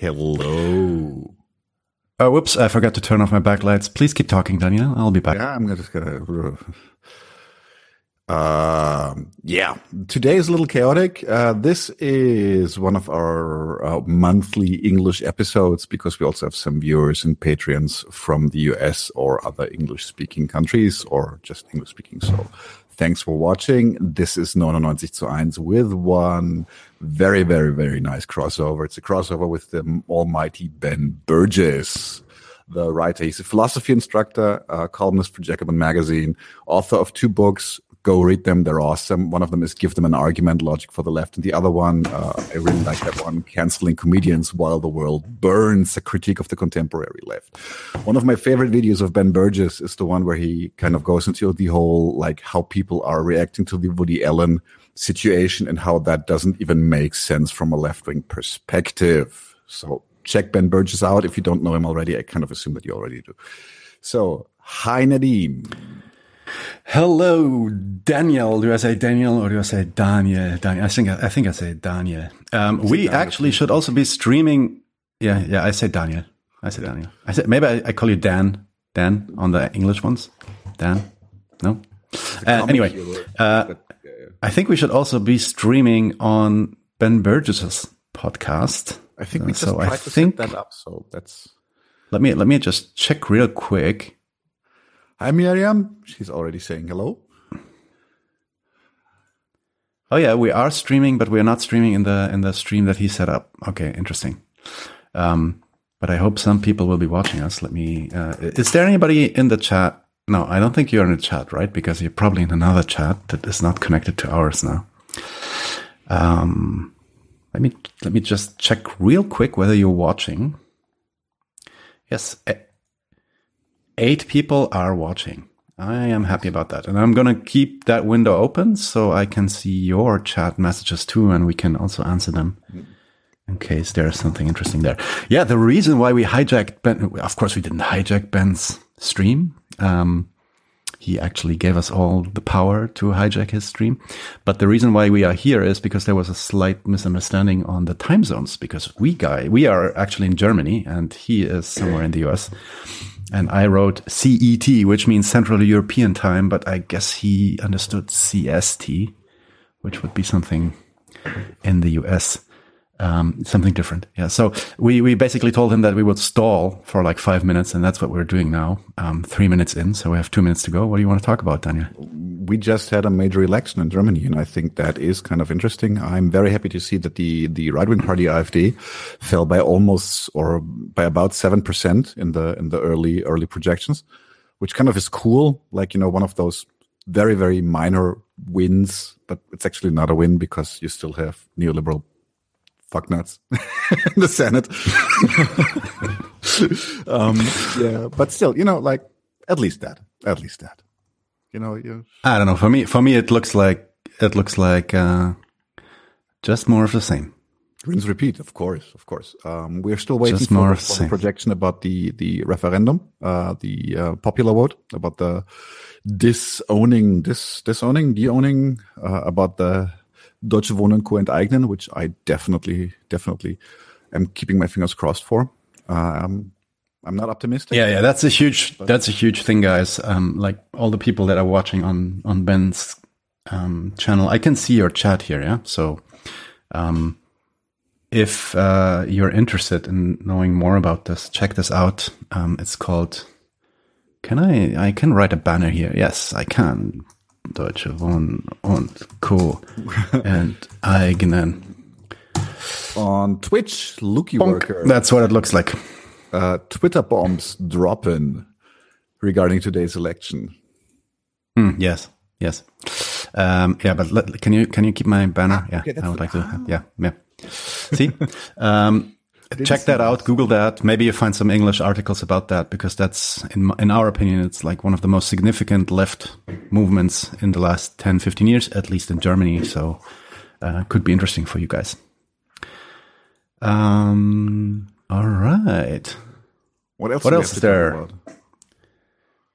Hello. Oh, whoops! I forgot to turn off my backlights. Please keep talking, Daniel. I'll be back. Yeah, I'm just gonna. Uh, yeah, today is a little chaotic. Uh, this is one of our uh, monthly English episodes because we also have some viewers and patrons from the US or other English speaking countries or just English speaking. So thanks for watching. This is 99 zu 1 with one very, very, very nice crossover. It's a crossover with the almighty Ben Burgess the writer. He's a philosophy instructor, columnist for Jacobin Magazine, author of two books, go read them. They're awesome. One of them is Give Them an Argument, Logic for the Left. And the other one, uh, I really like that one, Canceling Comedians While the World Burns, a critique of the contemporary left. One of my favorite videos of Ben Burgess is the one where he kind of goes into the whole, like, how people are reacting to the Woody Allen situation and how that doesn't even make sense from a left wing perspective. So check Ben Burgess out. If you don't know him already, I kind of assume that you already do. So, hi Nadim. Hello, Daniel. Do I say Daniel or do I say Daniel? Daniel. I think I think I say Daniel. Um, we Daniel. actually should also be streaming. Yeah, yeah. I say Daniel. I say Daniel. I say maybe I, I, call you Dan. Dan on the English ones. Dan. No. Uh, anyway, uh, I think we should also be streaming on Ben Burgess's podcast. I think we uh, just so tried I to think, set that up. So that's. Let me let me just check real quick. Hi, Miriam. She's already saying hello. Oh yeah, we are streaming, but we are not streaming in the in the stream that he set up. Okay, interesting. Um, but I hope some people will be watching us. Let me. Uh, is there anybody in the chat? No, I don't think you're in the chat, right? Because you're probably in another chat that is not connected to ours now. Um, let me let me just check real quick whether you're watching. Yes, eight people are watching. I am happy about that. And I'm going to keep that window open so I can see your chat messages too, and we can also answer them in case there's something interesting there. Yeah, the reason why we hijacked Ben, of course, we didn't hijack Ben's stream. Um, he actually gave us all the power to hijack his stream. But the reason why we are here is because there was a slight misunderstanding on the time zones because we guy, we are actually in Germany and he is somewhere in the US and I wrote CET, which means Central European Time, but I guess he understood CST, which would be something in the US um, something different. Yeah. So we, we basically told him that we would stall for like five minutes, and that's what we're doing now. Um, three minutes in, so we have two minutes to go. What do you want to talk about, Daniel? We just had a major election in Germany, and I think that is kind of interesting. I'm very happy to see that the the right wing party AfD fell by almost or by about seven percent in the in the early early projections, which kind of is cool. Like you know, one of those very very minor wins, but it's actually not a win because you still have neoliberal fucknuts in the Senate. um, yeah, but still, you know, like at least that, at least that, you know, you. I don't know. For me, for me, it looks like it looks like uh, just more of the same. Rinse repeat, of course, of course. Um, we're still waiting just for, for the projection about the the referendum, uh, the uh, popular vote about the disowning, dis disowning, deowning uh, about the Deutsche Wohnen Co. enteignen, which I definitely, definitely am keeping my fingers crossed for. Um, I'm not optimistic. Yeah, yeah, that's a huge, that's a huge thing, guys. Um, like all the people that are watching on on Ben's um, channel, I can see your chat here. Yeah, so um, if uh, you're interested in knowing more about this, check this out. Um, it's called. Can I? I can write a banner here. Yes, I can. Deutsche Wohnen und Co. enteignen. On Twitch, Lucky Worker. That's what it looks like. Uh, Twitter bombs dropping regarding today's election. Mm, yes, yes. Um, yeah, but let, can you can you keep my banner? Ah, yeah, okay, I would like to. Have, yeah, yeah. See, um, check that out google that. Maybe you find some english articles about that because that's in in our opinion it's like one of the most significant left movements in the last 10 15 years at least in germany. So uh, could be interesting for you guys. Um all right. What else what else is there? I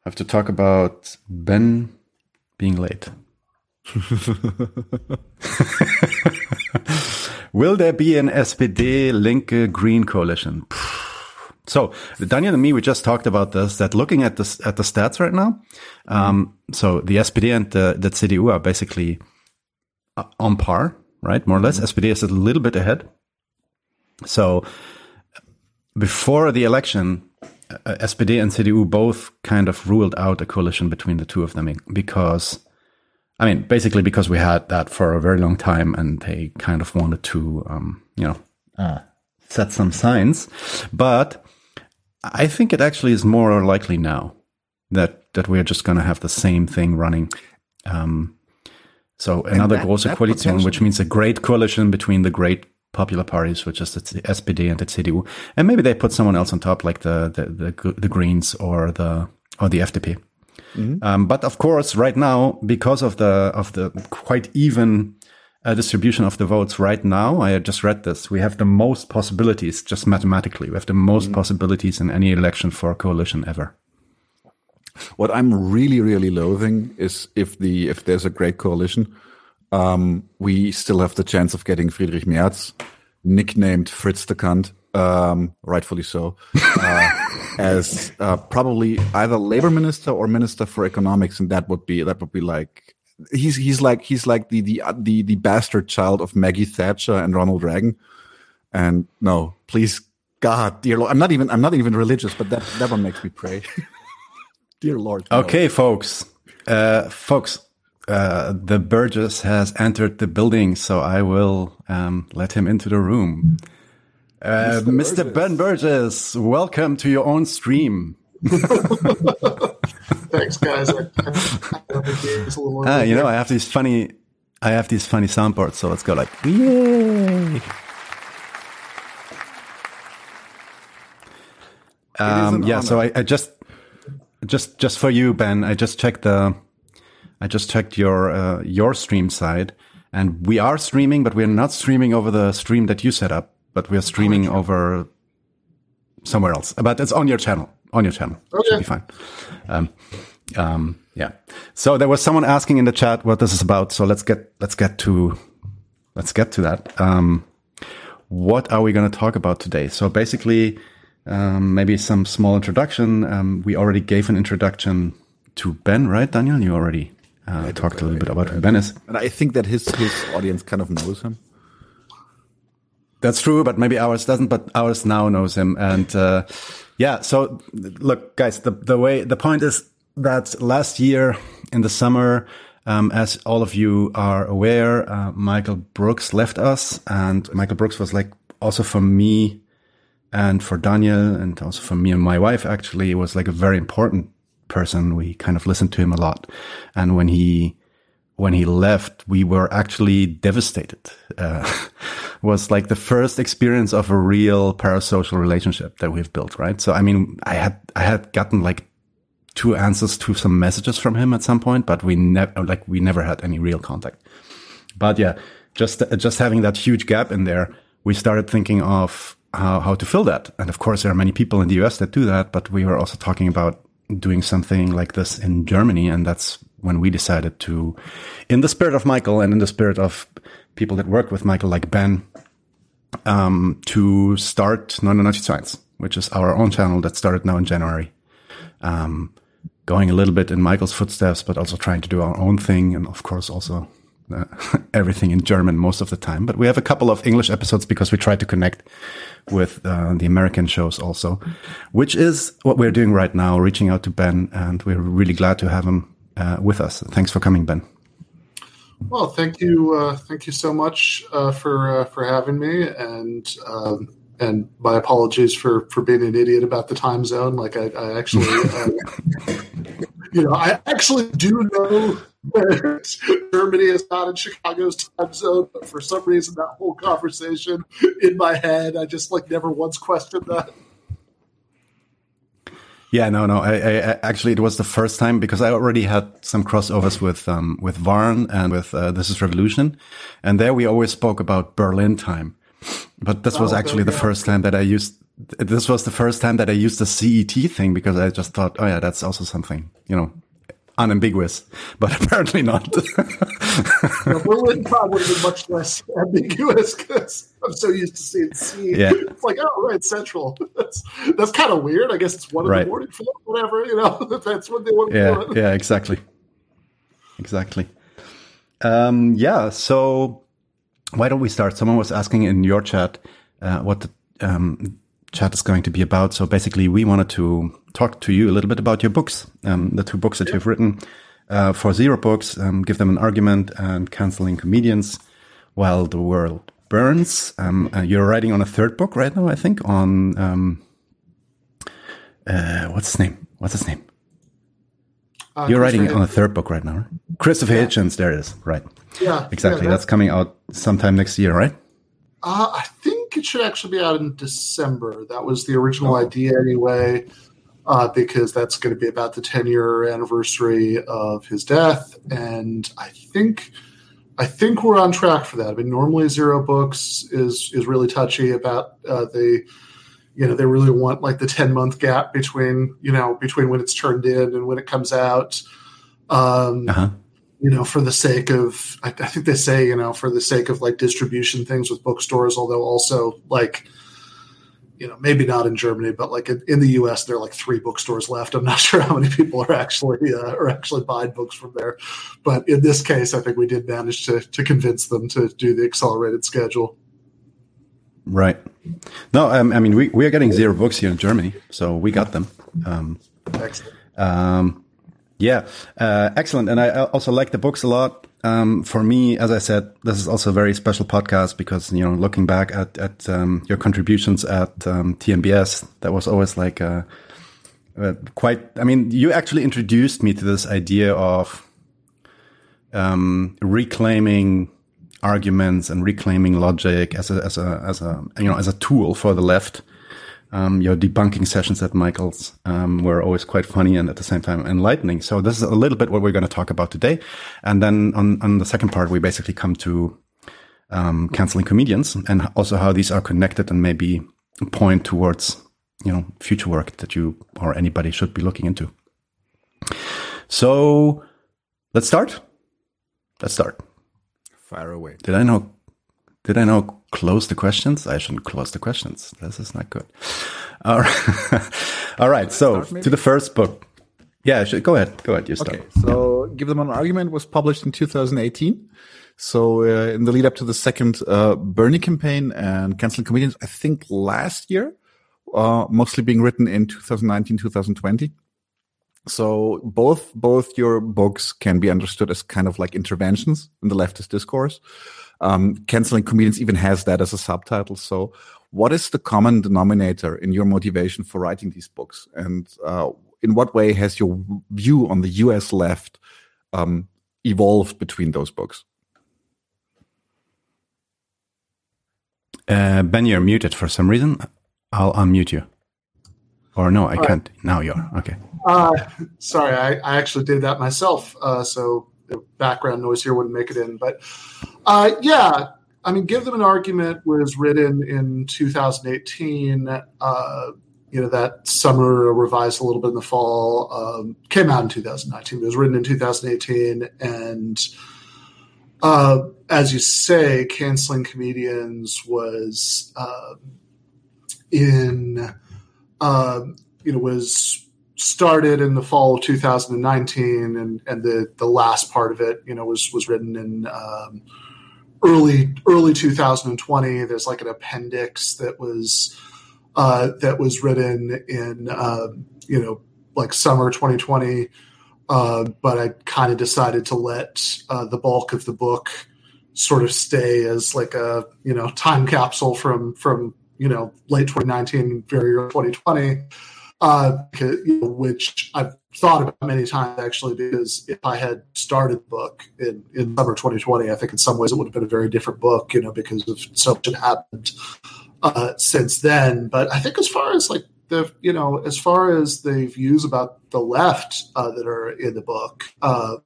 have to talk about ben being late Will there be an SPD Linke Green coalition? So Daniel and me, we just talked about this. That looking at this at the stats right now, um, so the SPD and the, the CDU are basically uh, on par, right? More or less. SPD is a little bit ahead. So before the election, uh, SPD and CDU both kind of ruled out a coalition between the two of them because, I mean, basically because we had that for a very long time, and they kind of wanted to, um, you know, uh, set some signs. But I think it actually is more likely now that that we're just going to have the same thing running. Um, so another that, große Koalition, which means a great coalition between the great popular parties, which is the SPD and the CDU, and maybe they put someone else on top, like the the the, the Greens or the or the FDP. Mm-hmm. Um, but of course, right now, because of the of the quite even uh, distribution of the votes right now, I just read this. We have the most possibilities, just mathematically, we have the most mm. possibilities in any election for a coalition ever. What I'm really, really loathing is if the if there's a great coalition, um, we still have the chance of getting Friedrich Merz, nicknamed Fritz the Cunt, um, rightfully so, uh, as uh, probably either labor minister or minister for economics, and that would be that would be like he's he's like he's like the the the the bastard child of Maggie Thatcher and Ronald Reagan. And no, please God, dear Lord, I'm not even I'm not even religious, but that that one makes me pray. dear Lord. No. Okay, folks, uh, folks. Uh, the Burgess has entered the building, so I will um, let him into the room. Uh, Mr. Ben Burgess, welcome to your own stream. Thanks, guys. I, ah, you know, I have these funny, I have these funny soundboards, so let's go like, yay! Um, yeah, honor. so I, I, just, just, just for you, Ben, I just checked the, I just checked your, uh, your stream side, and we are streaming, but we're not streaming over the stream that you set up, but we're streaming over somewhere else. But it's on your channel on your channel. Okay. Should be fine. Um, um, yeah. So there was someone asking in the chat what this is about. So let's get let's get to let's get to that. Um, what are we going to talk about today? So basically, um, maybe some small introduction. Um, we already gave an introduction to Ben, right, Daniel? You already uh, talked a little bit about who Ben is, and I think that his his audience kind of knows him. That's true, but maybe ours doesn't. But ours now knows him, and uh, yeah. So look, guys, the, the way, the point is that last year in the summer, um, as all of you are aware, uh, Michael Brooks left us and Michael Brooks was like also for me and for Daniel and also for me and my wife, actually, was like a very important person. We kind of listened to him a lot. And when he, when he left, we were actually devastated. Uh, was like the first experience of a real parasocial relationship that we've built, right? So, I mean, I had, I had gotten like two answers to some messages from him at some point, but we never, like, we never had any real contact. But yeah, just, just having that huge gap in there, we started thinking of how, how to fill that. And of course, there are many people in the US that do that, but we were also talking about doing something like this in Germany. And that's when we decided to, in the spirit of Michael and in the spirit of people that work with Michael, like Ben, um, to start 99 zu Eins, which is our own channel that started now in January. Um, going a little bit in Michael's footsteps, but also trying to do our own thing. And of course, also uh, everything in German most of the time. But we have a couple of English episodes because we try to connect with uh, the American shows also, which is what we're doing right now, reaching out to Ben. And we're really glad to have him uh, with us. Thanks for coming, Ben. Well, thank you, uh, thank you so much uh, for uh, for having me, and um, and my apologies for for being an idiot about the time zone. Like I, I actually, uh, you know, I actually do know that Germany is not in Chicago's time zone, but for some reason, that whole conversation in my head, I just like never once questioned that. Yeah, no, no. I, I, actually, it was the first time because I already had some crossovers with um, with Varn and with uh, This Is Revolution, and there we always spoke about Berlin time. But this was oh, actually the first time that I used. This was the first time that I used the CET thing because I just thought, oh yeah, that's also something. You know, unambiguous, but apparently not. Berlin Pod would have been much less ambiguous because I'm so used to seeing C. Yeah. It's like, oh, right, Central. That's that's kind of weird. I guess it's one in the morning for whatever. You know, that's what they want to yeah, yeah, exactly, exactly. Um, yeah. So why don't we start? Someone was asking in your chat uh, what the um, chat is going to be about. So basically, we wanted to talk to you a little bit about your books, um, the two books that you've written uh, for Zero Books. Um, give them an argument and canceling comedians while the world burns. Um, uh, you're writing on a third book right now, I think. On um, uh, what's his name? What's his name? Uh, You're writing on a third book right now, right? Christopher Hitchens, there it is. Right. yeah, Exactly. yeah, That's coming out sometime next year, right? Uh, I think it should actually be out in December. That was the original Oh. idea, anyway, uh, because that's going to be about the 10 year anniversary of his death, and I think. I think we're on track for that. I mean, normally Zero Books is is really touchy about uh, the, you know, they really want like the ten month gap between you know between when it's turned in and when it comes out. Um, Uh huh. You know, for the sake of, I, I think they say, you know, for the sake of like distribution things with bookstores, although also like, you know, maybe not in Germany, but like in, in the U.S., there are like three bookstores left. I'm not sure how many people are actually uh, are actually buying books from there, but in this case, I think we did manage to to convince them to do the accelerated schedule. Right. No, um, I mean, we, we are getting zero books here in Germany, so we got them. Um, Excellent. um, yeah, uh, excellent. And I also like the books a lot. Um, for me, as I said, this is also a very special podcast because, you know, looking back at, at um, your contributions at um, TMBS, that was always like uh uh, quite, I mean, you actually introduced me to this idea of um, reclaiming arguments and reclaiming logic as a, as a, as a, you know, as a tool for the left. Um, your debunking sessions at Michael's um, were always quite funny and at the same time enlightening. So this is a little bit what we're going to talk about today. And then on, on the second part, we basically come to um, canceling comedians and also how these are connected and maybe point towards you know future work that you or anybody should be looking into. So let's start. Let's start. Fire away. Did I know? Did I know? Close the questions. I shouldn't close the questions. This is not good. All right. All right. So Start, to the first book. Yeah. Should, go ahead. Go ahead. You start. Okay, so Give Them an Argument was published in 2018. So uh, in the lead up to the second uh, Bernie campaign and canceling comedians, I think last year, uh, mostly being written in 2019, 2020. So both both your books can be understood as kind of like interventions in the leftist discourse. Um, canceling comedians even has that as a subtitle. So, what is the common denominator in your motivation for writing these books, and uh, in what way has your view on the U.S. left um, evolved between those books? Uh, ben, you're muted for some reason. I'll unmute you. Or no, I right. can't. Now you're okay. Uh, sorry, I, I actually did that myself. Uh, so the background noise here wouldn't make it in. But uh, yeah, I mean, Give Them an Argument was written in 2018. Uh, you know, that summer, revised a little bit in the fall, um, came out in 2019. It was written in 2018. And uh, as you say, Canceling Comedians was uh, in, uh, you know, was started in the fall of 2019 and and the the last part of it you know was was written in um, early early 2020 there's like an appendix that was uh, that was written in uh, you know like summer 2020 uh, but I kind of decided to let uh, the bulk of the book sort of stay as like a you know time capsule from from you know late 2019 very early 2020 uh, which I've thought about many times actually, because if I had started the book in, in summer 2020, I think in some ways it would have been a very different book, you know, because of so much had happened uh, since then. But I think as far as like the, you know, as far as the views about the left uh, that are in the book, uh,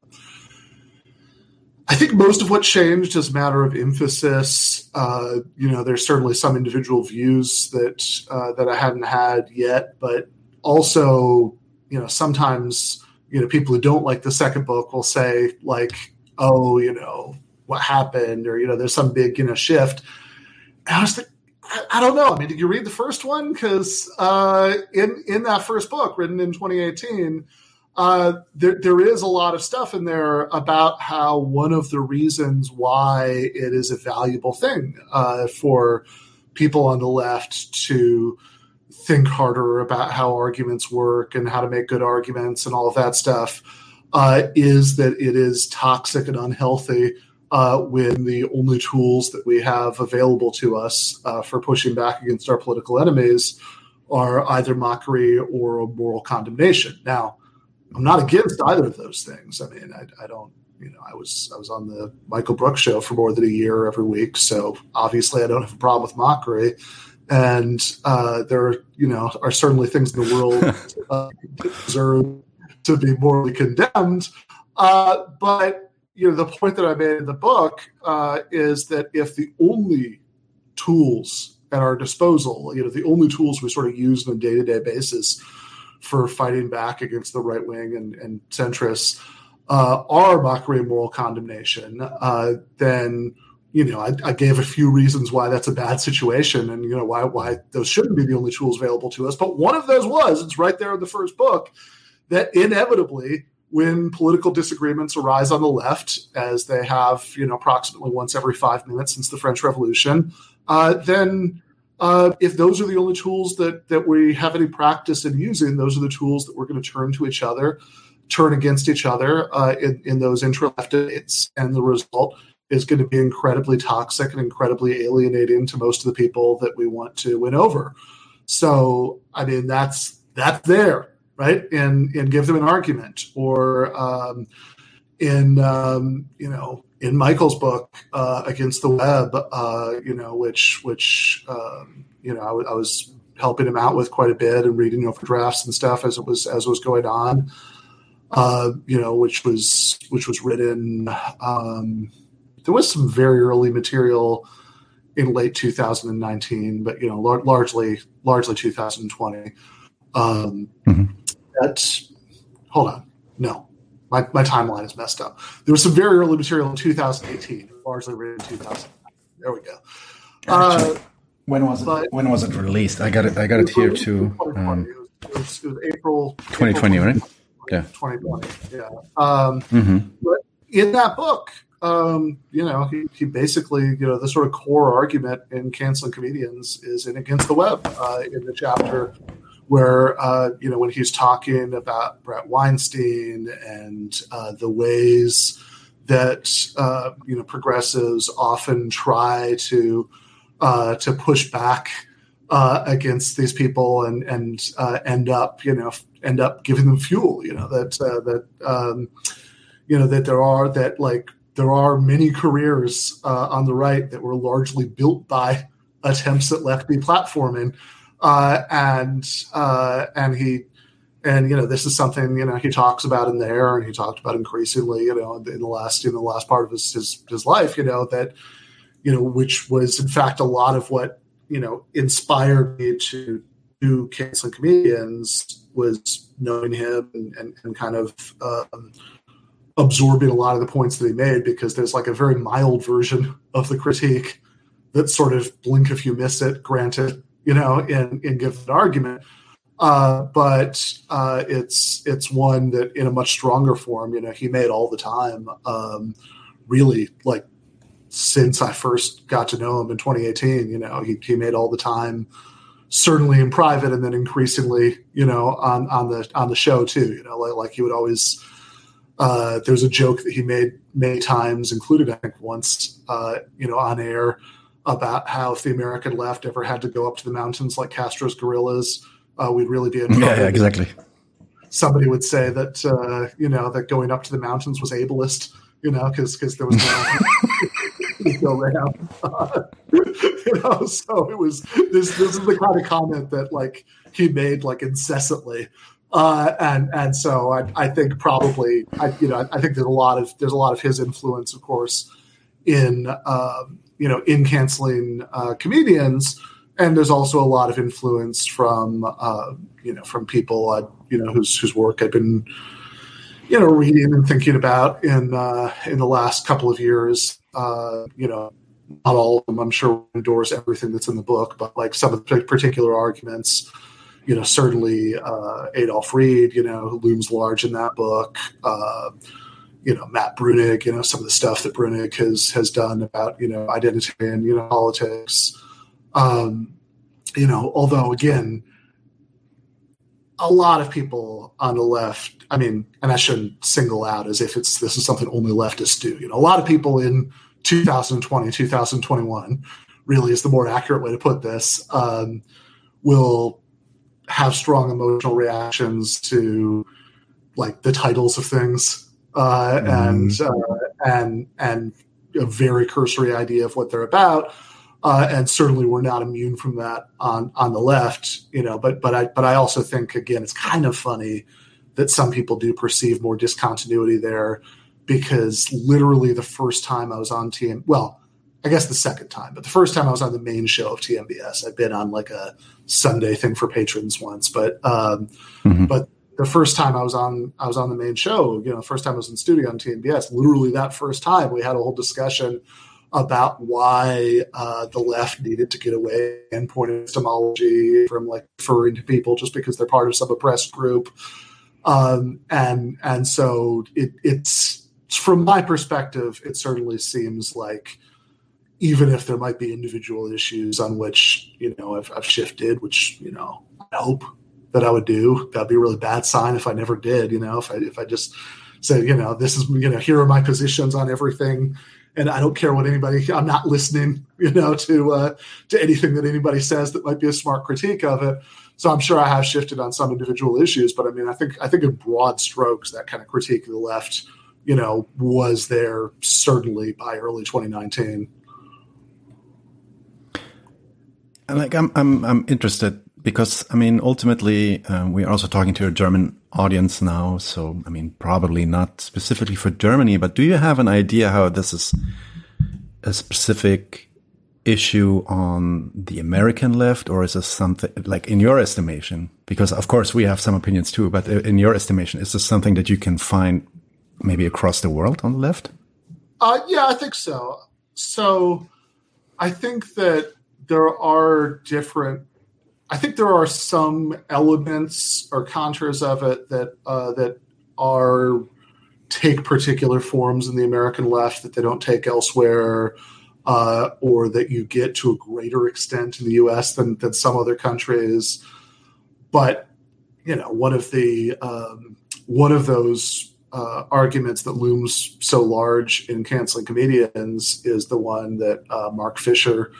I think most of what changed is a matter of emphasis. Uh, you know, there's certainly some individual views that uh, that I hadn't had yet, but also, you know, sometimes you know, people who don't like the second book will say like, oh, you know, what happened, or you know, there's some big you know shift. And I was like, I, don't know. I mean, did you read the first one? Because uh, in in that first book, written in 2018. Uh, there, there is a lot of stuff in there about how one of the reasons why it is a valuable thing uh, for people on the left to think harder about how arguments work and how to make good arguments and all of that stuff uh, is that it is toxic and unhealthy uh, when the only tools that we have available to us uh, for pushing back against our political enemies are either mockery or moral condemnation. Now, I'm not against either of those things. I mean, I, I don't you know, I was I was on the Michael Brooks show for more than a year every week, so obviously I don't have a problem with mockery and uh, there, you know, are certainly things in the world uh, that deserve to be morally condemned. Uh, but you know, the point that I made in the book uh, is that if the only tools at our disposal, you know, the only tools we sort of use on a day to day basis for fighting back against the right wing and, and centrists uh, are mockery and moral condemnation, uh, then you know, I, I, gave a few reasons why that's a bad situation, and you know why why those shouldn't be the only tools available to us. But one of those was it's right there in the first book that inevitably, when political disagreements arise on the left, as they have, you know, approximately once every five minutes since the French Revolution, uh, then uh, if those are the only tools that that we have any practice in using, those are the tools that we're going to turn to each other, turn against each other uh, in, in those intra-left and the result is going to be incredibly toxic and incredibly alienating to most of the people that we want to win over. So, I mean, that's that's there, right? And and give them an argument, or um, in um, you know in Michael's book uh, against the web, uh, you know, which which um, you know I, w- I was helping him out with quite a bit and reading over drafts and stuff as it was as it was going on. Uh, you know, which was which was written um, there was some very early material in late 2019, but you know, lar- largely largely 2020. Um, mm-hmm. That's hold on, no, my, my timeline is messed up. There was some very early material in 2018, largely written in 2009. There we go. Uh, when was it? But, when was it released? I got it. I got it here too. Um, it, was, it, was, April 2020, April, right? Yeah, 2020. Yeah. Um, mm-hmm. But in that book, um, you know, he, he basically, you know, the sort of core argument in canceling comedians is in Against the Web uh, in the chapter where, uh, you know, when he's talking about Bret Weinstein and uh, the ways that, uh, you know, progressives often try to, uh, to push back uh, against these people and, and end up, you know, end up giving them fuel, you know, that, that, um, you know, that there are that like there are many careers uh, on the right that were largely built by attempts at lefty platforming, uh, and uh, and he and you know this is something you know he talks about in there, and he talked about increasingly you know in the last in the last part of his his, his life, you know that you know which was in fact a lot of what you know inspired me to do canceling comedians was knowing him and, and, and kind of um, absorbing a lot of the points that he made because there's like a very mild version of the critique that sort of blink if you miss it, granted, you know, and, and give an argument. Uh, but uh, it's it's one that in a much stronger form, you know, he made all the time. Um, really, like since I first got to know him in 2018, you know, he, he made all the time, certainly in private, and then increasingly, you know, on on the on the show too. You know, like like he would always uh, there's a joke that he made many times, included I think once, uh, you know, on air about how if the American left ever had to go up to the mountains like Castro's guerrillas, uh, we'd really be in trouble. Yeah, exactly. Somebody would say that uh, you know that going up to the mountains was ableist, you know, because because there was no you know, so it was this. This is the kind of comment that like he made like incessantly uh, and and so I, I think probably I, you know I think there's a lot of there's a lot of his influence, of course, in uh, you know in canceling uh, comedians, and there's also a lot of influence from uh, you know from people you know whose whose work I've been you know, reading and thinking about in uh, in the last couple of years. Uh, you know, not all of them, I'm sure, endorse everything that's in the book, but like some of the particular arguments, you know, certainly uh, Adolph Reed, you know, who looms large in that book. Uh, you know, Matt Bruenig, you know, some of the stuff that Bruenig has has done about you know identity and you know politics. Um, you know, although again, a lot of people on the left, I mean, and I shouldn't single out as if it's this is something only leftists do. You know, a lot of people in 2020, 2021, really is the more accurate way to put this, um, will have strong emotional reactions to like the titles of things uh, mm. and uh, and and a very cursory idea of what they're about. Uh, and certainly we're not immune from that on on the left, you know. But but I but I also think again it's kind of funny that some people do perceive more discontinuity there because literally the first time I was on TM, well, I guess the second time, but the first time I was on the main show of TMBS, I'd been on like a Sunday thing for patrons once, but um, mm-hmm. but the first time I was on I was on the main show, you know, the first time I was in studio on TMBS, literally that first time we had a whole discussion about why uh, the left needed to get away standpoint epistemology from like referring to people just because they're part of some oppressed group. Um, and and so it, it's from my perspective, it certainly seems like even if there might be individual issues on which you know I've, I've shifted, which you know I hope that I would do, that'd be a really bad sign if I never did. You know, if I if I just said, you know, this is you know here are my positions on everything, and I don't care what anybody. I'm not listening, you know, to uh, to anything that anybody says that might be a smart critique of it. So I'm sure I have shifted on some individual issues, but I mean, I think I think in broad strokes, that kind of critique of the left you know, was there certainly by early 2019. Like I'm, I'm, I'm interested because I mean, ultimately, uh, we're also talking to a German audience now. So, I mean, probably not specifically for Germany, but do you have an idea how this is a specific issue on the American left, or is this something like in your estimation? Because of course we have some opinions too, but in your estimation, is this something that you can find maybe across the world on the left? Uh, yeah, I think so. So I think that there are different. I think there are some elements or contours of it that uh, that are take particular forms in the American left that they don't take elsewhere, uh, or that you get to a greater extent in the U.S. than than some other countries. But you know, one of the um, one of those uh, arguments that looms so large in canceling comedians is the one that uh, Mark Fisher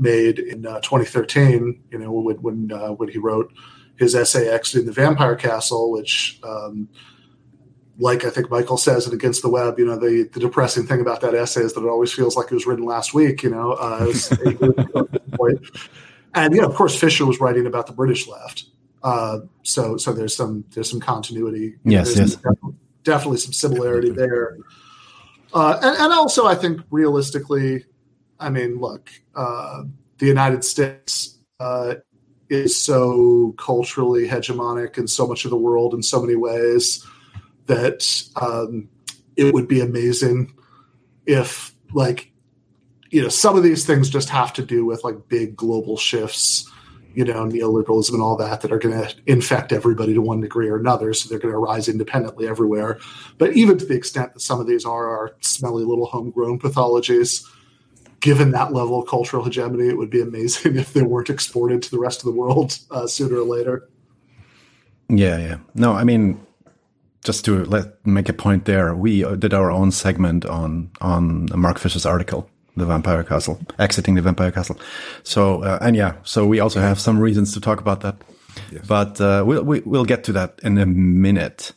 made in uh, 2013. You know, when when, uh, when he wrote his essay "Exiting the Vampire Castle," which, um, like I think Michael says in Against the Web, you know, the the depressing thing about that essay is that it always feels like it was written last week. You know, uh, and you know, of course, Fisher was writing about the British left. Uh, so so there's some there's some continuity. Yes, yes definitely some similarity there. Uh, and, and, also, I think realistically, I mean, look, uh, the United States uh, is so culturally hegemonic in so much of the world in so many ways that um, it would be amazing if, like, you know, some of these things just have to do with like big global shifts you know, neoliberalism and all that that are going to infect everybody to one degree or another. So they're going to arise independently everywhere. But even to the extent that some of these are our smelly little homegrown pathologies, given that level of cultural hegemony, it would be amazing if they weren't exported to the rest of the world uh, sooner or later. Yeah, yeah. No, I mean, just to let make a point there, we did our own segment on on Mark Fisher's article the vampire castle, exiting the vampire castle. So uh, and yeah, so we also have some reasons to talk about that, yes. but uh, we'll we, will we will get to that in a minute.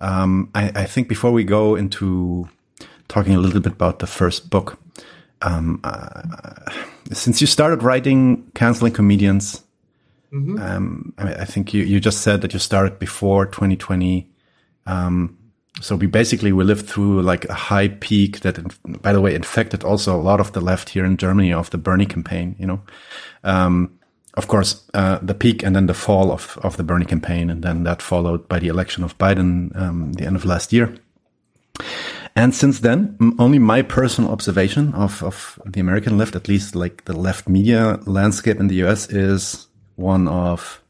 Um, I, I, think before we go into talking a little bit about the first book, um, uh, since you started writing canceling comedians, mm-hmm. um, I, I, think you you just said that you started before 2020. Um, so we basically we lived through like a high peak that, by the way, infected also a lot of the left here in Germany of the Bernie campaign, you know. Um, of course, uh, the peak and then the fall of, of the Bernie campaign, and then that followed by the election of Biden um, the end of last year. And since then, only my personal observation of, of the American left, at least like the left media landscape in the US, is one of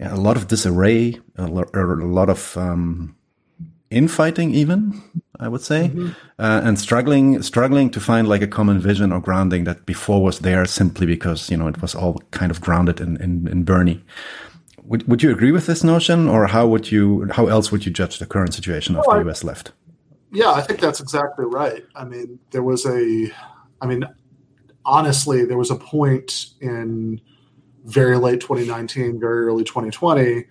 yeah, a lot of disarray, a, lo a lot of um, infighting, even I would say, mm -hmm. uh, and struggling struggling to find like a common vision or grounding that before was there simply because you know it was all kind of grounded in in, in Bernie. Would would you agree with this notion, or how would you how else would you judge the current situation of well, the U.S. left? Yeah, I think that's exactly right. I mean, there was a, I mean, honestly, there was a point in very late 2019, very early 2020,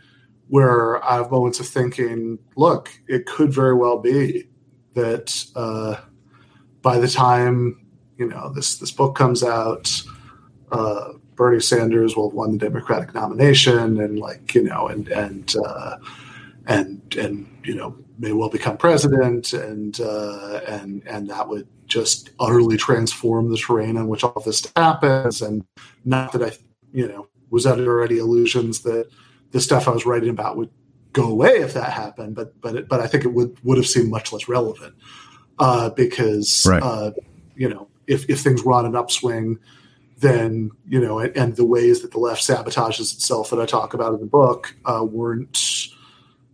where I have moments of thinking, look, it could very well be that uh, by the time you know this this book comes out, uh, Bernie Sanders will have won the Democratic nomination, and like you know, and and uh, and and you know may well become president, and uh, and and that would just utterly transform the terrain on which all this happens. And not that I, you know, was under any illusions that the stuff I was writing about would go away if that happened, but but it, but I think it would would have seemed much less relevant uh, because right. uh, you know if if things were on an upswing, then you know and, and, the ways that the left sabotages itself that I talk about in the book uh, weren't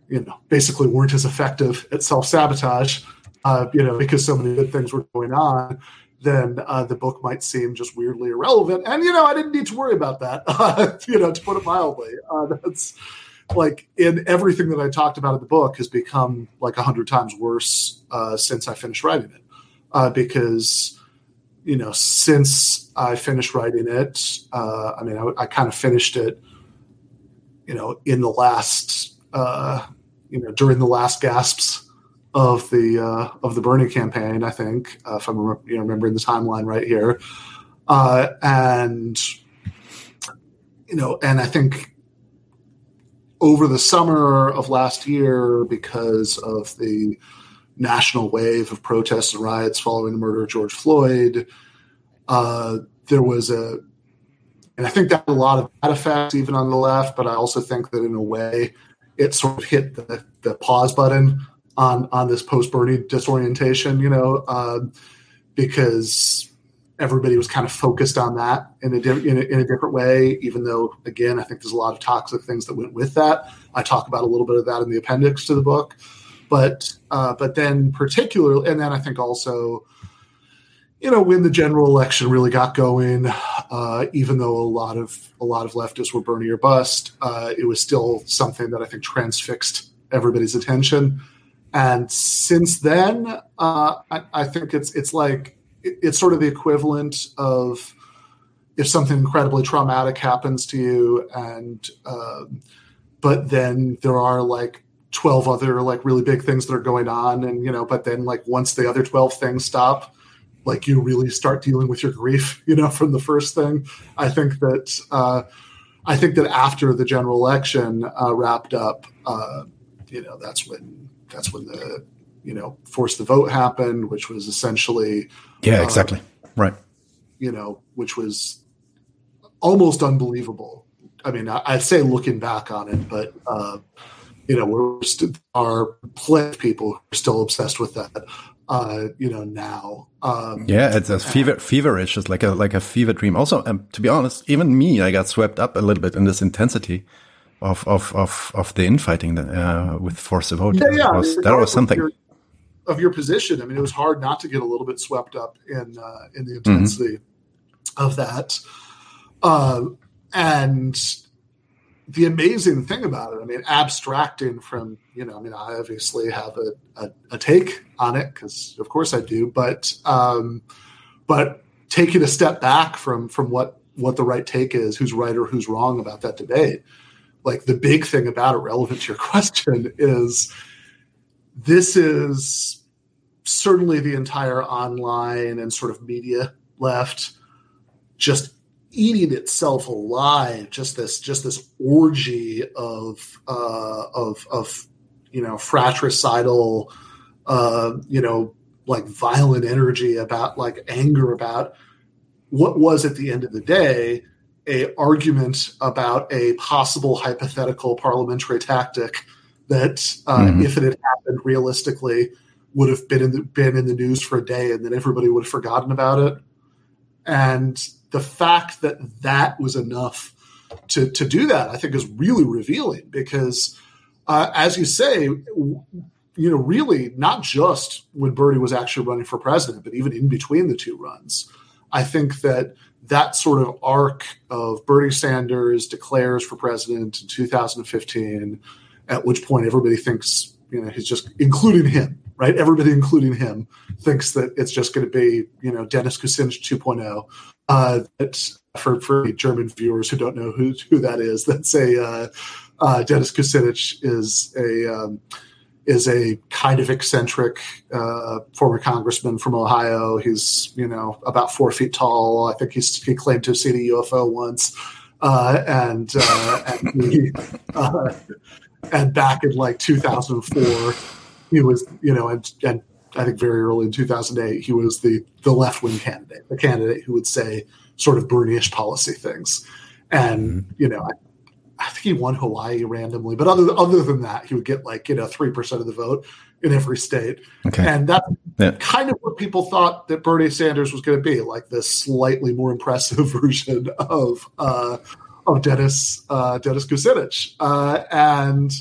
you know, basically weren't as effective at self sabotage, uh, you know, because so many good things were going on, then uh, the book might seem just weirdly irrelevant. And you know, I didn't need to worry about that. Uh, you know, to put it mildly, uh, that's like in everything that I talked about in the book has become like a hundred times worse uh, since I finished writing it, uh, because you know, since I finished writing it, I mean, I, I kind of finished it, you know, in the last uh, you know during the last gasps of the uh, of the Bernie campaign. I think uh, if I'm you know, remembering the timeline right here, uh, and you know, and I think over the summer of last year, because of the national wave of protests and riots following the murder of George Floyd, uh, there was a and I think that a lot of that effect even on the left, but I also think that in a way it sort of hit the, the pause button on on this post Bernie disorientation, you know, uh, because everybody was kind of focused on that in a, di- in a, in a different way. Even though, again, I think there's a lot of toxic things that went with that. I talk about a little bit of that in the appendix to the book, but uh, but then particularly, and then I think also you know, when the general election really got going, uh, even though a lot of a lot of leftists were Bernie or bust, uh, it was still something that I think transfixed everybody's attention. And since then, uh, I, I, think it's it's like it, it's sort of the equivalent of if something incredibly traumatic happens to you, and um, but then there are like 12 other like really big things that are going on and you know but then like once the other 12 things stop like you really start dealing with your grief, you know, from the first thing. I think that uh, I think that after the general election uh, wrapped up, uh, you know, that's when that's when the you know force the vote happened, which was essentially yeah, uh, exactly right. You know, which was almost unbelievable. I mean, I, would say looking back on it, but uh, you know, we're st- our plenty of people who are still obsessed with that uh, you know, now. Um, yeah, it's a fever, feverish. It's like a like a fever dream. Also, um, to be honest, even me, I got swept up a little bit in this intensity of of of, of the infighting uh, with Force the Vote. Yeah, yeah. That was, that was something. Your, of your position, I mean, it was hard not to get a little bit swept up in uh, in the mm-hmm. intensity mm-hmm. of that. Uh, and the amazing thing about it, I mean, abstracting from, you know, I mean, I obviously have a, a, a take on it because, of course, I do, but um, but taking a step back from from what what the right take is, who's right or who's wrong about that debate, like the big thing about it, relevant to your question, is this is certainly the entire online and sort of media left just eating itself alive. Just this, just this orgy of uh, of of you know fratricidal, uh, you know, like violent energy about like anger about what was at the end of the day a argument about a possible hypothetical parliamentary tactic that, uh, mm-hmm. if it had happened realistically, would have been in the, been in the news for a day, and then everybody would have forgotten about it. And the fact that that was enough to to do that, I think, is really revealing because, uh, as you say, you know, really not just when Bernie was actually running for president, but even in between the two runs, I think that that sort of arc of Bernie Sanders declares for president in 2015, at which point everybody thinks, you know, he's just including him, right? Everybody, including him, thinks that it's just going to be, you know, Dennis Kucinich 2.0. Uh, for for German viewers who don't know who who that is, that's a uh, uh, Dennis Kucinich is a um, is a kind of eccentric uh, former congressman from Ohio. He's you know about four feet tall. I think he's he claimed to have seen a UFO once, uh, and uh, and, he, uh, and back in like 2004, he was you know and and I think very early in 2008 he was the the left wing candidate, the candidate who would say sort of Bernie-ish policy things, and mm-hmm. you know. I, I think he won Hawaii randomly, but other other than that, he would get like you know three percent of the vote in every state, okay. and that's yeah. kind of what people thought that Bernie Sanders was going to be, like this slightly more impressive version of uh, of Dennis uh, Dennis Kucinich, uh, and.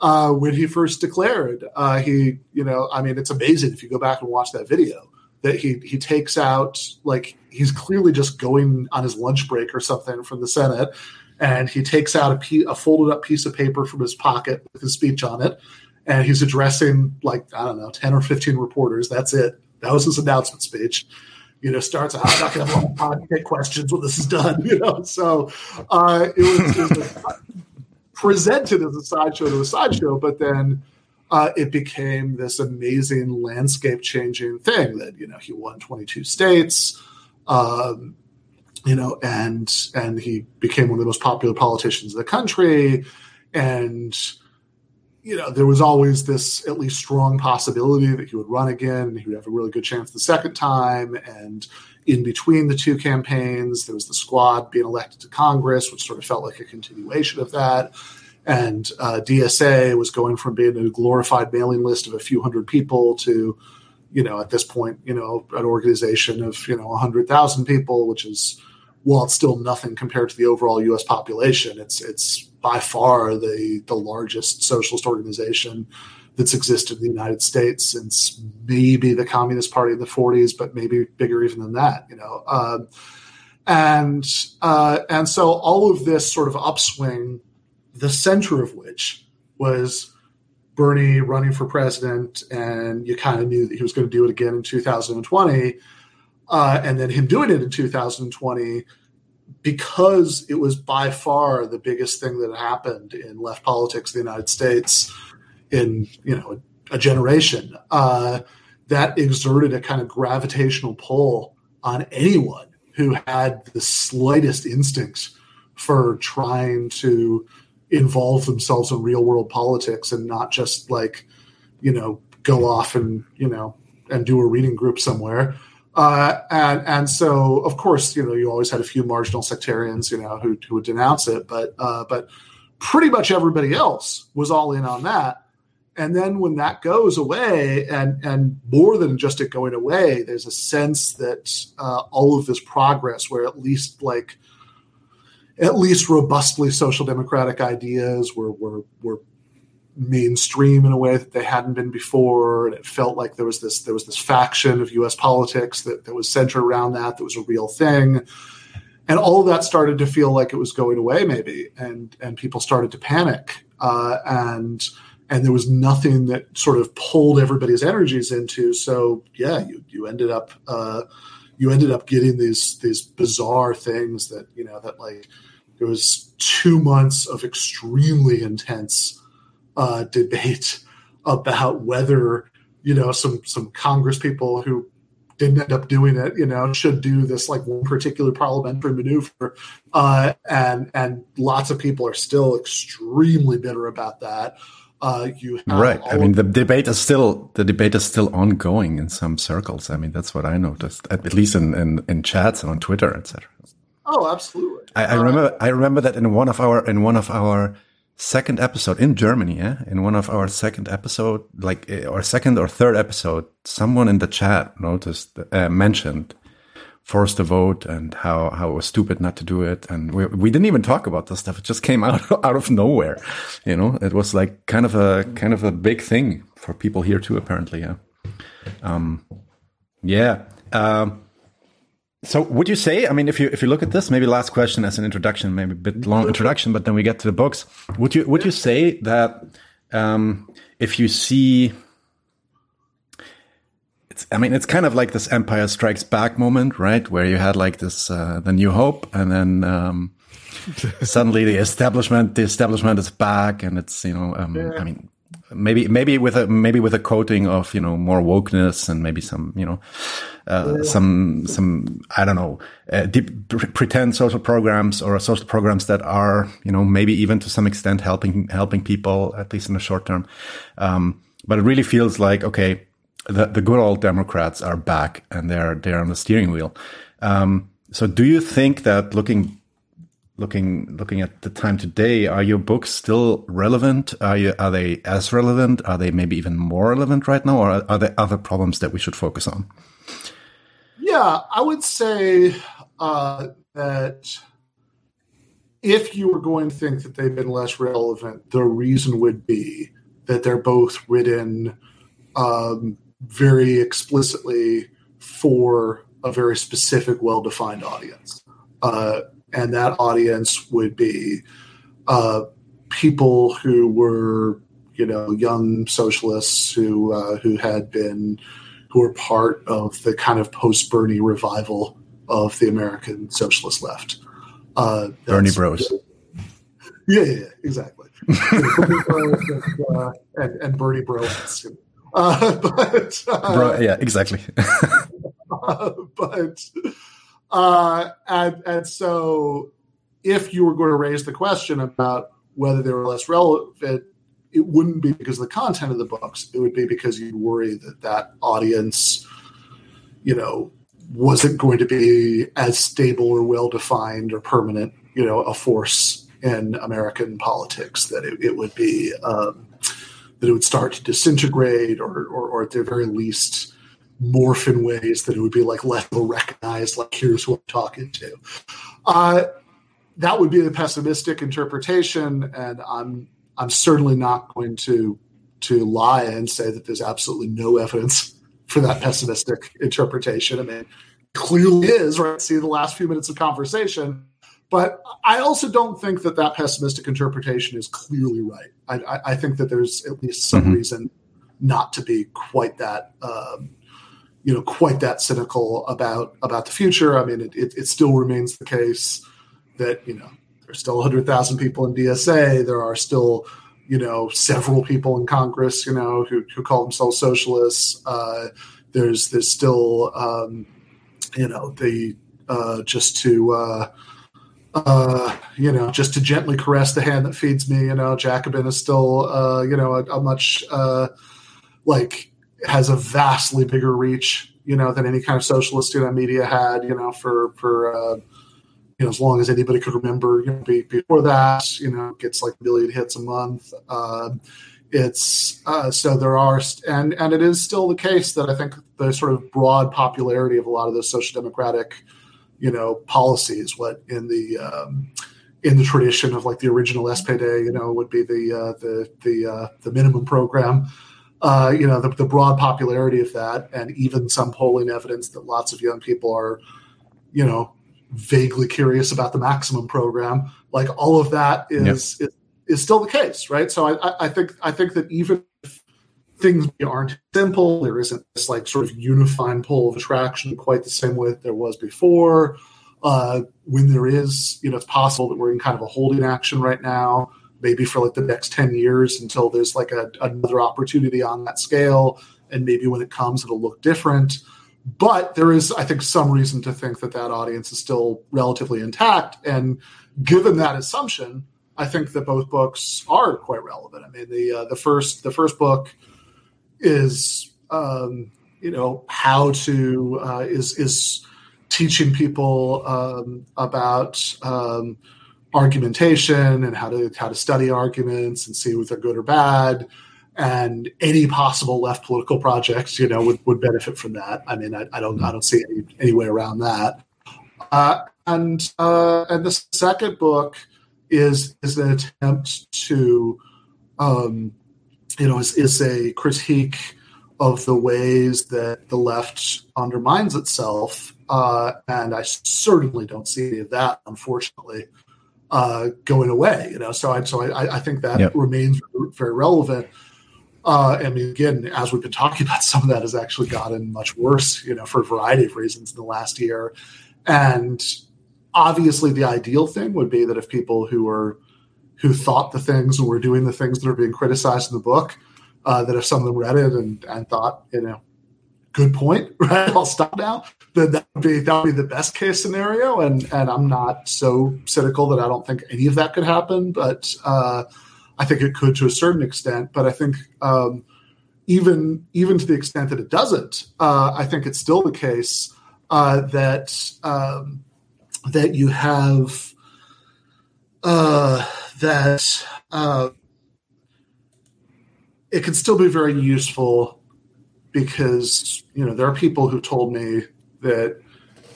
Uh, when he first declared, uh, he, you know, I mean, it's amazing if you go back and watch that video that he he takes out like he's clearly just going on his lunch break or something from the Senate, and he takes out a, a folded up piece of paper from his pocket with his speech on it, and he's addressing like I don't know ten or fifteen reporters. That's it. That was his announcement speech. You know, starts out. I'm not going to have a to take questions when this is done. You know, so uh, it was, it was presented as a sideshow to a sideshow, but then. Uh, it became this amazing landscape changing thing that you know he won 22 states um, you know, and and he became one of the most popular politicians in the country, and you know there was always this at least strong possibility that he would run again. He would have a really good chance the second time, and in between the two campaigns, there was the squad being elected to Congress, which sort of felt like a continuation of that. And uh, DSA was going from being a glorified mailing list of a few hundred people to you know, at this point, you know, an organization of, you know, 100,000 people, which is while it's still nothing compared to the overall U.S. population, it's it's by far the the largest socialist organization that's existed in the United States since maybe the Communist Party in the 40s, but maybe bigger even than that. You know, um, and uh, and so all of this sort of upswing, the center of which was Bernie running for president, and you kind of knew that he was going to do it again in 2020 uh, and then him doing it in 2020 because it was by far the biggest thing that happened in left politics in the United States in you know a, generation uh, that exerted a kind of gravitational pull on anyone who had the slightest instinct for trying to involve themselves in real world politics and not just like you know go off and you know and do a reading group somewhere uh, and and so of course you know you always had a few marginal sectarians you know who, who would denounce it, but uh, but pretty much everybody else was all in on that. And then when that goes away, and and more than just it going away, there's a sense that uh, all of this progress, where at least like at least robustly social democratic ideas were were were mainstream in a way that they hadn't been before. And it felt like there was this there was this faction of US politics that, that was centered around that that was a real thing. And all of that started to feel like it was going away maybe. And and people started to panic. Uh, and and there was nothing that sort of pulled everybody's energies into so yeah you you ended up uh, you ended up getting these these bizarre things that you know that like it was two months of extremely intense uh, debate about whether you know some some Congress people who didn't end up doing it, you know, should do this like one particular parliamentary maneuver, uh, and and lots of people are still extremely bitter about that. Uh, you right. I mean, the debate is still the debate is still ongoing in some circles. I mean, that's what I noticed, at least in in, in chats and on Twitter, etc. Oh, absolutely. I, I remember. I remember that in one of our in one of our second episode in Germany, yeah, in one of our second episode, like eh, or second or third episode, someone in the chat noticed uh, mentioned Force the Vote and how how it was stupid not to do it, and we we didn't even talk about this stuff. It just came out out of nowhere, you know. It was like kind of a kind of a big thing for people here too, apparently. Yeah, um, yeah. Um, so would you say, I mean, if you if you look at this, maybe last question as an introduction, maybe a bit long introduction, but then we get to the books. Would you would you say that um, if you see I mean, it's kind of like this Empire Strikes Back moment, right? Where you had like this uh, the New Hope, and then um, suddenly the establishment the establishment is back, and it's you know, um, yeah. I mean, maybe maybe with a maybe with a coating of you know more wokeness and maybe some you know uh, yeah. some some I don't know uh, deep, pretend social programs or social programs that are you know maybe even to some extent helping helping people at least in the short term. Um, but it really feels like okay, the the good old Democrats are back and they're they're on the steering wheel. Um, so do you think that looking looking looking at the time today, are your books still relevant? Are you are they as relevant? Are they maybe even more relevant right now, or are, are there other problems that we should focus on? Yeah, I would say uh, that if you were going to think that they've been less relevant, the reason would be that they're both written um, very explicitly for a very specific, well-defined audience. Uh, and that audience would be uh, people who were, you know, young socialists who uh, who had been who were part of the kind of post Bernie revival of the American socialist left. Uh, Bernie Bros. Yeah, yeah, yeah exactly. uh, and, and Bernie Bros. Uh, but uh, Bro, yeah, exactly. uh, but uh, and, and so, if you were going to raise the question about whether they were less relevant, it wouldn't be because of the content of the books. It would be because you worry that that audience, you know, wasn't going to be as stable or well defined or permanent, you know, a force in American politics. That it, it would be um, that it would start to disintegrate, or, or, or at the very least, morph in ways that it would be like less recognized, like here's who I'm talking to. Uh, that would be the pessimistic interpretation, and I'm I'm certainly not going to to lie and say that there's absolutely no evidence for that pessimistic interpretation. I mean, clearly is right. See the last few minutes of conversation, but I also don't think that that pessimistic interpretation is clearly right. I, I, I think that there's at least some mm-hmm. reason not to be quite that um, you know quite that cynical about about the future. I mean, it, it, it still remains the case that you know there's still 100,000 people in DSA. There are still you know several people in Congress you know who, who call themselves socialists. Uh, there's there's still um, you know the uh, just to uh, uh, you know, just to gently caress the hand that feeds me. You know, Jacobin is still, uh, you know, a, a much uh, like has a vastly bigger reach, you know, than any kind of socialist you know, media had, you know, for for uh, you know as long as anybody could remember. You know, before that, you know, gets like a million hits a month. Uh, it's uh, so there are and and it is still the case that I think the sort of broad popularity of a lot of those social democratic, you know, policies, what in the um, in the tradition of like the original SPD, you know, would be the uh, the the uh, the minimum program uh, you know, the, the, broad popularity of that, and even some polling evidence that lots of young people are, you know, vaguely curious about the maximum program. Like all of that is yep. is, is, still the case, right? So I, I think I think that even things aren't. Simple, there isn't this like sort of unifying pull of attraction quite the same way that there was before. Uh, when there is, you know, it's possible that we're in kind of a holding action right now maybe for like the next 10 years until there's like a, another opportunity on that scale and maybe when it comes it'll look different. But there is i think some reason to think that that audience is still relatively intact and given that assumption i think that both books are quite relevant. I mean the uh, the first the first book is um, you know how to uh, is is teaching people um, about um, argumentation and how to how to study arguments and see if they're good or bad. And any possible left political projects, you know, would, would benefit from that. I mean, I, I don't I don't see any, any way around that. Uh, and uh, and the second book is is an attempt to, um, you know, is, is a critique of the ways that the left undermines itself. Uh, and I certainly don't see any of that, unfortunately, uh, going away. You know, so I so I, I think that yep. remains very relevant. Uh, I mean, again, as we've been talking about, some of that has actually gotten much worse, you know, for a variety of reasons in the last year. And obviously, the ideal thing would be that if people who were who thought the things and were doing the things that are being criticized in the book uh, that if some of them read it and, and thought, you know, good point, right? I'll stop now. Then that would be that would be the best case scenario. And and I'm not so cynical that I don't think any of that could happen, but uh, I think it could to a certain extent. But I think um, even even to the extent that it doesn't, uh, I think it's still the case uh, that um, that you have uh, that uh, it can still be very useful because you know there are people who told me that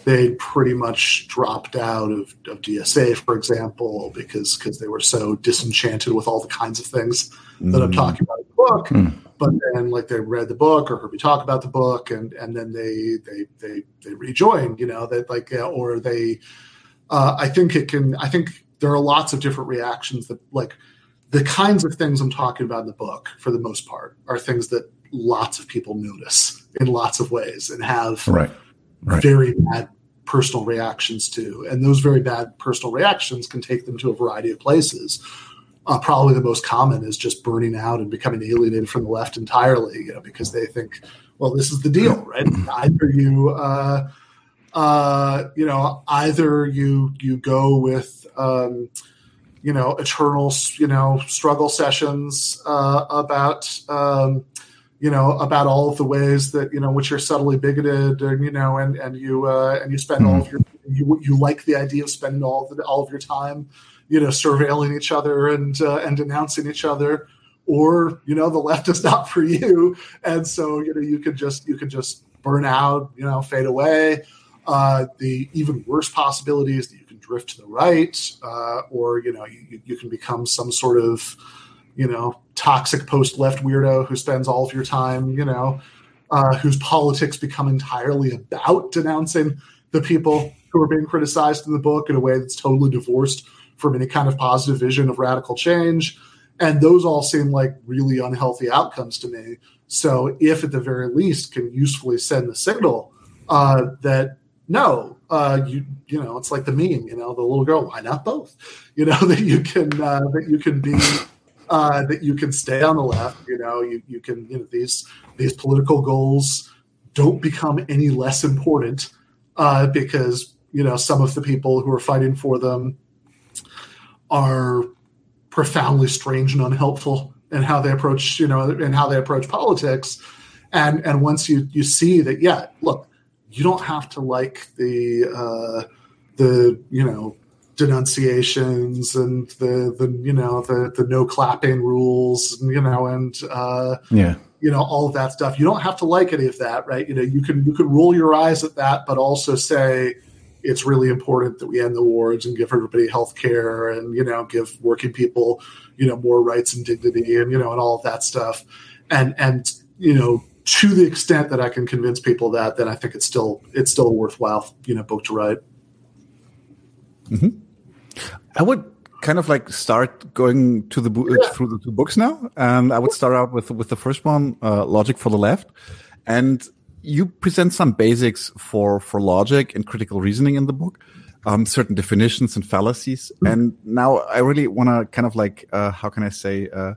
they pretty much dropped out of, of DSA, for example, because because they were so disenchanted with all the kinds of things mm. that I'm mm. talking about in the book. Mm. But then, like they read the book or heard me talk about the book, and and then they they they they rejoined. You know that like or they. Uh, I think it can. I think there are lots of different reactions that like the kinds of things I'm talking about in the book, for the most part, are things that lots of people notice in lots of ways and have right. Right. very bad personal reactions to. And those very bad personal reactions can take them to a variety of places. Uh, probably the most common is just burning out and becoming alienated from the left entirely, you know, because they think, well, this is the deal, right? Either you, uh, uh, you know, either you you go with um, you know eternal you know struggle sessions uh, about um, you know about all of the ways that you know which you're subtly bigoted and you know and and you uh, and you spend mm-hmm. all of your you you like the idea of spending all of the, all of your time you know surveilling each other and uh, and denouncing each other or you know the left is not for you and so you know you could just you could just burn out you know fade away uh, the even worse possibility is that you can drift to the right, uh, or you know you, you can become some sort of you know toxic post left weirdo who spends all of your time you know uh, whose politics become entirely about denouncing the people who are being criticized in the book in a way that's totally divorced from any kind of positive vision of radical change. And those all seem like really unhealthy outcomes to me. So, if at the very least can usefully send the signal uh, that no, uh, you you know, it's like the meme, you know, the little girl. Why not both? You know that you can uh, that you can be uh, that you can stay on the left. You know, you you can you know these these political goals don't become any less important uh, because you know some of the people who are fighting for them are profoundly strange and unhelpful in how they approach you know and how they approach politics and and once you you see that yeah look you don't have to like the uh, the you know denunciations and the the you know the the no clapping rules you know and uh, yeah. you know all of that stuff. You don't have to like any of that right? You know you can you can roll your eyes at that but also say it's really important that we end the wars and give everybody health care and you know give working people you know more rights and dignity and you know and all of that stuff. And and you know to the extent that I can convince people that, then I think it's still it's still a worthwhile you know book to write. Mm-hmm. I would kind of like start going to the yeah. through the two books now, and I would start out with with the first one, uh, Logic for the Left, and you present some basics for for logic and critical reasoning in the book. Um, certain definitions and fallacies. Mm-hmm. And now I really want to kind of like, uh, how can I say, uh,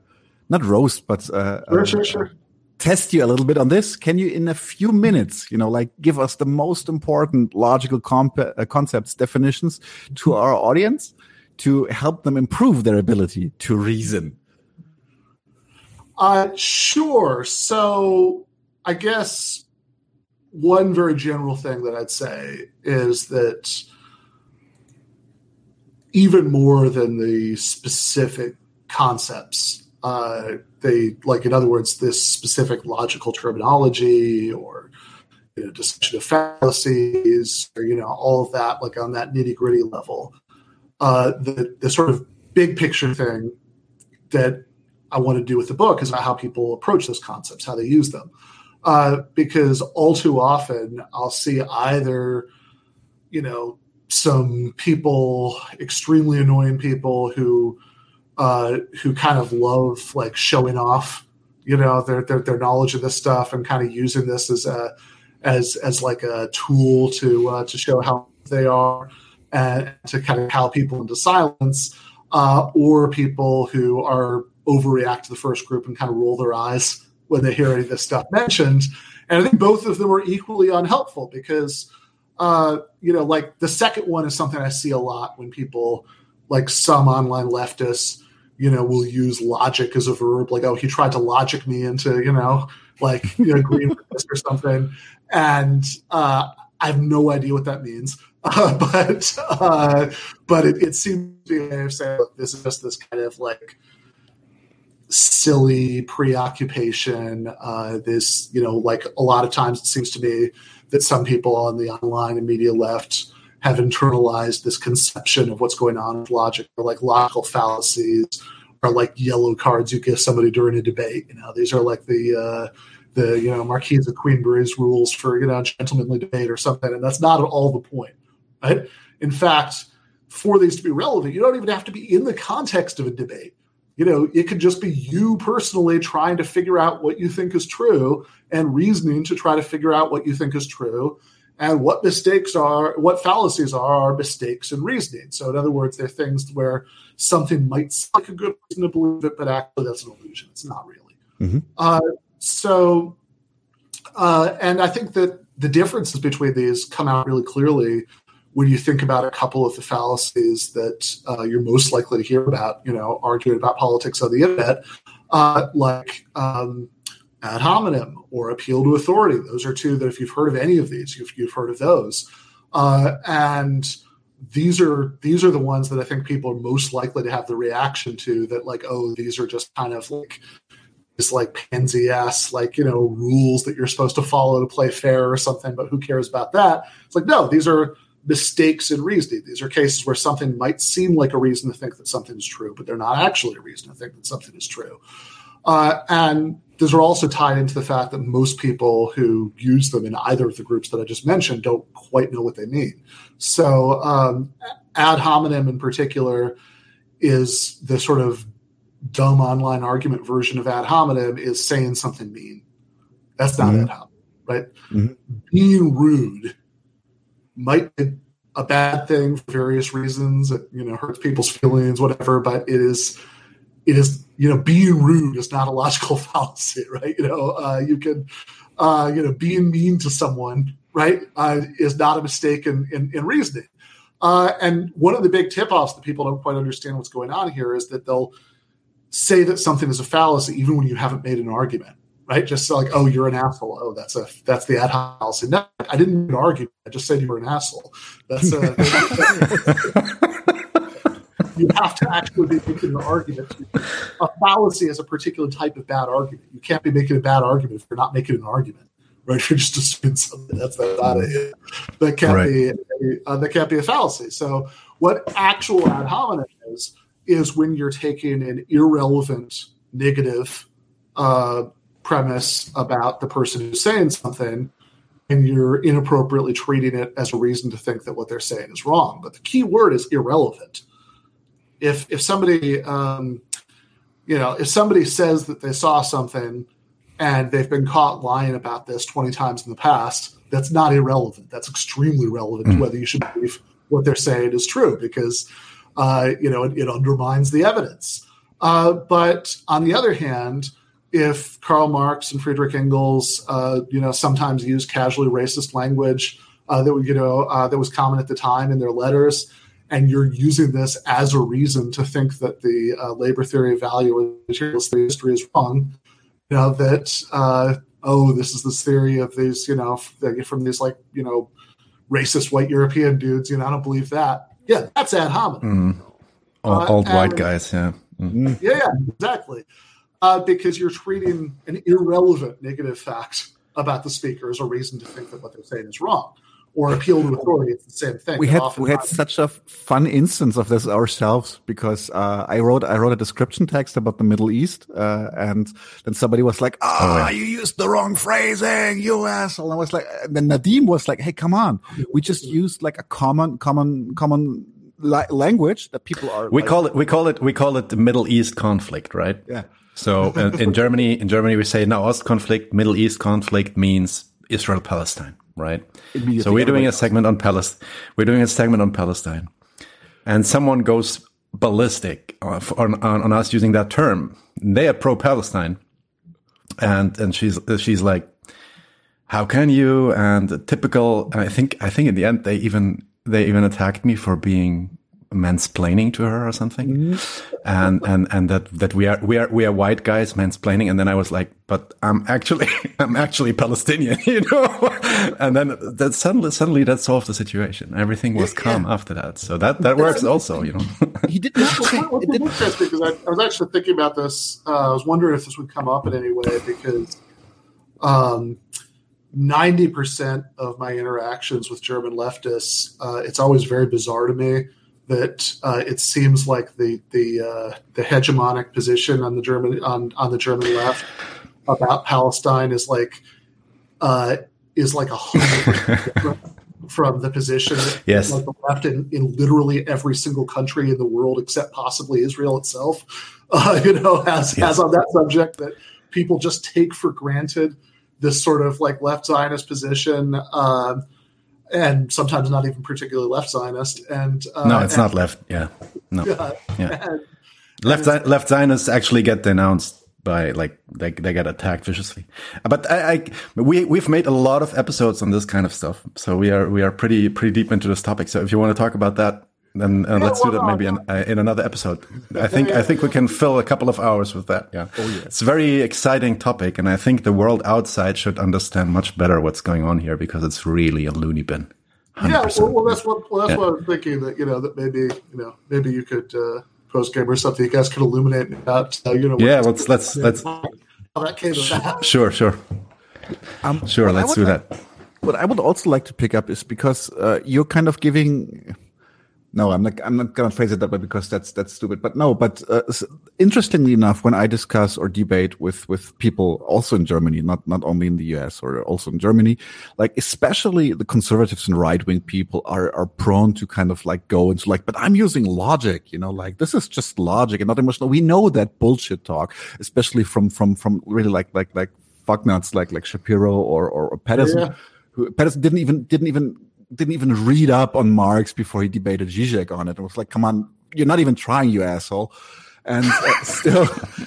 not roast, but uh, sure, sure, sure test you a little bit on this. Can you, in a few minutes, you know, like give us the most important logical comp- uh, concepts, definitions to our audience to help them improve their ability to reason? Uh, sure. So I guess one very general thing that I'd say is that even more than the specific concepts, uh, they like, in other words, this specific logical terminology or you know, discussion of fallacies or you know all of that, like on that nitty gritty level. Uh, the the sort of big picture thing that I want to do with the book is about how people approach those concepts, how they use them. Uh, because all too often I'll see either, you know, some people, extremely annoying people who uh, who kind of love like showing off, you know, their, their their knowledge of this stuff and kind of using this as a as as like a tool to uh, to show how they are and to kind of cow people into silence, uh, or people who are overreact to the first group and kind of roll their eyes when they hear any of this stuff mentioned. And I think both of them are equally unhelpful because, uh, you know, like the second one is something I see a lot when people, like some online leftists, you know, will use logic as a verb, like, oh, he tried to logic me into, you know, like, you know, agreeing with this or something. And uh, I have no idea what that means. Uh, but uh, but it, it seems to be a way of saying, look, this is just this kind of like silly preoccupation. Uh, this, you know, like a lot of times it seems to me that some people on the online and media left have internalized this conception of what's going on with logic, or like logical fallacies, or like yellow cards you give somebody during a debate. You know, these are like the uh, the you know Marquess of Queensberry's rules for you know gentlemanly debate or something, and that's not at all the point, right? In fact, for these to be relevant, you don't even have to be in the context of a debate you know, it could just be you personally trying to figure out what you think is true and reasoning to try to figure out what you think is true. And what mistakes are, what fallacies are, are mistakes in reasoning. So, in other words, they're things where something might seem like a good reason to believe it, but actually that's an illusion. It's not really. Mm-hmm. Uh, so, uh, and I think that the differences between these come out really clearly when you think about a couple of the fallacies that uh, you're most likely to hear about, you know, arguing about politics on the internet, uh, like um, ad hominem or appeal to authority. Those are two that, if you've heard of any of these, you've, you've heard of those. Uh, and these are these are the ones that I think people are most likely to have the reaction to. That like, oh, these are just kind of like this like pansy ass like you know rules that you're supposed to follow to play fair or something. But who cares about that? It's like no, these are mistakes in reasoning. These are cases where something might seem like a reason to think that something is true, but they're not actually a reason to think that something is true. Uh, and these are also tied into the fact that most people who use them in either of the groups that I just mentioned don't quite know what they mean. So, um, ad hominem in particular is the sort of dumb online argument version of ad hominem is saying something mean. That's not mm-hmm. ad hominem, right? Mm-hmm. Being rude might be a bad thing for various reasons. It, you know, hurts people's feelings, whatever. But it is, it is, you know, being rude is not a logical fallacy, right? You know, uh, you can, uh, you know, being mean to someone, right, uh, is not a mistake in, in, in reasoning. Uh, and one of the big tip-offs that people don't quite understand what's going on here is that they'll say that something is a fallacy even when you haven't made an argument right? Just like, oh, you're an asshole. Oh, that's a that's the ad hoc No, I didn't argue. I just said you were an asshole. That's a, you have to actually be making an argument. A fallacy is a particular type of bad argument. You can't be making a bad argument if you're not making an argument. Right, you're just assuming something that's not a, that can't right. be a, uh, that can't be a fallacy. So, what actual ad hominem is is when you're taking an irrelevant negative uh, premise about the person who's saying something and you're inappropriately treating it as a reason to think that what they're saying is wrong. But the key word is irrelevant. If if somebody um, you know if somebody says that they saw something and they've been caught lying about this 20 times in the past, that's not irrelevant. That's extremely relevant mm. to whether you should believe what they're saying is true because uh, you know it, it undermines the evidence. Uh, but on the other hand, if Karl Marx and Friedrich Engels, uh, you know, sometimes use casually racist language uh, that you know uh, that was common at the time in their letters, and you're using this as a reason to think that the uh, labor theory of value or materialist history is wrong, you know that uh, oh, this is this theory of these, you know, from these like, you know, racist white European dudes. You know, I don't believe that. Yeah, that's ad hominem. Mm. Old, uh, old white guys, yeah. Mm. Yeah, yeah, exactly. Uh, because you're treating an irrelevant negative fact about the speaker as a reason to think that what they're saying is wrong or appeal to authority. It's the same thing. We had we had such a fun instance of this ourselves because uh, I wrote I wrote a description text about the Middle East, uh, and then somebody was like, "Ah, oh, oh, you used the wrong phrasing, you asshole." And I was like, and then Nadim was like, "Hey, come on, we just used like a common common common." language that people are we like, call it we call it we call it the middle east conflict right yeah so uh, in germany in germany we say Nahost conflict middle east conflict means israel palestine right? So we're doing a segment on Palestine. We're doing a segment on Palestine, and someone goes ballistic on, on, on us using that term. They are pro-Palestine, and and she's she's like, "How can you?" And typical. I think I think in the end they even they even attacked me for being mansplaining to her or something. Mm-hmm. and and and that that we are we are we are white guys mansplaining. And then i was like but i'm actually i'm actually palestinian you know? And then that suddenly suddenly that solved the situation. Everything was calm yeah. after that. So that that works also you know? He did not well, it's interesting because I, I, was actually thinking about this uh, i was wondering if this would come up in any way because um 90% of my interactions with German leftists, uh, it's always very bizarre to me that uh, it seems like the the uh, the hegemonic position on the German on, on the German left about Palestine is like uh, is like a hundred from the position yes. like the left in, in literally every single country in the world except possibly Israel itself. Uh, you know, has yes. has on that subject that people just take for granted this sort of like left Zionist position. Uh, and sometimes not even particularly left Zionist. And uh, no, it's and, not left. Yeah, no, yeah. yeah. And, left and left Zionists actually get denounced by like they they get attacked viciously. But I, I we we've made a lot of episodes on this kind of stuff, so we are we are pretty pretty deep into this topic. So if you want to talk about that, then uh, yeah, let's do that maybe in, uh, in another episode. I think I think we can fill a couple of hours with that. Yeah. Oh, yeah. It's a very exciting topic, and I think the world outside should understand much better what's going on here because it's really a loony bin. 100%. Yeah, well, well, that's what well, that's yeah. what I'm thinking that you know that maybe you know maybe you could uh, post game or something. You guys could illuminate about uh, you know. Yeah, let's let's let's. How that came about. Sure, sure. Um, sure, let's do that. what I would also like to pick up is because uh, you're kind of giving no, I'm not. I'm not going to phrase it that way because that's that's stupid. But no. But uh, interestingly enough, when I discuss or debate with with people also in Germany, not not only in the U.S. or also in Germany, like especially the conservatives and right wing people are are prone to kind of like go into like, but I'm using logic. You know, like this is just logic and not emotional. We know that bullshit talk, especially from from from really like like like fucknuts like like Shapiro or or, or Peterson. Yeah. Who, Peterson didn't even didn't even didn't even read up on Marx before he debated Zizek on it. It was like, come on, you're not even trying, you asshole. And uh, still,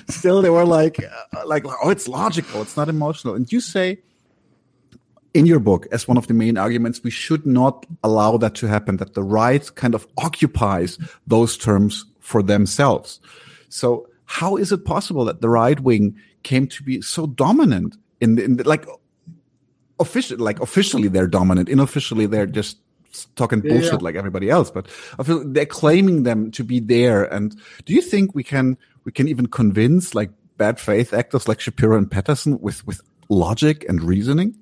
still they were like, uh, like, oh, it's logical. It's not emotional. And you say in your book, as one of the main arguments, we should not allow that to happen, that the right kind of occupies those terms for themselves. So how is it possible that the right wing came to be so dominant in the, in the like officially, like officially they're dominant. Unofficially, they're just talking bullshit yeah. like everybody else. But I feel they're claiming them to be there. And do you think we can we can even convince like bad faith actors like Shapiro and Peterson with with logic and reasoning?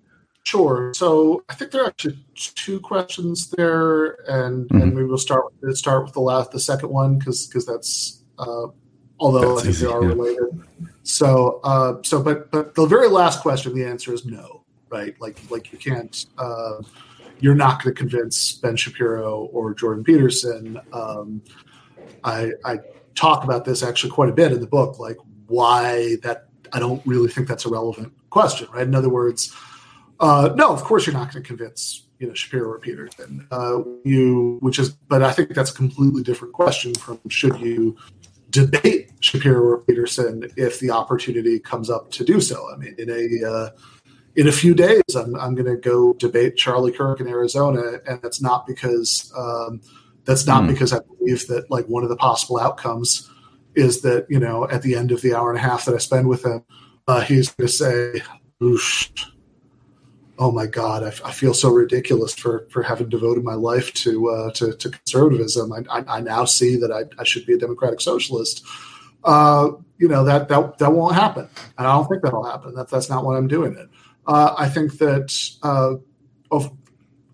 Sure. So I think there are actually two questions there, and mm-hmm. and maybe we'll start with, start with the last, the second one, because because that's uh, although that's I think easy, they are yeah. related. So uh, so but but the very last question, the answer is no right? Like like you can't. Uh, you're not going to convince Ben Shapiro or Jordan Peterson. Um, I, I talk about this actually quite a bit in the book, like why that I don't really think that's a relevant question, right? In other words, uh, no, of course you're not going to convince you know Shapiro or Peterson. Uh, you, which is, but I think that's a completely different question from should you debate Shapiro or Peterson if the opportunity comes up to do so. I mean, in a uh, in a few days, I'm, I'm going to go debate Charlie Kirk in Arizona, and that's not because um, that's not mm. because I believe that like one of the possible outcomes is that you know at the end of the hour and a half that I spend with him, uh, he's going to say, oosh, oh my god, I, I, feel so ridiculous for for having devoted my life to uh, to, to, conservatism. I, I, I, now see that I, I should be a democratic socialist. Uh, you know that that that won't happen, and I don't think that'll happen. That that's not what I'm doing it. Uh, I think that uh, of,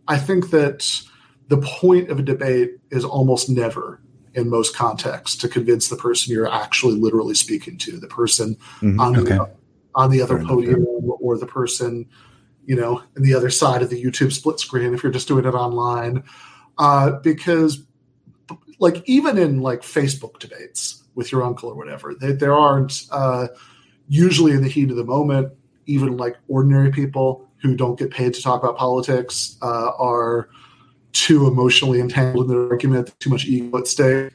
I think that the point of a debate is almost never in most contexts to convince the person you're actually literally speaking to, the person mm-hmm. on, okay. the, on the other Fair podium enough. or the person, you know, in the other side of the YouTube split screen if you're just doing it online. Uh, because like even in like Facebook debates with your uncle or whatever, they, there aren't uh, usually in the heat of the moment, even like ordinary people who don't get paid to talk about politics uh, are – too emotionally entangled in the argument, too much ego at stake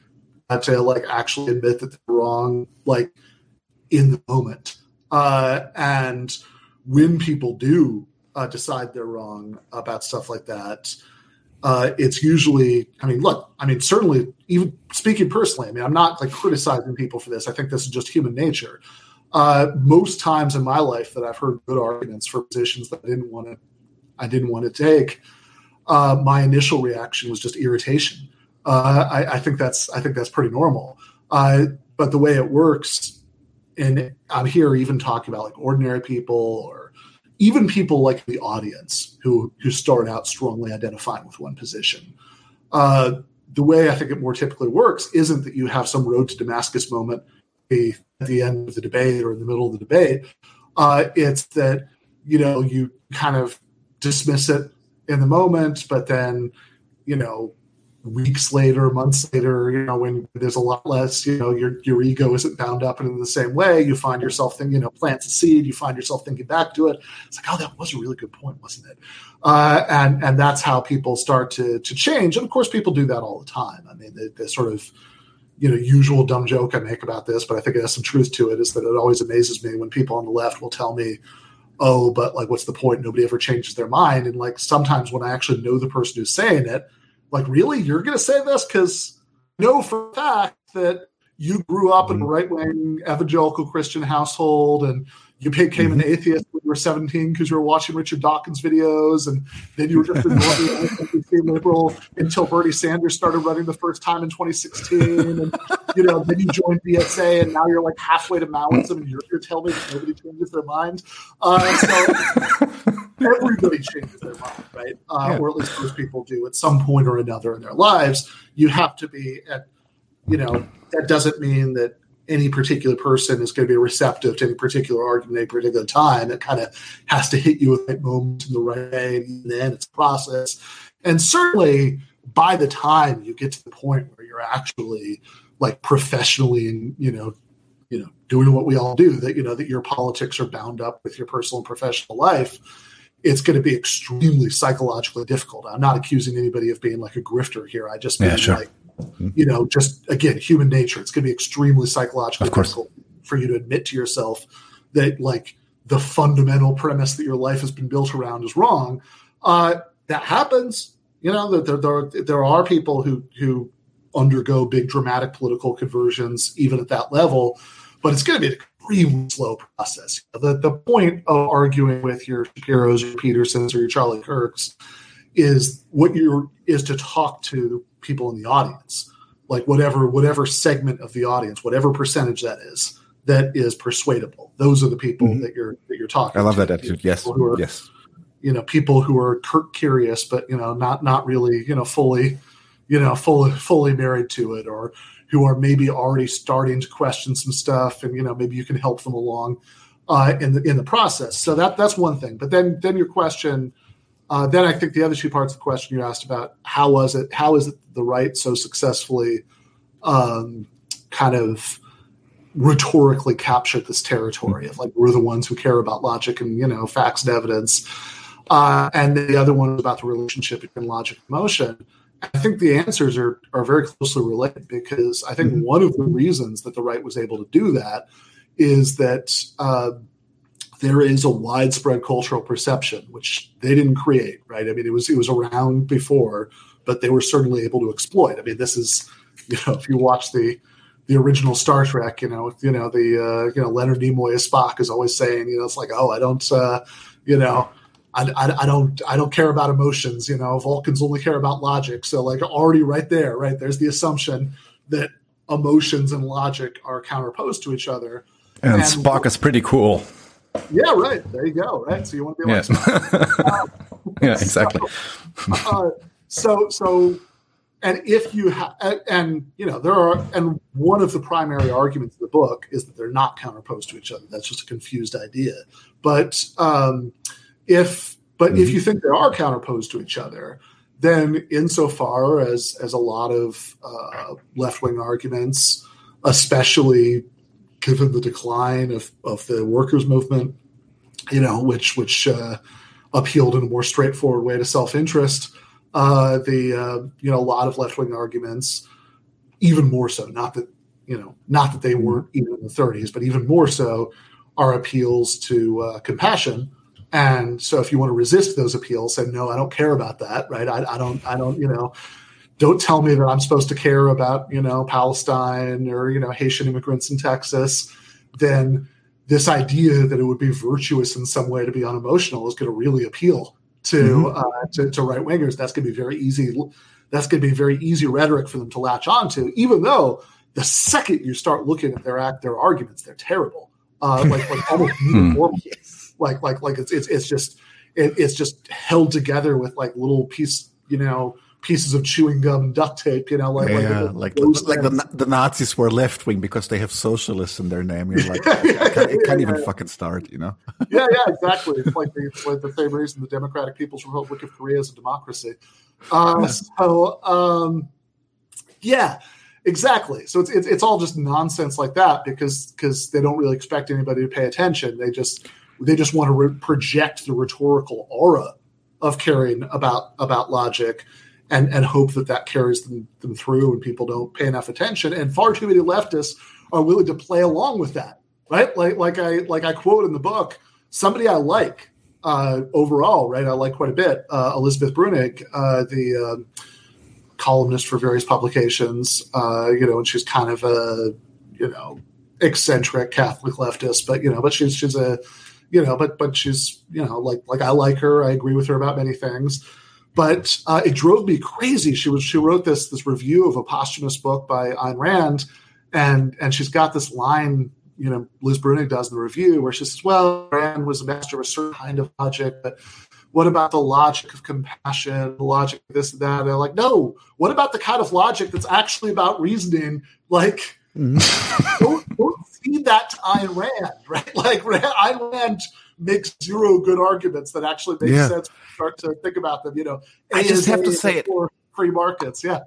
to like actually admit that they're wrong, like in the moment. Uh, and when people do uh, decide they're wrong about stuff like that, uh, it's usually, I mean, look, I mean, certainly, even speaking personally, I mean, I'm not like criticizing people for this. I think this is just human nature. Uh, most times in my life that I've heard good arguments for positions that I didn't want to, I didn't want to take uh, my initial reaction was just irritation. Uh, I, I, think that's I think that's pretty normal. Uh, but the way it works, and I'm here even talking about like ordinary people or even people like the audience who who start out strongly identifying with one position. Uh, the way I think it more typically works isn't that you have some road to Damascus moment at the end of the debate or in the middle of the debate. Uh, it's that you know you kind of dismiss it in the moment, but then, you know, weeks later, months later, you know, when there's a lot less, you know, your your ego isn't bound up in the same way. You find yourself thinking, you know, plants a seed. You find yourself thinking back to it. It's like, oh, that was a really good point, wasn't it? Uh, and and that's how people start to to change. And of course, people do that all the time. I mean, the, the sort of you know usual dumb joke I make about this, but I think it has some truth to it. Is that it always amazes me when people on the left will tell me oh, but like, what's the point? Nobody ever changes their mind. And like, sometimes when I actually know the person who's saying it, like, really, you're going to say this? Because know for a fact that you grew up in a mm-hmm. right wing evangelical Christian household and you became mm-hmm. an atheist when you were 17 because you were watching Richard Dawkins videos, and then you were just a liberal until Bernie Sanders started running the first time in 2016, and you know then you joined DSA, and now you're like halfway to Maoism, and you're, you're telling me that nobody changes their mind. Uh, so everybody changes their mind, right? Uh, yeah. Or at least most people do at some point or another in their lives. You have to be at, you know, that doesn't mean that any particular person is going to be receptive to any particular argument at a particular time. It kind of has to hit you at the right moment in the right way, and then it's a process. And certainly, by the time you get to the point where you're actually like professionally and you know, you know, doing what we all do, that you know that your politics are bound up with your personal and professional life. It's going to be extremely psychologically difficult. I'm not accusing anybody of being like a grifter here. I just mean yeah, sure. like Mm-hmm. you know, just again, human nature. It's going to be extremely psychologically difficult for you to admit to yourself that like the fundamental premise that your life has been built around is wrong. Uh, that happens. You know, there, there, there are people who who undergo big dramatic political conversions even at that level, but it's going to be an extremely slow process. The the point of arguing with your Shapiro's, your Petersons, or your Charlie Kirks is what you're is to talk to people in the audience, like whatever whatever segment of the audience, whatever percentage that is, that is persuadable. Those are the people mm-hmm. that you're that you're talking. I love to. that attitude. Yes, are, yes. You know, people who are curious, but you know, not not really, you know, fully, you know, fully fully married to it, or who are maybe already starting to question some stuff, and you know, maybe you can help them along uh, in the in the process. So that that's one thing. But then then your question uh, then I think the other two parts of the question you asked about how was it, how is it the right so successfully um, kind of rhetorically captured this territory of like we're the ones who care about logic and you know facts and evidence, uh, and the other one was about the relationship between logic and emotion. I think the answers are are very closely related because I think mm-hmm. one of the reasons that the right was able to do that is that. Uh, there is a widespread cultural perception, which they didn't create, right? I mean, it was it was around before, but they were certainly able to exploit. I mean, this is, you know, if you watch the the original Star Trek. You know, you know the uh, you know Leonard Nimoy as Spock is always saying, you know, it's like, oh, I don't, uh, you know. I, I, I, don't I don't care about emotions. You know, Vulcans only care about logic. So like already right there, right there's the assumption that emotions and logic are counterposed to each other. And, and Spock is pretty cool. Yeah, right. There you go. Right. So you want to be like, yeah, yeah exactly. So, uh, so, so, and if you have, and, you know, there are, and one of the primary arguments in the book is that they're not counterposed to each other. That's just a confused idea. But um, if, but mm-hmm. if you think they are counterposed to each other, then insofar as as a lot of uh, left wing arguments, especially given the decline of, of the workers' movement, you know, which which uh, appealed in a more straightforward way to self interest. Uh, the uh, you know a lot of left wing arguments, even more so. Not that you know, not that they weren't even in the 30s, but even more so, are appeals to uh, compassion. And so, if you want to resist those appeals, say no, I don't care about that, right? I, I don't, I don't, you know, don't tell me that I'm supposed to care about, you know, Palestine or, you know, Haitian immigrants in Texas, then this idea that it would be virtuous in some way to be unemotional is going to really appeal to, mm-hmm. uh, to, to right wingers. That's going to be very easy. That's going to be very easy rhetoric for them to latch onto, even though the second you start looking at their act, their arguments, they're terrible. Uh, like, like almost uniformly. Hmm. Like, like, like it's, it's, it's just, it, it's just held together with like little piece, you know, pieces of chewing gum and duct tape, you know, like yeah, like like, like the, the Nazis were left wing because they have socialists in their name. You're like, it can't, it can't even yeah. fucking start, you know? yeah, yeah, exactly. It's like the, it's like the same reason the Democratic People's Republic of Korea is a democracy. Uh, so, um, yeah, exactly. So it's, it's it's all just nonsense like that because because they don't really expect anybody to pay attention. They just they just want to re- project the rhetorical aura of caring about about logic and and hope that that carries them, them through and people don't pay enough attention. And far too many leftists are willing to play along with that right? Like like i like i quote in the book somebody i like uh, overall right? I like quite a bit uh, elizabeth bruenig uh, the um, columnist for various publications uh, you know and she's kind of a you know eccentric catholic leftist but you know but she's she's a you know but but she's you know like like i like her. I agree with her about many things but uh, it drove me crazy. She was she wrote this this review of a posthumous book by Ayn Rand, and and she's got this line, you know, Liz Bruenig does in the review where she says, "Well, Rand was a master of a certain kind of logic, but what about the logic of compassion, the logic of this and that?" And they're like, "No, what about the kind of logic that's actually about reasoning? Like, mm-hmm. don't, don't feed that to Ayn Rand, right? Like, Ayn Rand." Makes zero good arguments that actually make yeah. sense start to think about them. You know, I just have to say it. Free markets, yeah.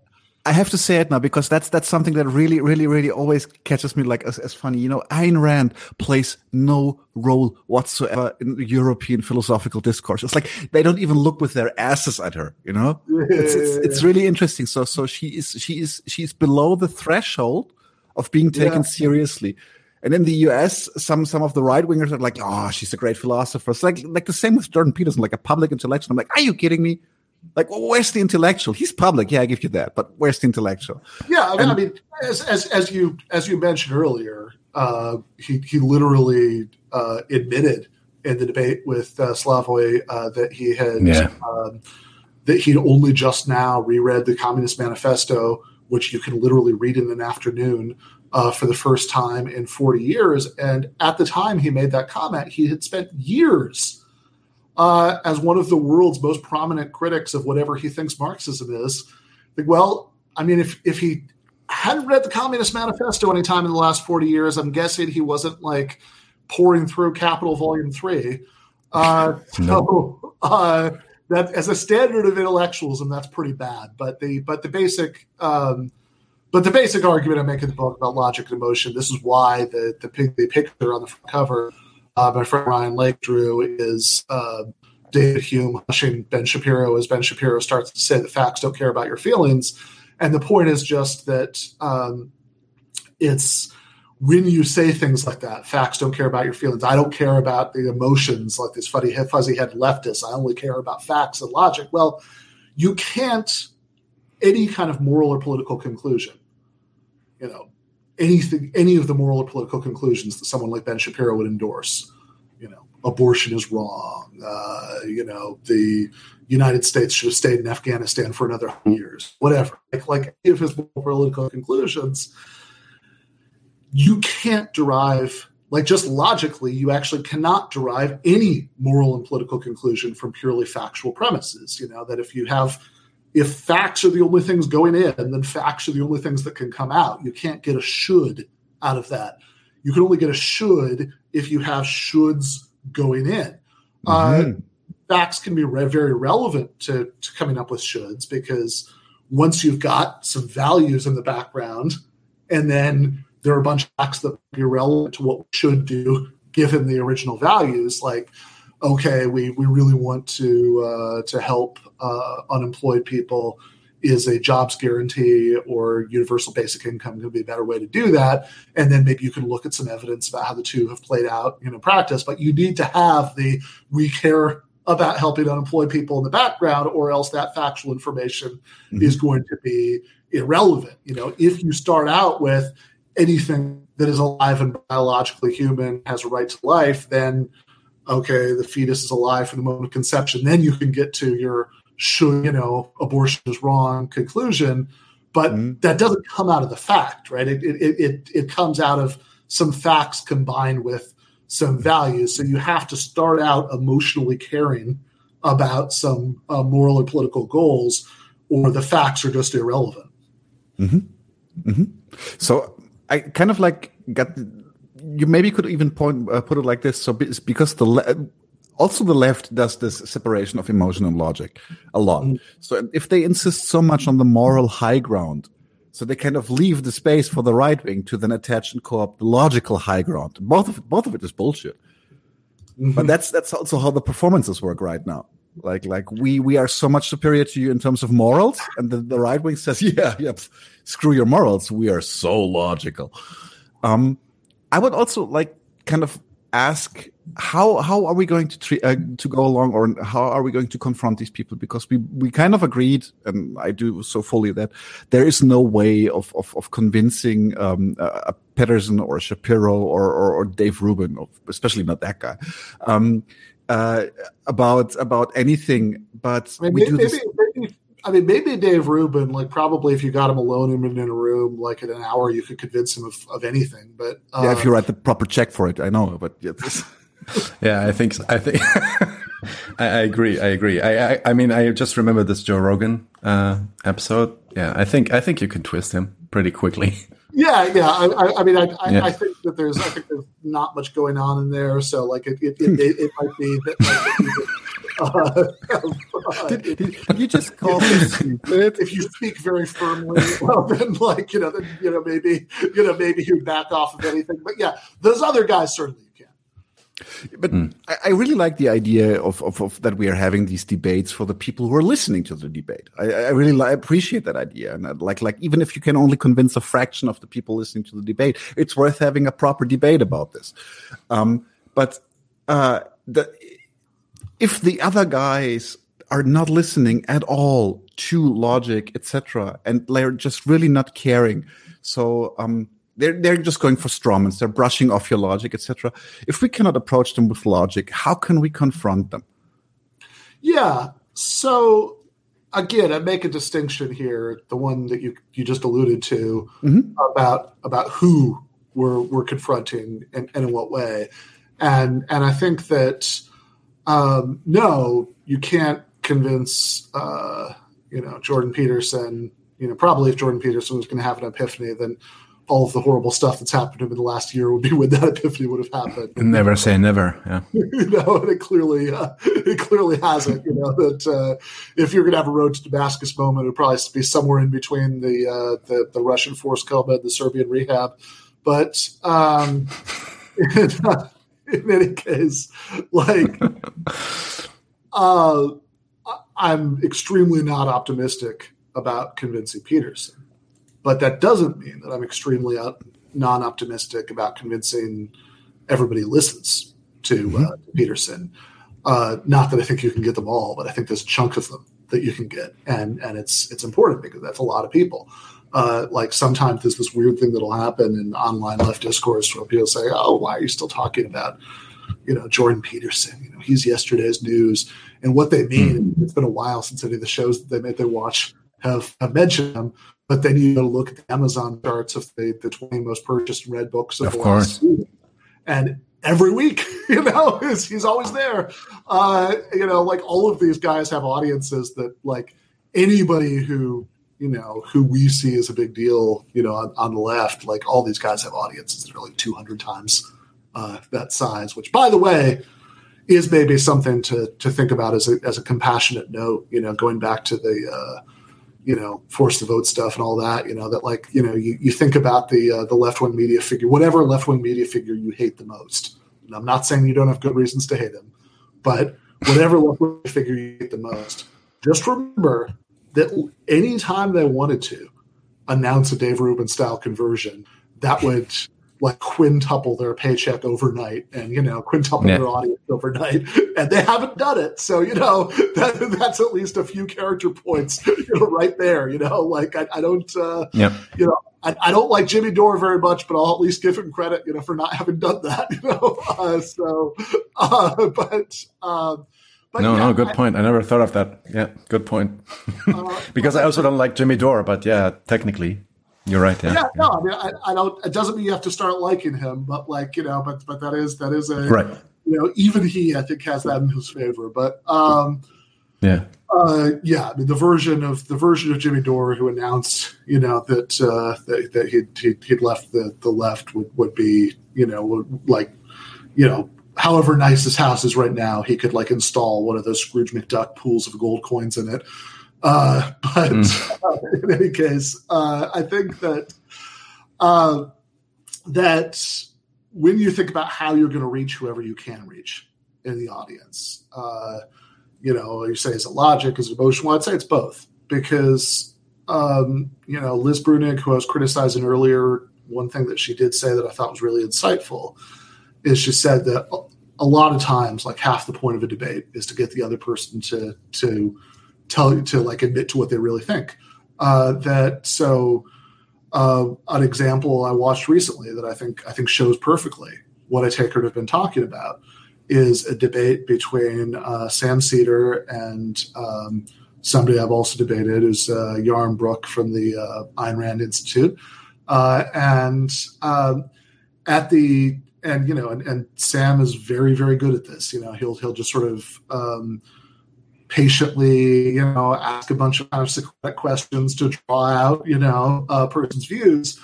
I have to say it now because that's that's something that really, really, really always catches me like as, as funny. You know, Ayn Rand plays no role whatsoever in European philosophical discourse. It's like they don't even look with their asses at her. You know, yeah, it's, it's, it's really interesting. So so she is she is she's below the threshold of being taken yeah. seriously. And in the US, some some of the right wingers are like, "Oh, she's a great philosopher." It's like like the same with Jordan Peterson, like a public intellectual. I'm like, "Are you kidding me?" Like, well, where's the intellectual? He's public, yeah, I give you that, but where's the intellectual? Yeah, I mean, and, I mean as, as as you as you mentioned earlier, uh, he he literally uh, admitted in the debate with uh, Slavoj uh, that he had yeah. Um, that he'd only just now reread the Communist Manifesto, which you can literally read in an afternoon uh, for the first time in 40 years. And at the time he made that comment, he had spent years uh, as one of the world's most prominent critics of whatever he thinks Marxism is. Like, well, I mean, if, if he hadn't read the Communist Manifesto any time in the last 40 years, I'm guessing he wasn't like pouring through Capital Volume 3. Uh, so, uh, that as a standard of intellectualism, that's pretty bad. But the but the basic um, but the basic argument I make in the book about logic and emotion, this is why the the, the picture on the front cover uh, my friend Ryan Lake drew is uh, David Hume hushing Ben Shapiro as Ben Shapiro starts to say the facts don't care about your feelings. And the point is just that um, it's when you say things like that, facts don't care about your feelings. I don't care about the emotions like this fuzzy, fuzzy head leftist. I only care about facts and logic. Well, you can't any kind of moral or political conclusion you know, anything, any of the moral or political conclusions that someone like Ben Shapiro would endorse. You know, abortion is wrong. Uh, you know, the United States should have stayed in Afghanistan for another years. Whatever. Like, like any of his political conclusions, you can't derive like just logically you actually cannot derive any moral and political conclusion from purely factual premises you know that if you have if facts are the only things going in then facts are the only things that can come out. You can't get a should out of that. You can only get a should if you have shoulds going in. Uh, mm-hmm. uh, facts can be re- very relevant to, to coming up with shoulds because once you've got some values in the background and then there are a bunch of facts that be relevant to what we should do given the original values like okay we, we really want to uh, to help uh, unemployed people. Is a jobs guarantee or universal basic income going to be a better way to do that? And then maybe you can look at some evidence about how the two have played out in practice but you need to have the we care about helping unemployed people in the background or else that factual information mm-hmm. is going to be irrelevant. You know if you start out with anything that is alive and biologically human has a right to life, then okay, the fetus is alive from the moment of conception. Then you can get to your should you know abortion is wrong conclusion, but mm-hmm. that doesn't come out of the fact, right? It, it it it comes out of some facts combined with some values. So you have to start out emotionally caring about some uh, moral or political goals, or the facts are just irrelevant. Mm-hmm. Mm-hmm. So I kind of like got you maybe could even point uh, put it like this. So it's because the le- also the left does this separation of emotion and logic a lot. Mm. So if they insist so much on the moral high ground, so they kind of leave the space for the right wing to then attach and co-opt the logical high ground. Both of it, both of it is bullshit. Mm-hmm. But that's that's also how the performances work right now. Like like we we are so much superior to you in terms of morals, and the, the right wing says, yeah, yeah, screw your morals. We are so logical. Um, I would also like kind of ask how how are we going to treat uh, to go along, or how are we going to confront these people? Because we we kind of agreed, and I do so fully that there is no way of of, of convincing um, a Peterson or Shapiro or, or, or Dave Rubin, especially not that guy. Um, uh, about about anything, but we maybe, do this. Maybe, I mean, maybe Dave Rubin, like probably if you got him alone in a room, like in an hour, you could convince him of, of anything. But uh, yeah, if you write the proper check for it, I know. But yeah, yeah I think so. I think I, I, agree. I agree. I, I, I mean, I just remember this Joe Rogan uh, episode. Yeah, I think I think you can twist him pretty quickly. Yeah, yeah. I, I mean, I, yeah. I, think that there's, I think there's not much going on in there. So, like, it, it, it, it might be that. Uh, did, did, you just call him stupid? If you speak very firmly, well, then, like, you know, then, you know, maybe, you know, maybe you back off of anything. But yeah, those other guys certainly you can. but mm. I, I, really like the idea of, of, of, that we are having these debates for the people who are listening to the debate. I, I really li- appreciate that idea, and I'd like like even if you can only convince a fraction of the people listening to the debate, it's worth having a proper debate about this. Um, but uh, the, if the other guys are not listening at all to logic, etc., and they're just really not caring, so um, they're they're just going for strawmans. They're brushing off your logic, etc. If we cannot approach them with logic, how can we confront them? Yeah. So again, I make a distinction here, the one that you you just alluded to mm-hmm. about about who we're we're confronting and, and, in what way, and and I think that um, no, you can't convince uh, you know Jordan Peterson. You know, probably if Jordan Peterson was going to have an epiphany, then all of the horrible stuff that's happened to him in the last year would be when that epiphany would have happened. Never say never. Yeah, you know, and it clearly uh, it clearly hasn't. You know that uh, if you're going to have a road to Damascus moment, it would probably be somewhere in between the uh, the, the Russian force coma and the Serbian rehab. But um, in, in any case, like. Uh, I'm extremely not optimistic about convincing Peterson. But that doesn't mean that I'm extremely non optimistic about convincing everybody listens to, mm-hmm. uh, Peterson. Uh, not that I think you can get them all, but I think there's a chunk of them that you can get, and and it's it's important because that's a lot of people. Uh, like sometimes there's this weird thing that'll happen in online left discourse where people say, "Oh, why are you still talking about, you know, Jordan Peterson? You know, he's yesterday's news." And what they mean, mm-hmm. it's been a while since any of the shows that they made they watch have, have mentioned him. But then you to look at the Amazon charts of the, the 20 most purchased read books of, of course. And every week, you know, he's, he's always there. Uh, you know, like all of these guys have audiences that like anybody who you know, who we see as a big deal, you know, on, on the left, like all these guys have audiences that are like 200 times uh, that size, which, by the way, is maybe something to to think about as a as a compassionate note. You know, going back to the uh, you know force the vote stuff and all that. You know that like you know you, you think about the uh, the left wing media figure, whatever left wing media figure you hate the most. And I'm not saying you don't have good reasons to hate him, but whatever left wing figure you hate the most, just remember that anytime they wanted to announce a Dave Rubin style conversion, that would like quintuple their paycheck overnight and you know quintuple yeah. their audience overnight and they haven't done it so you know that, that's at least a few character points you know right there you know like i, I don't uh yep. you know I, I, don't like Jimmy Dore very much, but I'll at least give him credit, you know, for not having done that. You know, uh, so, uh, but um, but no, yeah, no, good I, point. I never thought of that. Yeah, good point. uh, because I also don't like Jimmy Dore, but yeah, technically, you're right. Yeah, yeah, no, I mean, I, I, don't. It doesn't mean you have to start liking him, but like you know, but but that is that is a right. You know, even he, I think, has that in his favor. But um, yeah, uh, yeah, I mean, the version of the version of Jimmy Dore who announced, you know, that uh, that, that he'd, he'd, he'd left the the left would would be, you know, like, you know, however nice his house is right now, he could like install one of those Scrooge McDuck pools of gold coins in it. Uh, but mm. uh, in any case, uh, I think that uh, that when you think about how you're going to reach whoever you can reach in the audience, uh, you know, you say is it logic, is it emotion? Well, I'd say it's both because um, you know Liz Bruenig, who I was criticizing earlier, one thing that she did say that I thought was really insightful is she said that a lot of times, like half the point of a debate is to get the other person to to tell you to like admit to what they really think. Uh, that so uh, an example I watched recently that I think I think shows perfectly what I take her to have been talking about is a debate between uh, Sam Seder and um, somebody I've also debated is uh, Yaron Brook from the uh, Ayn Rand Institute, uh, and um, at the and you know, and, and, Sam is very, very good at this. You know, he'll he'll just sort of um, patiently, you know, ask a bunch of kind questions to draw out, you know, a person's views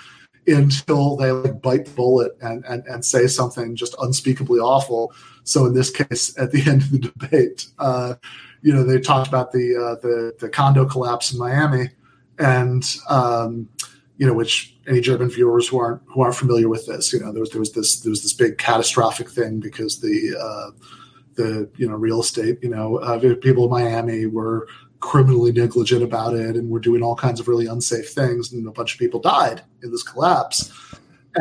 until they like bite the bullet and, and and say something just unspeakably awful. So in this case, at the end of the debate, uh, you know, they talked about the uh, the the condo collapse in Miami, and um, you know, which any German viewers who aren't who aren't familiar with this, you know, there was there was this there was this big catastrophic thing because the uh, the you know real estate, you know, uh, people in Miami were criminally negligent about it and were doing all kinds of really unsafe things, and a bunch of people died in this collapse.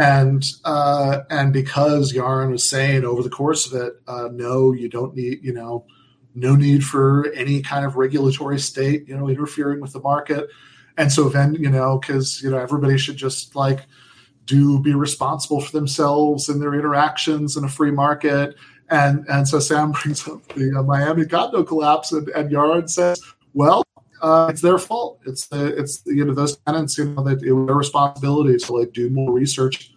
And uh, and because Yaron was saying over the course of it, uh, no, you don't need, you know, no need for any kind of regulatory state, you know, interfering with the market and so then you know because you know everybody should just like do be responsible for themselves and their interactions in a free market. And and so sam brings up the uh, miami condo collapse and, and Yaron says well uh, it's their fault. It's the it's you know those tenants you know that it was their responsibility to like do more research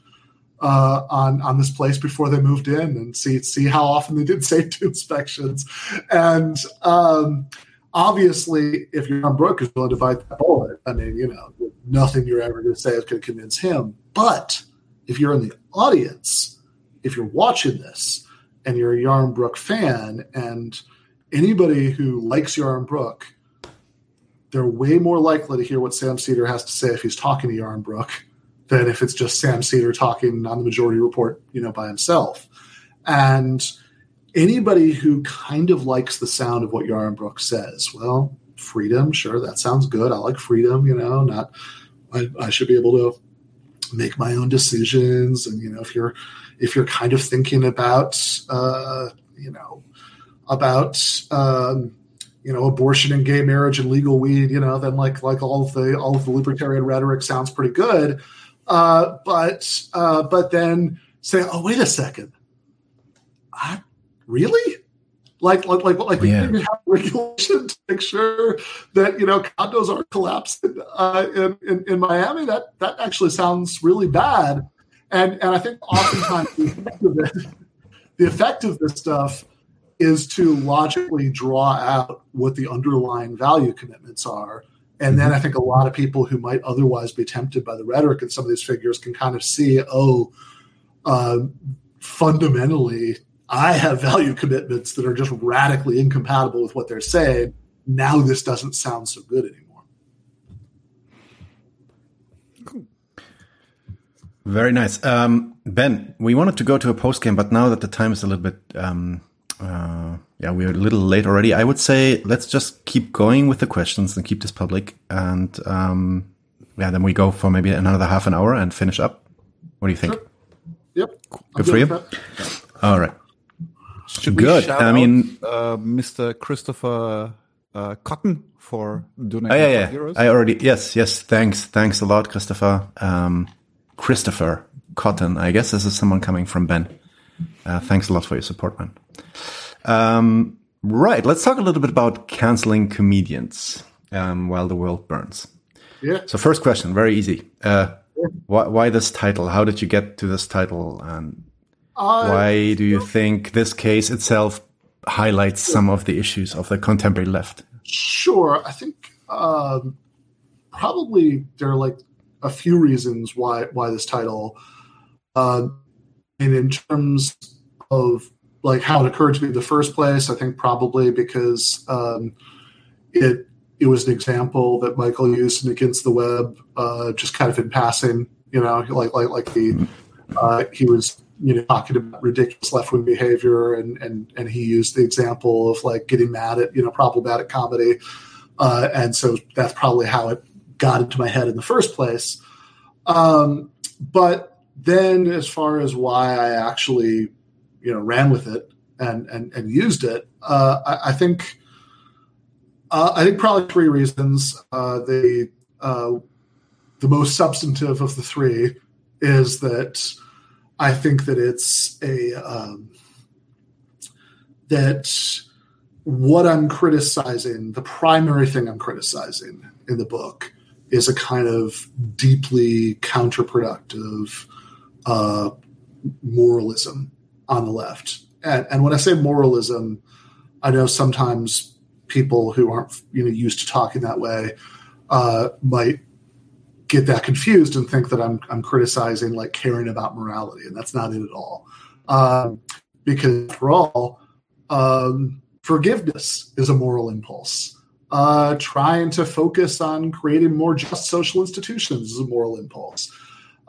uh, on on this place before they moved in and see see how often they did safety inspections. And um, obviously, if Brook is willing to bite that bullet, I mean, you know, nothing you're ever going to say is going to convince him. But if you're in the audience, if you're watching this and you're a Yaron Brook fan, and anybody who likes Yaron Brook, they're way more likely to hear what Sam Seder has to say if he's talking to Yaron Brook than if it's just Sam Seder talking on the Majority Report, you know, by himself. And anybody who kind of likes the sound of what Yaron Brooks says, well, freedom, sure, that sounds good. I like freedom, you know, not I, I, should be able to make my own decisions. And, you know, if you're if you're kind of thinking about uh, you know, about um, you know abortion and gay marriage and legal weed, you know, then like like all of the all of the libertarian rhetoric sounds pretty good. Uh, but uh, but then say, oh wait a second, I, really? Like like like like Yeah. we have regulation to make sure that you know condos aren't collapsing uh, in, in in Miami. That that actually sounds really bad. And and I think oftentimes the effect of it, the effect of this stuff is to logically draw out what the underlying value commitments are. And then I think a lot of people who might otherwise be tempted by the rhetoric and some of these figures can kind of see, oh, uh, fundamentally, I have value commitments that are just radically incompatible with what they're saying. Now this doesn't sound so good anymore. Very nice. Um, ben, we wanted to go to a post game, but now that the time is a little bit, um, uh, yeah, we're a little late already. I would say let's just keep going with the questions and keep this public. And um, yeah, then we go for maybe another half an hour and finish up. What do you think? Sure. Yep. I'm Good for you? All right. Should Good. I mean- out, uh, Mr. Christopher uh, Cotton for donating Oh, yeah, yeah. euros? I already, yes, yes. Thanks. Thanks a lot, Christopher. Um, Christopher Cotton. I guess this is someone coming from Ben. Uh, thanks a lot for your support, man. Um, right. Let's talk a little bit about canceling comedians um, while the world burns. Yeah. So, first question, very easy. Uh, why, why this title? How did you get to this title? And why do you think this case itself highlights some of the issues of the contemporary left? Sure. I think um, probably there are like a few reasons why why this title. Uh, and in terms of like how it occurred to me in the first place, I think probably because um, it it was an example that Michael used in Against the Web, uh, just kind of in passing. You know, like like like the uh, he was you know talking about ridiculous left wing behavior, and and and he used the example of like getting mad at you know problematic comedy, uh, and so that's probably how it got into my head in the first place. Um, but then, as far as why I actually you know ran with it and and and used it, uh, I, I think. Uh, I think probably three reasons. Uh, the uh, the most substantive of the three is that I think that it's a um, that what I'm criticizing, the primary thing I'm criticizing in the book, is a kind of deeply counterproductive uh, moralism on the left. And, and when I say moralism, I know sometimes people who aren't you know used to talking that way uh, might get that confused and think that I'm I'm criticizing like caring about morality, and that's not it at all. Um, because after all, um, forgiveness is a moral impulse. Uh, trying to focus on creating more just social institutions is a moral impulse.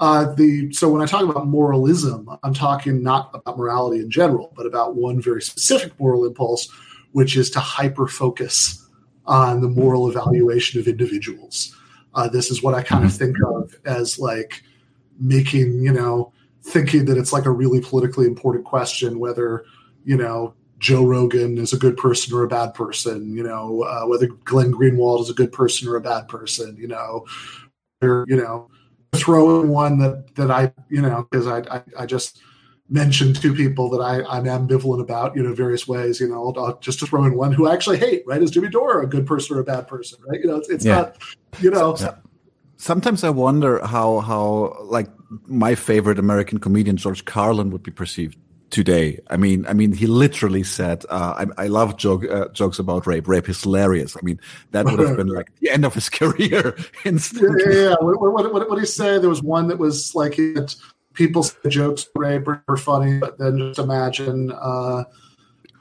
Uh, the so when I talk about moralism, I'm talking not about morality in general, but about one very specific moral impulse, which is to hyper focus on the moral evaluation of individuals. Uh, this is what I kind of think of as like making, you know, thinking that it's like a really politically important question whether, you know, Joe Rogan is a good person or a bad person, you know, uh, whether Glenn Greenwald is a good person or a bad person, you know, or, you know, throw in one that, that I, you know, because I, I, I just mentioned two people that I, I'm ambivalent about, you know, various ways, you know, I'll, I'll just to throw in one who I actually hate, right? Is Jimmy Dore a good person or a bad person, right? You know, it's, it's Yeah. not, you know, Sometimes I wonder how how like my favorite American comedian George Carlin would be perceived today. I mean, I mean, he literally said, uh, I, "I love joke, uh, jokes about rape. Rape is hilarious." I mean, that would have been like the end of his career yeah, instantly. yeah, yeah. What, what, what, what did he say? There was one that was like he had, people say jokes rape are funny, but then just imagine uh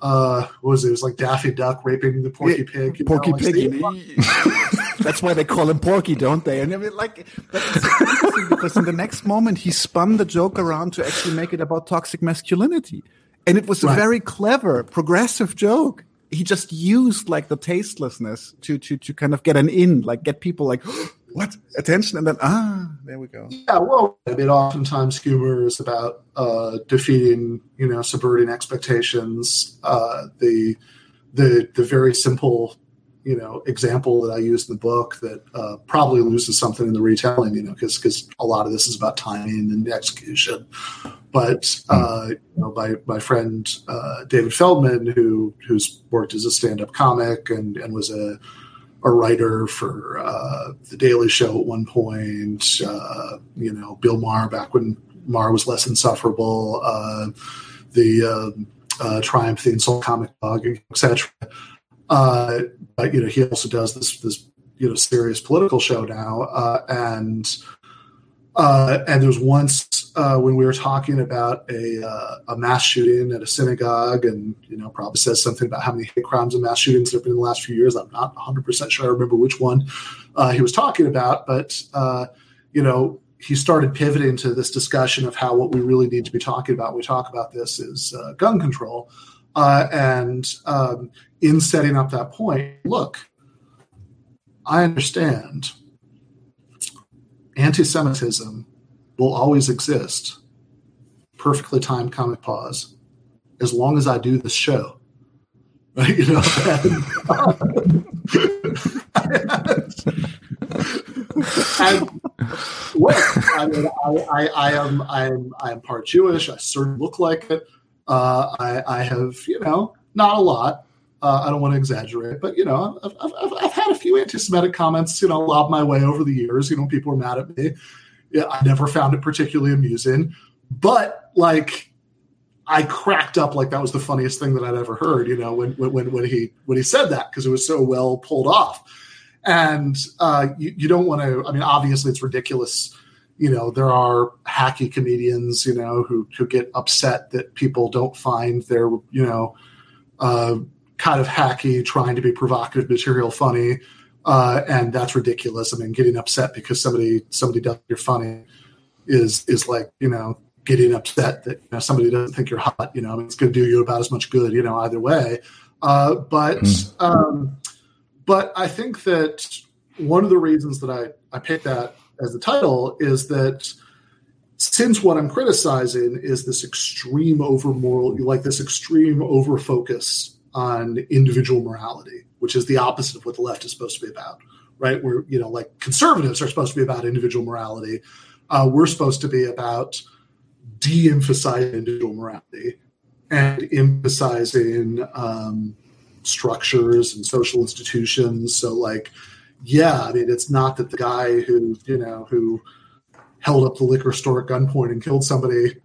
uh what was it? It was like Daffy Duck raping the Porky Pig. you Porky Pig. That's why they call him Porky, don't they? And I mean, like, that's so interesting because in the next moment he spun the joke around to actually make it about toxic masculinity, and it was a Right. very clever, progressive joke. He just used like the tastelessness to to to kind of get an in, like get people like what attention, and then ah, there we go. Yeah, well, I mean, oftentimes humor is about uh, defeating, you know, subverting expectations. Uh, the the the very simple you know example that I use in the book that uh, probably loses something in the retelling, you know, because because a lot of this is about timing and execution. But uh, you know, my my friend uh, David Feldman, who who's worked as a stand up comic and and was a a writer for uh, the Daily Show at one point. Uh, you know, Bill Maher back when Maher was less insufferable. Uh, the um, uh, Triumph, the Insult Comic Dog, etc. Uh, but you know, he also does this this you know serious political show now, uh, and uh, and there's once uh, when we were talking about a uh, a mass shooting at a synagogue, and you know probably says something about how many hate crimes and mass shootings there have been in the last few years. I'm not 100 percent sure I remember which one uh, he was talking about, but uh, you know he started pivoting to this discussion of how what we really need to be talking about when we talk about this is uh, gun control, and um, in setting up that point, look, I understand anti Semitism will always exist. Perfectly timed comic pause. As long as I do this show. You know, and, I mean, I, I, I, am I am I am part Jewish. I certainly look like it. Uh, I, I have, you know, not a lot, uh, I don't want to exaggerate, but you know, I've, I've, I've, had a few anti-Semitic comments, you know, lob my way over the years. You know, people were mad at me. Yeah, I never found it particularly amusing, but like, I cracked up like that was the funniest thing that I'd ever heard. You know, when when when he when he said that because it was so well pulled off, and uh, you, you don't want to. I mean, obviously, it's ridiculous you know there are hacky comedians you know who who get upset that people don't find their you know uh, kind of hacky, trying to be provocative material funny. Uh, and that's ridiculous. I mean, getting upset because somebody somebody doesn't you're funny is is like you know getting upset that you know, somebody doesn't think you're hot. You know, I mean, it's going to do you about as much good. You know, either way. Uh, but mm. um, but I think that one of the reasons that I I picked that as the title is that since what I'm criticizing is this extreme over moral, like this extreme over focus on individual morality, which is the opposite of what the left is supposed to be about, right? Where, you know, like conservatives are supposed to be about individual morality. Uh, we're supposed to be about de emphasizing individual morality and emphasizing um, structures and social institutions. So, like, yeah, I mean, it's not that the guy who, you know, who held up the liquor store at gunpoint and killed somebody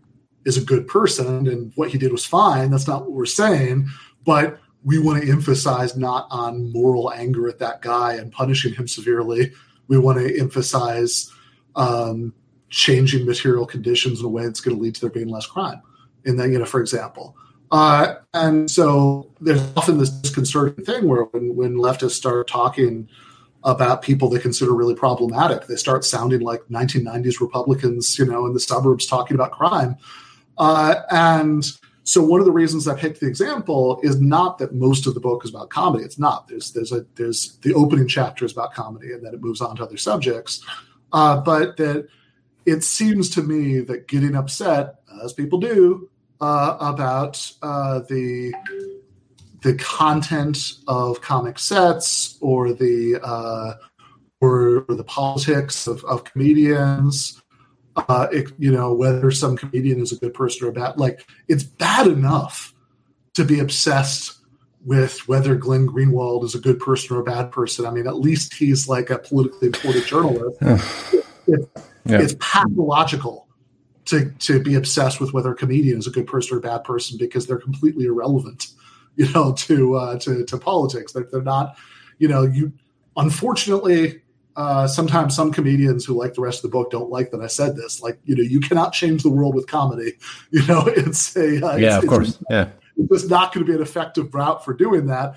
is a good person and what he did was fine. That's not what we're saying but we want to emphasize not on moral anger at that guy and punishing him severely. We want to emphasize um, changing material conditions in a way that's going to lead to there being less crime. And then, you know, for example, uh, and so there's often this disconcerting thing where when, when leftists start talking about people they consider really problematic, they start sounding like 1990s Republicans, you know, in the suburbs talking about crime. Uh, and so one of the reasons I picked the example is not that most of the book is about comedy. It's not. There's there's a there's the opening chapter is about comedy, and then it moves on to other subjects. Uh, but that it seems to me that getting upset, as people do, uh, about uh, the the content of comic sets or the uh, or, or the politics of, of comedians uh, it, you know, whether some comedian is a good person or a bad. Like, it's bad enough to be obsessed with whether Glenn Greenwald is a good person or a bad person. I mean, at least he's like a politically important journalist. it, yeah. It's pathological to to be obsessed with whether a comedian is a good person or a bad person because they're completely irrelevant, you know, to uh, to to politics. They're, they're not, you know, you. Unfortunately, uh, sometimes some comedians who like the rest of the book don't like that I said this. Like, you know, you cannot change the world with comedy. You know, it's a uh, yeah, it's, of course, yeah. It's just not going to be an effective route for doing that.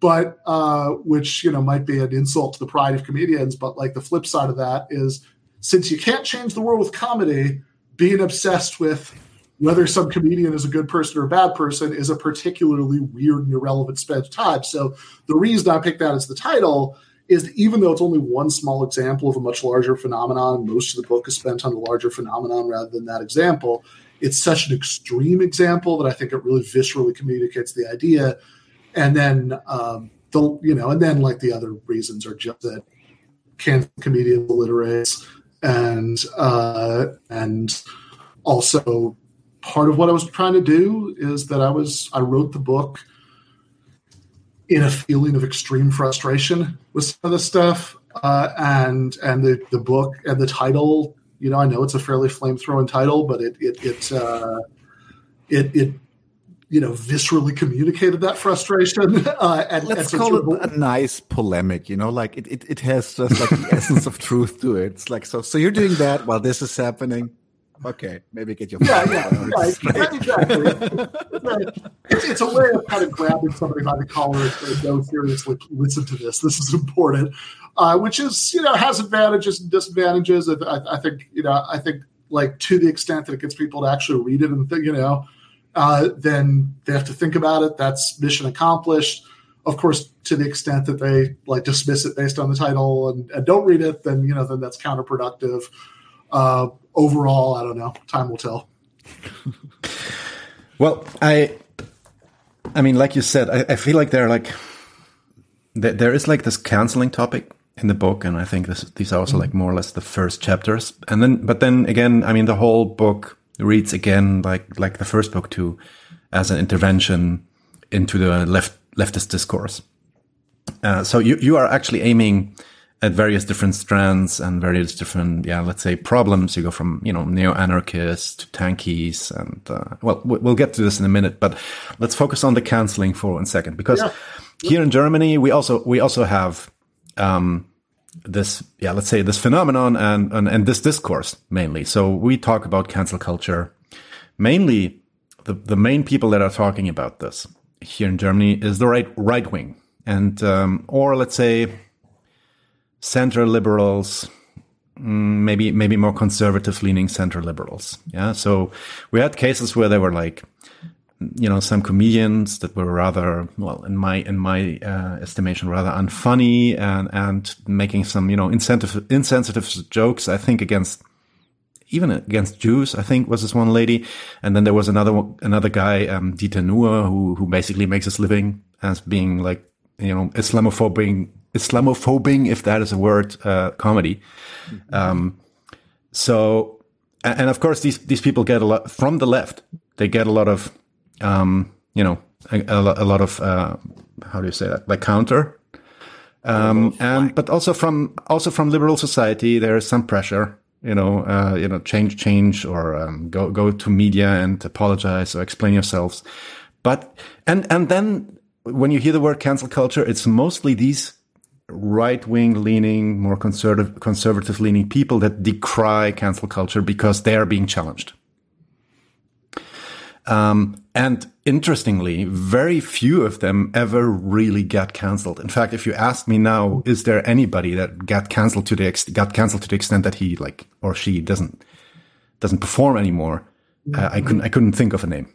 But uh, which you know might be an insult to the pride of comedians. But like the flip side of that is, since you can't change the world with comedy, being obsessed with whether some comedian is a good person or a bad person is a particularly weird and irrelevant spend of time. So the reason I picked that as the title is even though it's only one small example of a much larger phenomenon, most of the book is spent on a larger phenomenon rather than that example. It's such an extreme example that I think it really viscerally communicates the idea. And then, um, the you know, and then like the other reasons are just that can comedians illiterates and uh, and also part of what I was trying to do is that I was I wrote the book in a feeling of extreme frustration with some of the stuff, uh, and and the the book and the title. You know, I know it's a fairly flame throwing title, but it it it uh, it, it you know viscerally communicated that frustration. Uh, and, Let's and call it a nice polemic. You know, like it, it, it has just like the essence of truth to it. It's like so. So you're doing that while this is happening okay, maybe get your yeah, yeah, yeah, exactly. it's, it's, a way of kind of grabbing somebody by the collar and saying, "No, seriously, listen to this. This is important." Uh, which is, you know, has advantages and disadvantages. I, I, think, you know, I think like to the extent that it gets people to actually read it and think, you know, uh, then they have to think about it. That's mission accomplished. Of course, to the extent that they like dismiss it based on the title and, and don't read it, then you know, then that's counterproductive. Uh, overall, I don't know. Time will tell. well, I, I mean, like you said, I, I feel like there are like there, there is like this canceling topic in the book, and I think this, these are also like more or less the first chapters. And then, but then again, I mean, the whole book reads again like like the first book too, as an intervention into the left leftist discourse. Uh, so you you are actually aiming at various different strands and various different, yeah, let's say problems. You go from, you know, neo-anarchists to tankies and, uh, well, we'll get to this in a minute, but let's focus on the canceling for one second because yeah. here in Germany, we also, we also have, um, this, yeah, let's say this phenomenon and, and, and this discourse mainly. So we talk about cancel culture. Mainly the, the main people that are talking about this here in Germany is the right, right wing and, um, or let's say, center liberals, mm, maybe maybe more conservative leaning center liberals. Yeah, so we had cases where there were like, you know, some comedians that were rather well in my in my uh, estimation rather unfunny and and making some you know insensitive insensitive jokes. I think against even against Jews, I think was this one lady, and then there was another another guy, um, Dieter Nuhr, who who basically makes his living as being like you know Islamophobic Islamophobing, if that is a word, uh, comedy. Mm-hmm. Um, so, and, and, of course, these these people get a lot from the left. They get a lot of, um, you know, a, a, lot of uh, how do you say that, like counter. Um, and but also from also from liberal society, there is some pressure. You know, uh, you know, change, change, or um, go go to media and apologize or explain yourselves. But and and then when you hear the word cancel culture, it's mostly these right wing leaning, more conservative conservative leaning people that decry cancel culture because they are being challenged. Um, and interestingly, very few of them ever really get cancelled. In fact, if you ask me now, is there anybody that got cancelled to the ex- got cancelled to the extent that he like or she doesn't doesn't perform anymore? Uh, I couldn't I couldn't think of a name,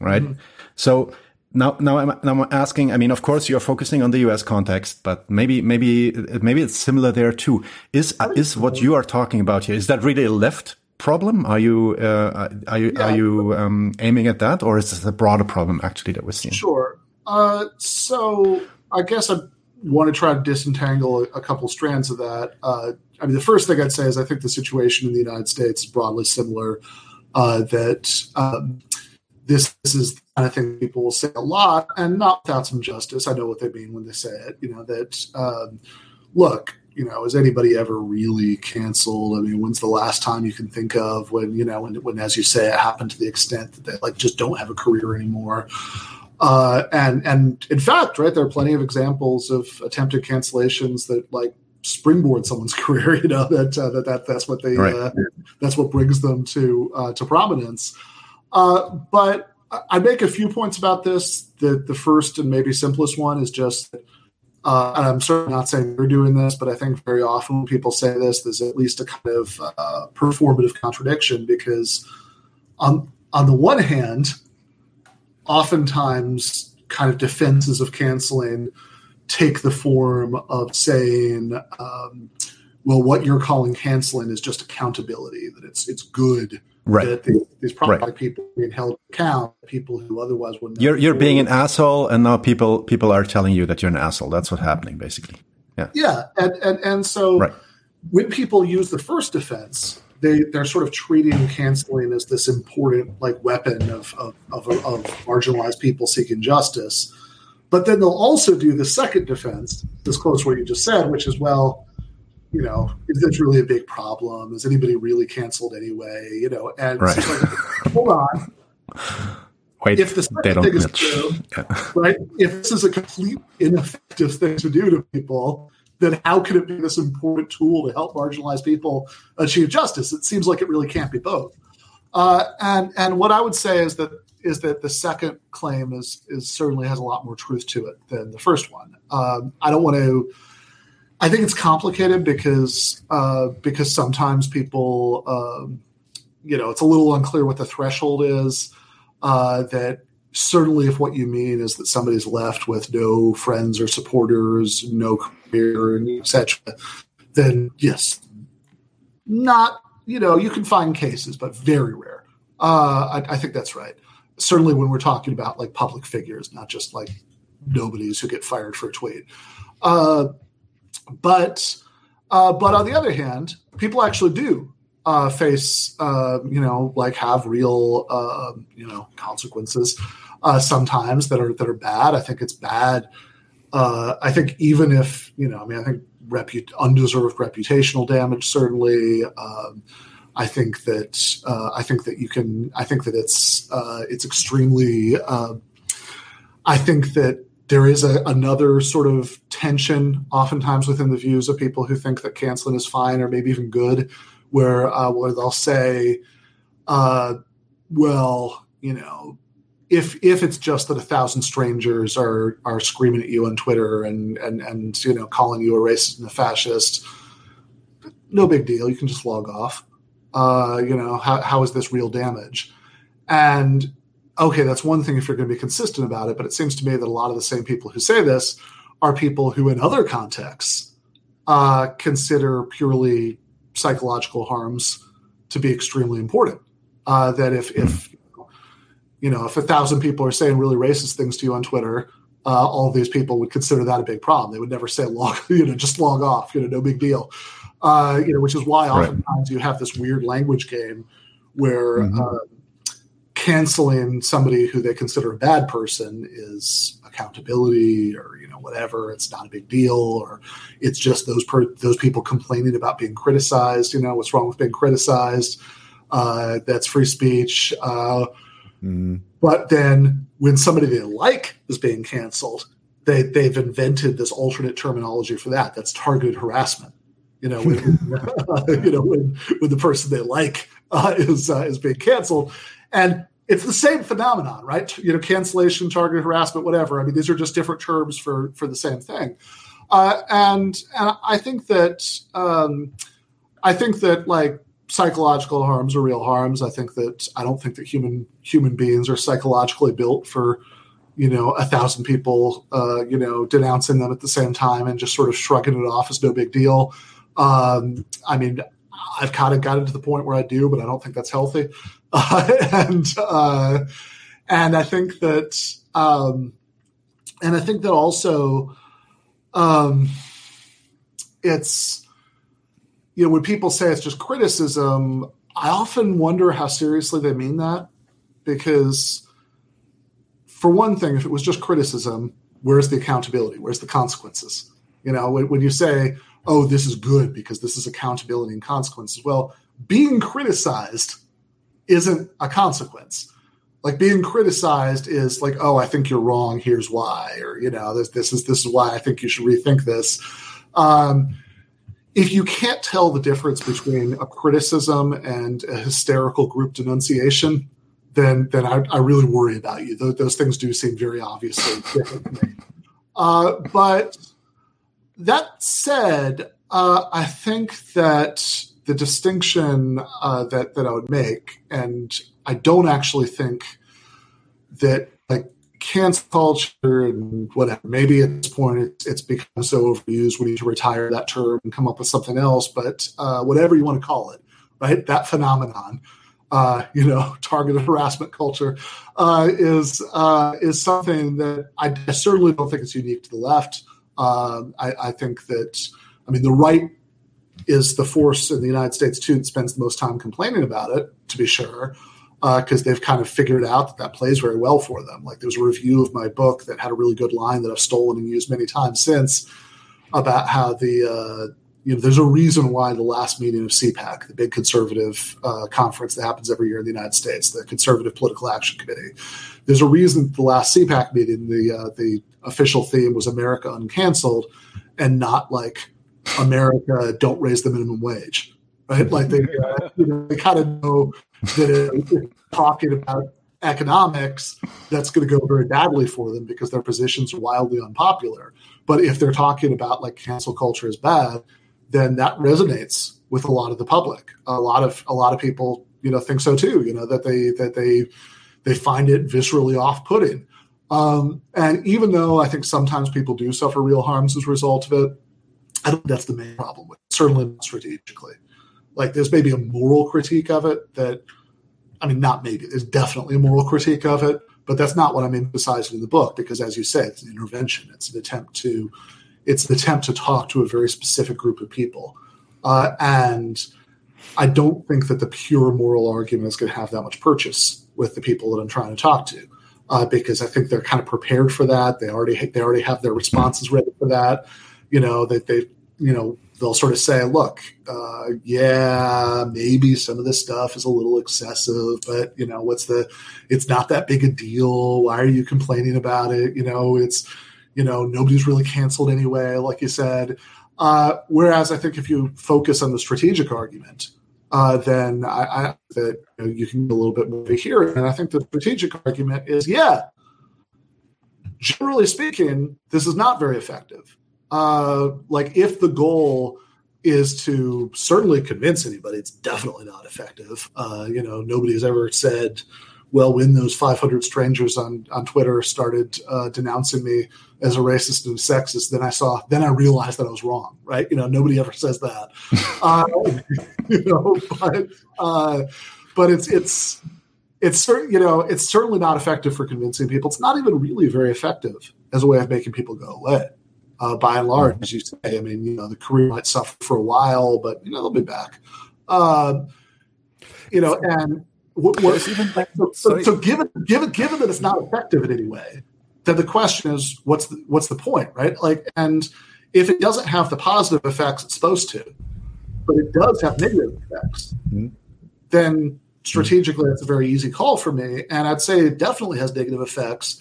right? Mm-hmm. So now, now I'm, now I'm asking. I mean, of course, you're focusing on the U.S. context, but maybe, maybe, maybe it's similar there too. Is is what you are talking about here? Is that really a left problem? Are you uh, are you yeah. are you um, aiming at that, or is this a broader problem actually that we're seeing? Sure. Uh, so I guess I want to try to disentangle a, a couple strands of that. Uh, I mean, the first thing I'd say is I think the situation in the United States is broadly similar. Uh, that um, this, this is the kind of thing people will say a lot, and not without some justice. I know what they mean when they say it. You know that um, look, you know, is anybody ever really canceled? I mean, when's the last time you can think of when you know when, when as you say, it happened to the extent that they like just don't have a career anymore? Uh, and and in fact, right, there are plenty of examples of attempted cancellations that like springboard someone's career. You know that uh, that, that that's what they right. uh, that's what brings them to uh, to prominence. Uh, but I make a few points about this. The the first and maybe simplest one is just, uh, and I'm certainly not saying we're doing this, but I think very often when people say this, there's at least a kind of uh, performative contradiction because on on the one hand, oftentimes kind of defenses of canceling take the form of saying, um, well, what you're calling canceling is just accountability. That it's it's good Right. that probably Right. people being held to account, people who otherwise wouldn't. You're you're being an asshole, and now people people are telling you that you're an asshole. That's what's happening, basically. Yeah. Yeah, and and and so Right. when people use the first defense, they they're sort of treating canceling as this important like weapon of of, of, of marginalized people seeking justice. But then they'll also do the second defense, this close to what you just said, which is well, you know, is this really a big problem? Is anybody really canceled anyway? You know, and Right. like, hold on, Wait, If the second don't thing is true, Yeah. right? If this is a complete ineffective thing to do to people, then how can it be this important tool to help marginalized people achieve justice? It seems like it really can't be both. Uh, and and what I would say is that is that the second claim is is certainly has a lot more truth to it than the first one. Um, I don't want to. I think it's complicated because uh, because sometimes people, um, you know, it's a little unclear what the threshold is. Uh, that certainly, if what you mean is that somebody's left with no friends or supporters, no career, etc., then yes, not you know you can find cases, but very rare. Uh, I, I think that's right. Certainly, when we're talking about like public figures, not just like nobodies who get fired for a tweet. Uh, but uh, but on the other hand, people actually do uh, face uh, you know like have real uh, you know consequences uh, sometimes that are that are bad. I think it's bad. Uh, I think even if you know, I mean, I think repu- undeserved reputational damage certainly. Um, I think that uh, I think that you can. I think that it's it's extremely. I think that there is a, another sort of tension, oftentimes within the views of people who think that canceling is fine or maybe even good, where uh, where they'll say, uh, "Well, you know, if if it's just that a thousand strangers are are screaming at you on Twitter and and and you know calling you a racist and a fascist, no big deal. You can just log off. Uh, you know, how how is this real damage? And okay, that's one thing if you're going to be consistent about it. But it seems to me that a lot of the same people who say this are people who, in other contexts, uh, consider purely psychological harms to be extremely important. Uh, that if if you know if a thousand people are saying really racist things to you on Twitter, uh, all of these people would consider that a big problem. They would never say log, you know, just log off, you know, no big deal. Uh, you know, which is why Right. oftentimes you have this weird language game where Mhm. Canceling somebody who they consider a bad person is accountability or you know whatever. It's not a big deal or it's just those per- those people complaining about being criticized. You know what's wrong with being criticized? Uh, that's free speech. Uh, Mm. but then when somebody they like is being canceled they they've invented this alternate terminology for that. That's targeted harassment. You know when, you know when, when the person they like uh, is uh, is being canceled. And it's the same phenomenon right? You know cancellation targeted harassment whatever. I mean these are just different terms for for the same thing. Uh, and and i think that um, i think that like psychological harms are real harms. I think that i don't think that human human beings are psychologically built for you know a thousand people uh, you know denouncing them at the same time and just sort of shrugging it off as no big deal. Um, i mean i've kind of gotten to the point where i do but i don't think that's healthy uh, and uh, and i think that um, and i think that also um, it's you know when people say it's just criticism i often wonder how seriously they mean that because for one thing if it was just criticism where's the accountability? Where's the consequences? You know when, when you say oh this is good because this is accountability and consequences well being criticized isn't a consequence. Like being criticized is like oh i think you're wrong here's why or you know this this is this is why i think you should rethink this. Um, if you can't tell the difference between a criticism and a hysterical group denunciation then then i, I really worry about you. Those, those things do seem very obviously different to me. Uh, but that said uh, i think that the distinction uh, that that i would make and I don't actually think that like cancel culture and whatever. Maybe at this point it's, it's become so overused. We need to retire that term and come up with something else. But uh, whatever you want to call it, right? That phenomenon, uh, you know, targeted harassment culture, uh, is uh, is something that I certainly don't think it's unique to the left. Um, I, I think that, I mean, the right is the force in the United States too that spends the most time complaining about it, to be sure because uh, they've kind of figured out that that plays very well for them. Like there was a review of my book that had a really good line that I've stolen and used many times since about how the uh, you know there's a reason why the last meeting of CPAC, the big conservative uh, conference that happens every year in the United States, the Conservative Political Action Committee. There's a reason the last CPAC meeting, the uh, the official theme was America uncanceled, and not like America don't raise the minimum wage right? Like they, uh, you know, they kind of know that talking about economics, that's going to go very badly for them because their positions are wildly unpopular. But if they're talking about like cancel culture is bad, then that resonates with a lot of the public. A lot of a lot of people, you know, think so too. You know that they that they they find it viscerally off-putting. Um, and even though I think sometimes people do suffer real harms as a result of it, I don't think that's the main problem with it, certainly not strategically. Like there's maybe a moral critique of it that, I mean, not maybe, there's definitely a moral critique of it, but that's not what I'm emphasizing in the book because, as you say, it's an intervention. It's an attempt to, it's an attempt to talk to a very specific group of people, uh, and I don't think that the pure moral argument is going to have that much purchase with the people that I'm trying to talk to. Uh, because I think they're kind of prepared for that. They already they already have their responses ready for that. You know that they you know they'll sort of say, look, uh, yeah, maybe some of this stuff is a little excessive, but you know, what's the, it's not that big a deal. Why are you complaining about it? You know, it's, you know, nobody's really canceled anyway, like you said. Uh, whereas I think if you focus on the strategic argument, uh, then I, I that you, know, you can get a little bit more here. And I think the strategic argument is, yeah, generally speaking, this is not very effective uh, like if the goal is to certainly convince anybody, it's definitely not effective. Uh, you know, nobody's ever said, well, when those 500 strangers on, on Twitter started uh, denouncing me as a racist and sexist, then I saw, then I realized that I was wrong, right? You know, nobody ever says that. uh, you know, but, uh, but it's, it's, it's, you know, it's certainly not effective for convincing people. It's not even really very effective as a way of making people go away uh, by and large, as you say. I mean, you know, the career might suffer for a while, but you know they'll be back. Uh, you know, and what, what, even like, so, so, so, given given given that it's not effective in any way, then the question is, what's the, what's the point, right? Like, and if it doesn't have the positive effects it's supposed to, but it does have negative effects, mm-hmm. then strategically that's a very easy call for me. And I'd say it definitely has negative effects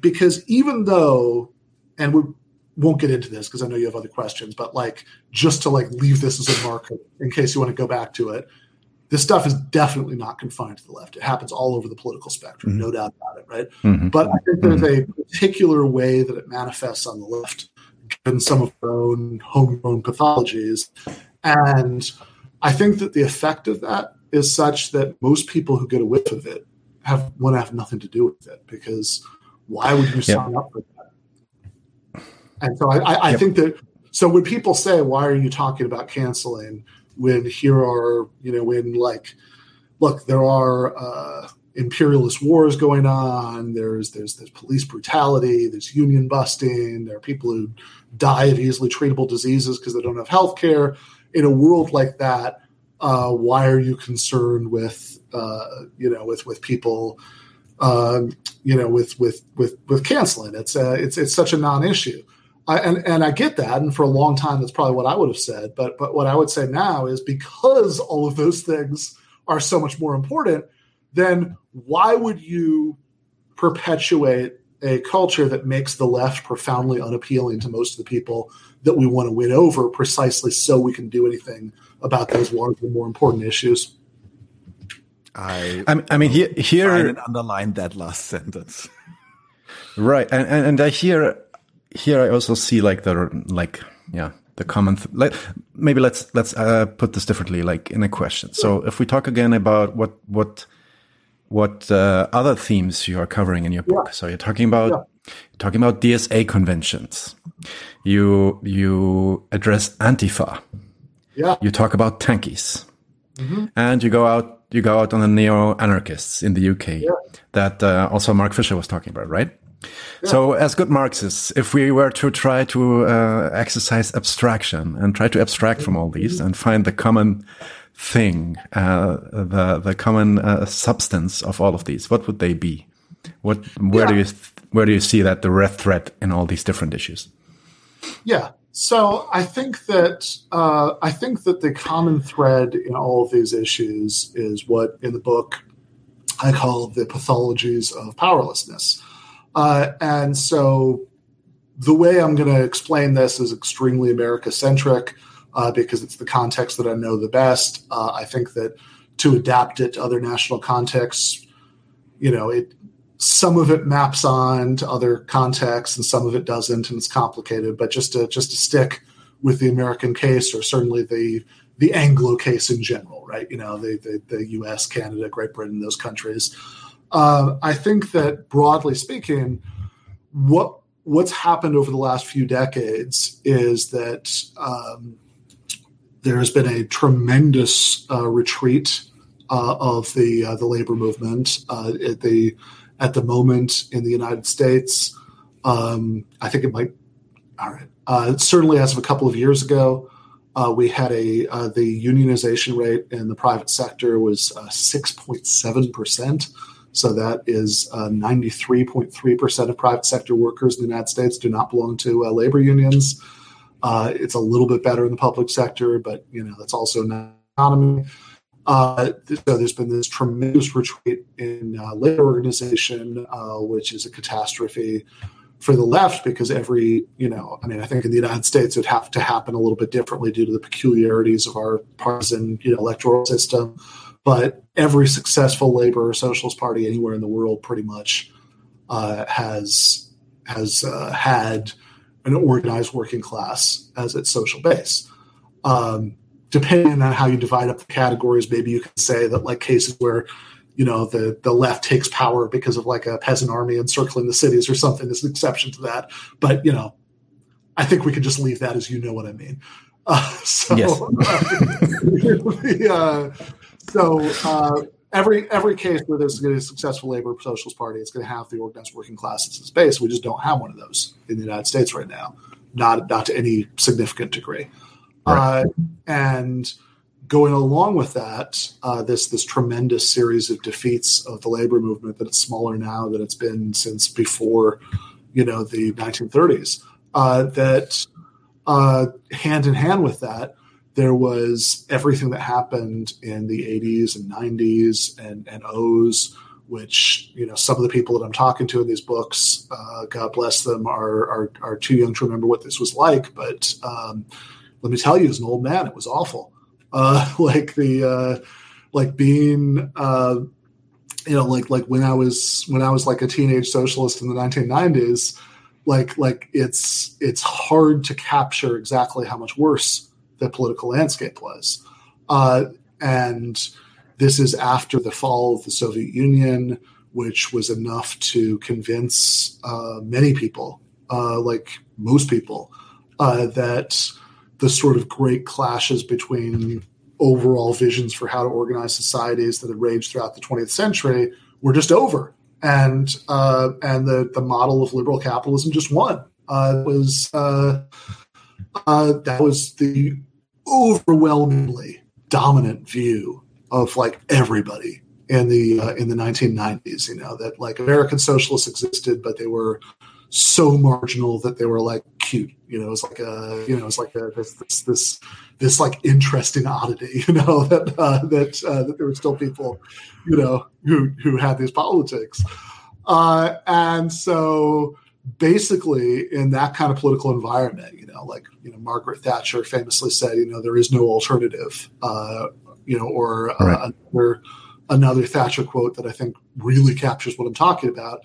because even though and we won't get into this because I know you have other questions, but like just to like leave this as a marker in case you want to go back to it. This stuff is definitely not confined to the left. It happens all over the political spectrum, mm-hmm. no doubt about it, right? Mm-hmm. But I think there's mm-hmm. a particular way that it manifests on the left, given some of our own homegrown pathologies. And I think that the effect of that is such that most people who get a whiff of it have want to have nothing to do with it because why would you sign up for that? And so I, I, I think that so when people say, "Why are you talking about canceling?" When here are you know when like, look, there are uh, imperialist wars going on. There's there's there's police brutality. There's union busting. There are people who die of easily treatable diseases because they don't have health care. In a world like that, uh, why are you concerned with uh, you know with with people? Um, you know, with with with with canceling, it's uh, it's it's such a non-issue. I, and and I get that, and for a long time, that's probably what I would have said. But but what I would say now is because all of those things are so much more important, then why would you perpetuate a culture that makes the left profoundly unappealing to most of the people that we want to win over, precisely so we can do anything about those larger, more important issues? I I, I mean here here and underline that last sentence. Right, and, and and I hear here I also see like the like yeah the common th- like maybe let's let's uh, put this differently like in a question. So if we talk again about what what what uh, other themes you are covering in your book. Yeah. So you're talking about Yeah. talking about DSA conventions. You you address Antifa. Yeah. You talk about tankies, Mm-hmm. and you go out you go out on the neo anarchists in the UK that uh, also Mark Fisher was talking about, right? So, as good Marxists, if we were to try to uh, exercise abstraction and try to abstract from all these and find the common thing, uh, the the common uh, substance of all of these, what would they be? What where do Yeah. you where do you see that the red thread in all these different issues? Yeah. So I think that uh, I think that the common thread in all of these issues is what in the book I call the pathologies of powerlessness. Uh, and so the way I'm going to explain this is extremely America centric uh, because it's the context that I know the best. Uh, I think that to adapt it to other national contexts, you know, it some of it maps on to other contexts and some of it doesn't and it's complicated. But just to just to stick with the american case or certainly the the anglo case in general right? You know the the, the us canada great britain those countries uh, i think that broadly speaking what what's happened over the last few decades is that um, there has been a tremendous uh, retreat uh, of the uh, the labor movement uh, at the at the moment in the United States. Um, I think it might. All right. Uh, certainly, as of a couple of years ago, uh, we had a uh, the unionization rate in the private sector was six point seven percent. So that is three percent of private sector workers in the United States do not belong to uh, labor unions. Uh, it's a little bit better in the public sector, but you know that's also not economy. Uh, so there's been this tremendous retreat in uh, labor organization, uh, which is a catastrophe for the left because every, you know, I mean, I think in the United States it would have to happen a little bit differently due to the peculiarities of our partisan, you know, electoral system. But every successful labor or socialist party anywhere in the world pretty much uh, has has uh, had an organized working class as its social base. Um, depending on how you divide up the categories, maybe you can say that like cases where you know the the left takes power because of like a peasant army encircling the cities or something is an exception to that. But you know, I think we can just leave that as you know what I mean. Uh, so, Yes. the, uh, so uh, every every case where there's going to be a successful labor socialist party, it's going to have the organized working class as its base. We just don't have one of those in the United States right now, not not to any significant degree. Right. Uh, and going along with that, uh, this this tremendous series of defeats of the labor movement that it's smaller now than it's been since before, you know, the 1930s. Uh, that uh, hand in hand with that, there was everything that happened in the 80s and 90s and and O's. Which you know, some of the people that I'm talking to in these books, uh, God bless them, are, are are too young to remember what this was like. But um, let me tell you, as an old man, it was awful. Uh, like the uh, like being uh, you know like like when I was when I was like a teenage socialist in the 1990s, like like it's it's hard to capture exactly how much worse the political landscape was, uh, and this is after the fall of the Soviet Union, which was enough to convince uh, many people, uh, like most people, uh, that the sort of great clashes between overall visions for how to organize societies that had raged throughout the 20th century were just over, and uh, and the the model of liberal capitalism just won. Uh, was uh, uh, that was the overwhelmingly dominant view of like everybody in the uh, in the 1990s. You know that like American socialists existed, but they were so marginal that they were like cute. You know, it was like a you know, it was like a, this, this this this like interesting oddity. You know that uh, that uh, that there were still people, you know, who who had these politics, uh, and so basically in that kind of political environment, you know, like you know, Margaret Thatcher famously said, you know, there is no alternative. Uh, you know, or uh, Right. another another Thatcher quote that I think really captures what I'm talking about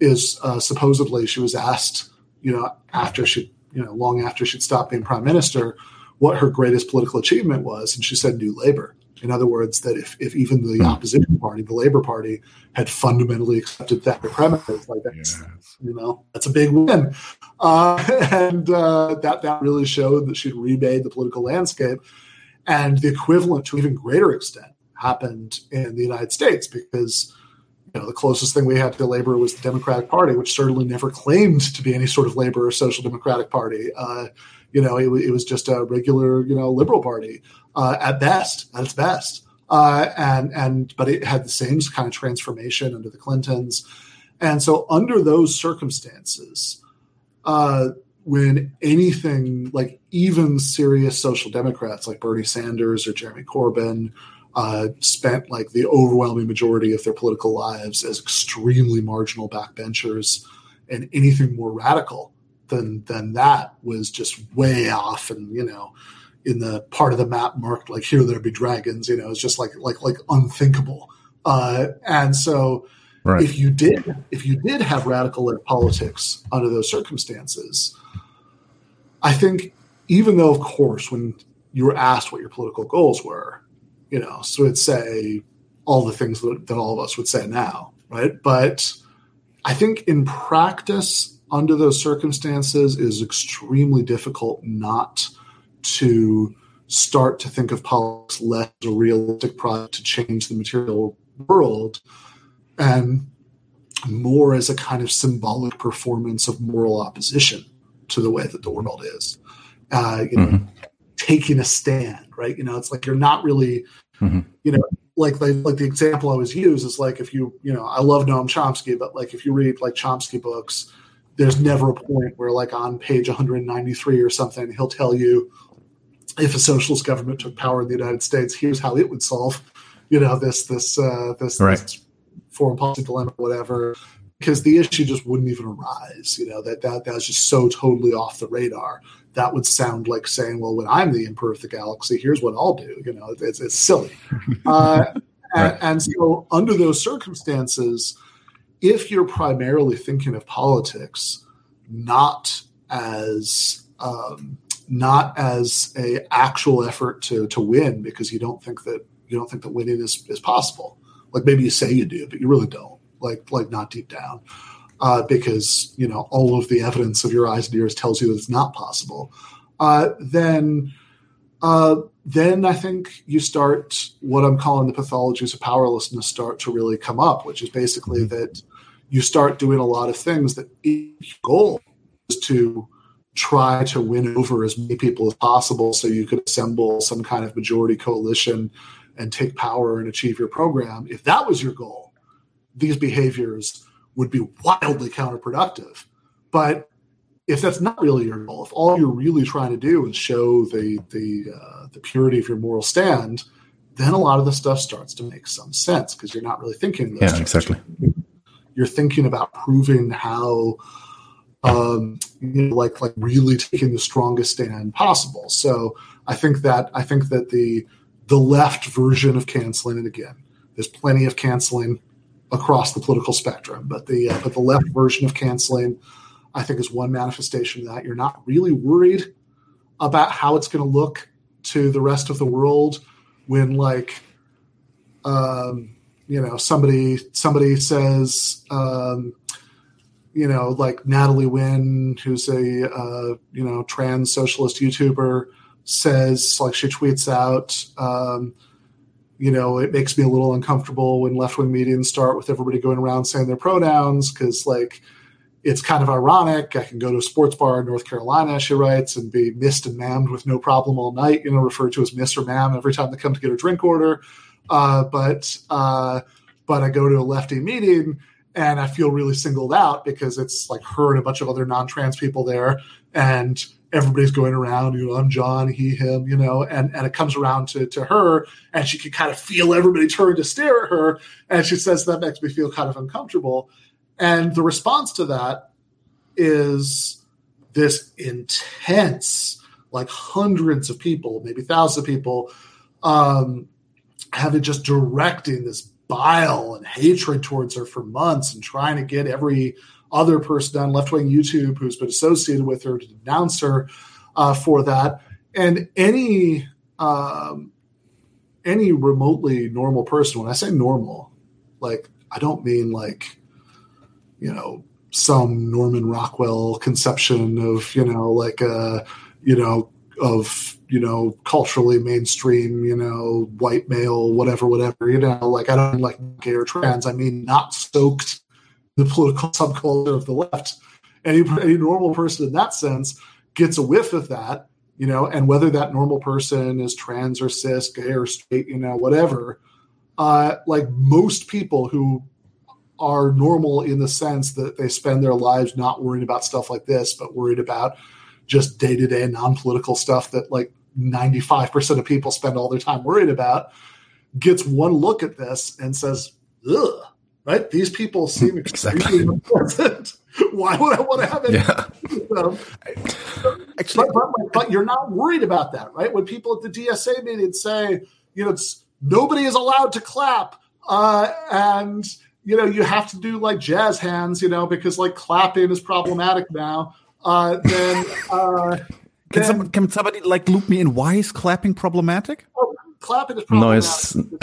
is uh, supposedly she was asked, you know, after she, you know, long after she'd stopped being prime minister, what her greatest political achievement was, and she said New Labour. In other words, that if, if even the opposition party, the Labour Party, had fundamentally accepted that premise, like that's yes. you know that's a big win, uh, and uh, that that really showed that she'd remade the political landscape, and the equivalent to even greater extent happened in the United States because you know, the closest thing we had to labor was the Democratic Party, which certainly never claimed to be any sort of labor or social democratic party. Uh, you know, it, it, was just a regular, you know, liberal party uh, at best, at its best. Uh, and and but it had the same kind of transformation under the Clintons, and so under those circumstances, uh, when anything like even serious social democrats like Bernie Sanders or Jeremy Corbyn uh, spent like the overwhelming majority of their political lives as extremely marginal backbenchers, and anything more radical than than that was just way off. And you know, in the part of the map marked like "Here there be dragons," you know, it's just like like like unthinkable. Uh, and so, right. if you did if you did have radical politics under those circumstances, I think even though, of course, when you were asked what your political goals were, you know, so it'd say all the things that, that all of us would say now, right? But I think in practice, under those circumstances, is extremely difficult not to start to think of politics less as a realistic project to change the material world and more as a kind of symbolic performance of moral opposition to the way that the world is. Uh, you know, mm-hmm taking a stand, right? You know, it's like you're not really, mm-hmm. you know, like, like like the example I always use is like if you, you know, I love Noam Chomsky, but like if you read like Chomsky books, there's never a point where like on page 193 or something, he'll tell you if a socialist government took power in the United States, here's how it would solve, you know, this this uh, this, right. this foreign policy dilemma, whatever. Because the issue just wouldn't even arise, you know that that that's just so totally off the radar that would sound like saying, well, when I'm the emperor of the galaxy, here's what I'll do. You know, it's, it's silly. Uh, right. and, and so, under those circumstances, if you're primarily thinking of politics not as um, not as a actual effort to to win because you don't think that you don't think that winning is, is possible. Like maybe you say you do, but you really don't. Like like not deep down uh, because you know all of the evidence of your eyes and ears tells you that it's not possible, uh, then uh, then I think you start what I'm calling the pathologies of powerlessness start to really come up, which is basically mm-hmm. that you start doing a lot of things that each goal is to try to win over as many people as possible so you could assemble some kind of majority coalition and take power and achieve your program. If that was your goal, these behaviors would be wildly counterproductive. But if that's not really your goal, if all you're really trying to do is show the the uh, the purity of your moral stand, then a lot of the stuff starts to make some sense because you're not really thinking. yeah, terms. exactly. You're thinking about proving how, um, you know, like like really taking the strongest stand possible. So I think that I think that the the left version of canceling, and again, there's plenty of canceling across the political spectrum. But the uh, but the left version of canceling, I think, is one manifestation of that. You're not really worried about how it's going to look to the rest of the world when, like, um, you know, somebody somebody says. Um, you know, like Natalie Wynn, who's a uh, you know trans socialist YouTuber, says like she tweets out, um, you know, it makes me a little uncomfortable when left wing meetings start with everybody going around saying their pronouns because, like, it's kind of ironic. I can go to a sports bar in North Carolina, she writes, and be missed and mammed with no problem all night, you know, referred to as miss or ma'am every time they come to get a drink order. Uh, but uh, but I go to a lefty meeting and I feel really singled out because it's like her and a bunch of other non-trans people there, and everybody's going around, you know, I'm John, he, him, you know, and, and it comes around to, to her and she can kind of feel everybody turn to stare at her. And she says, that makes me feel kind of uncomfortable. And the response to that is this intense, like hundreds of people, maybe thousands of people, um, having just directing this bile and hatred towards her for months and trying to get every other person on left wing YouTube who's been associated with her to denounce her uh, for that. And any um, any remotely normal person, when I say normal, like I don't mean like, you know, some Norman Rockwell conception of, you know, like a, you know, of, you know, culturally mainstream, you know, white male, whatever, whatever, you know, like I don't like gay or trans. I mean not soaked the political subculture of the left. Any any normal person in that sense gets a whiff of that, you know, and whether that normal person is trans or cis, gay or straight, you know, whatever, uh, like most people who are normal in the sense that they spend their lives not worrying about stuff like this, but worried about just day to day non political stuff that like 95% of people spend all their time worried about, gets one look at this and says, ugh, right? These people seem extremely unpleasant. Why would I want to have it? Yeah. Um, Actually, but, but, but, you're not worried about that, right? When people at the DSA meeting say, you know, it's nobody is allowed to clap, uh, and you know, you have to do like jazz hands, you know, because like clapping is problematic now. Uh, then, uh, can, then, some, can somebody like loop me in? Why is clapping problematic? Oh, clapping is problematic. Noise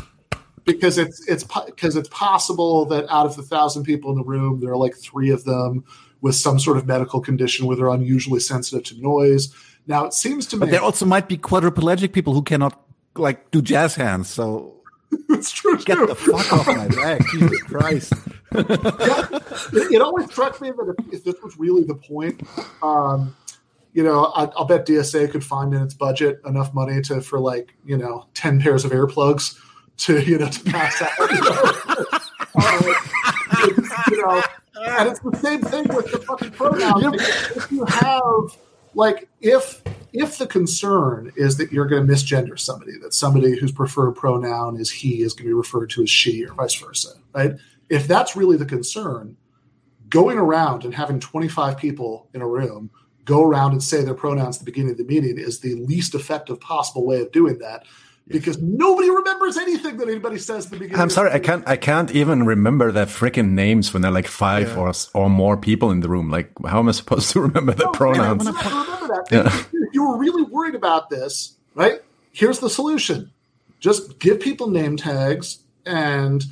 because it's it's because it's possible that out of the thousand people in the room, there are like three of them with some sort of medical condition where they're unusually sensitive to noise. Now it seems to me, but there also might be quadriplegic people who cannot like do jazz hands. So it's true. Get too. the fuck off my back, Jesus Christ! yeah, it, always struck me that if, if, this was really the point, um, you know, I, will bet DSA could find in its budget enough money to for like you know ten pairs of earplugs to you know to pass out. You know, uh, you know and it's the same thing with the fucking pronouns. If you have like if if the concern is that you're going to misgender somebody, that somebody whose preferred pronoun is he is going to be referred to as she or vice versa, right? If that's really the concern, going around and having 25 people in a room go around and say their pronouns at the beginning of the meeting is the least effective possible way of doing that because nobody remembers anything that anybody says at the beginning. I'm sorry, I can't. I can't even remember their freaking names when there are like five yeah. or or more people in the room. Like, how am I supposed to remember the no, pronouns? remember that. Yeah. If you were really worried about this, right? Here's the solution: just give people name tags and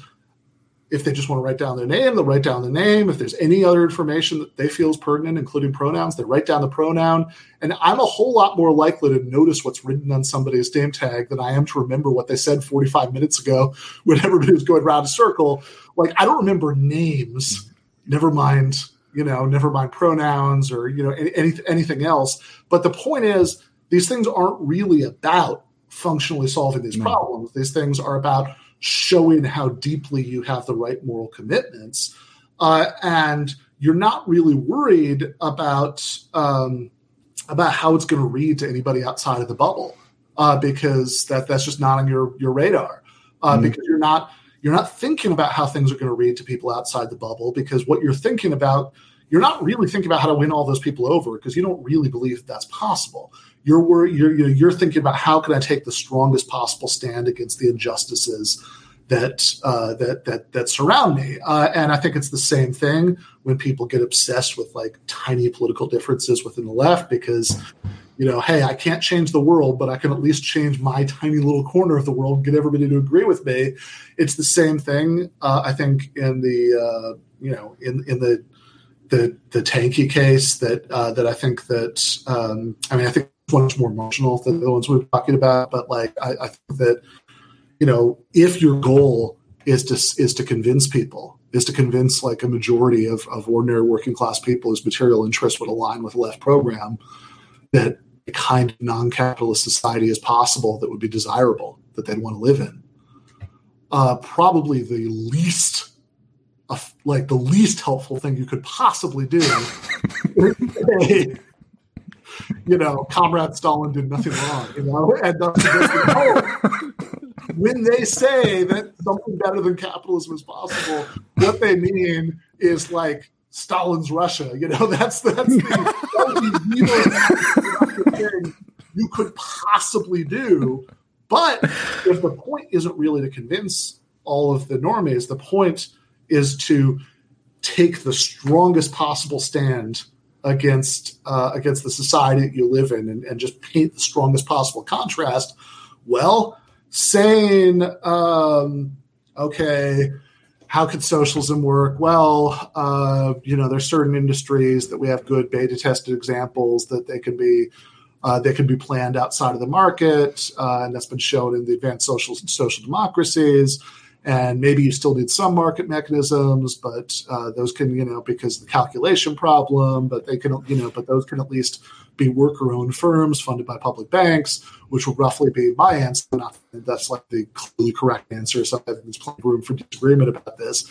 if they just want to write down their name, they'll write down the name. If there's any other information that they feel is pertinent, including pronouns, they write down the pronoun. And I'm a whole lot more likely to notice what's written on somebody's name tag than I am to remember what they said 45 minutes ago when everybody was going around a circle. Like I don't remember names, mm-hmm. never mind, you know, never mind pronouns or you know any, anything else. But the point is, these things aren't really about functionally solving these no. problems. These things are about showing how deeply you have the right moral commitments. Uh, and you're not really worried about um, about how it's going to read to anybody outside of the bubble uh, because that that's just not on your your radar uh, mm-hmm. because you're not you're not thinking about how things are going to read to people outside the bubble because what you're thinking about you're not really thinking about how to win all those people over because you don't really believe that that's possible you're worried, you're, you're thinking about how can I take the strongest possible stand against the injustices that uh, that that that surround me. Uh, and I think it's the same thing when people get obsessed with like tiny political differences within the left because you know, hey, I can't change the world, but I can at least change my tiny little corner of the world get everybody to agree with me. It's the same thing. Uh, I think in the uh, you know in in the the the tanky case that uh, that I think that um, I mean I think one's more emotional than the ones we are talking about. But like, I, I think that you know, if your goal is to is to convince people, is to convince like a majority of, of ordinary working class people whose material interests would align with a left program, that a kind of non-capitalist society is possible that would be desirable that they'd want to live in. Uh, probably the least, uh, like the least helpful thing you could possibly do you know, Comrade Stalin did nothing wrong, you know, and oh, when they say that something better than capitalism is possible, what they mean is like Stalin's Russia. You know, that's that's the, thing you could possibly do. But if the point isn't really to convince all of the normies, the point is to take the strongest possible stand against uh, against the society that you live in and, and just paint the strongest possible contrast well saying, um, okay, how could socialism work? Well, uh, you know, there's certain industries that we have good beta tested examples that they can be uh, they can be planned outside of the market, uh, and that's been shown in the advanced social social democracies. And maybe you still need some market mechanisms, but uh, those can, you know, because the calculation problem. But they can, you know, but those can at least be worker-owned firms funded by public banks, which will roughly be my answer. Not that's like the clearly correct answer. So there's plenty of room for disagreement about this.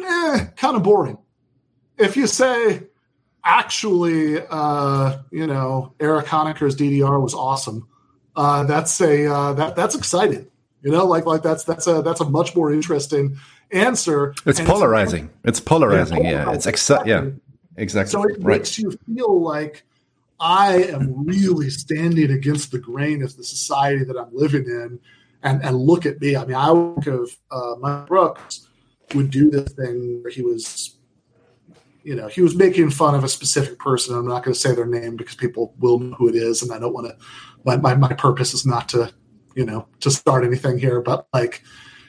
Eh, kind of boring. If you say actually, uh, you know, Erich Honecker's DDR was awesome. Uh, that's a uh, that that's exciting. You know, like like that's that's a that's a much more interesting answer. It's polarizing. It's, it's polarizing. Yeah, polarizing. it's exactly. Yeah, exactly. So it right. makes you feel like I am really standing against the grain of the society that I'm living in, and and look at me. I mean, I think of uh, Mike Brooks would do this thing where he was you know, he was making fun of a specific person. I'm not going to say their name because people will know who it is, and I don't want to. My, my, my purpose is not to, you know, to start anything here, but like,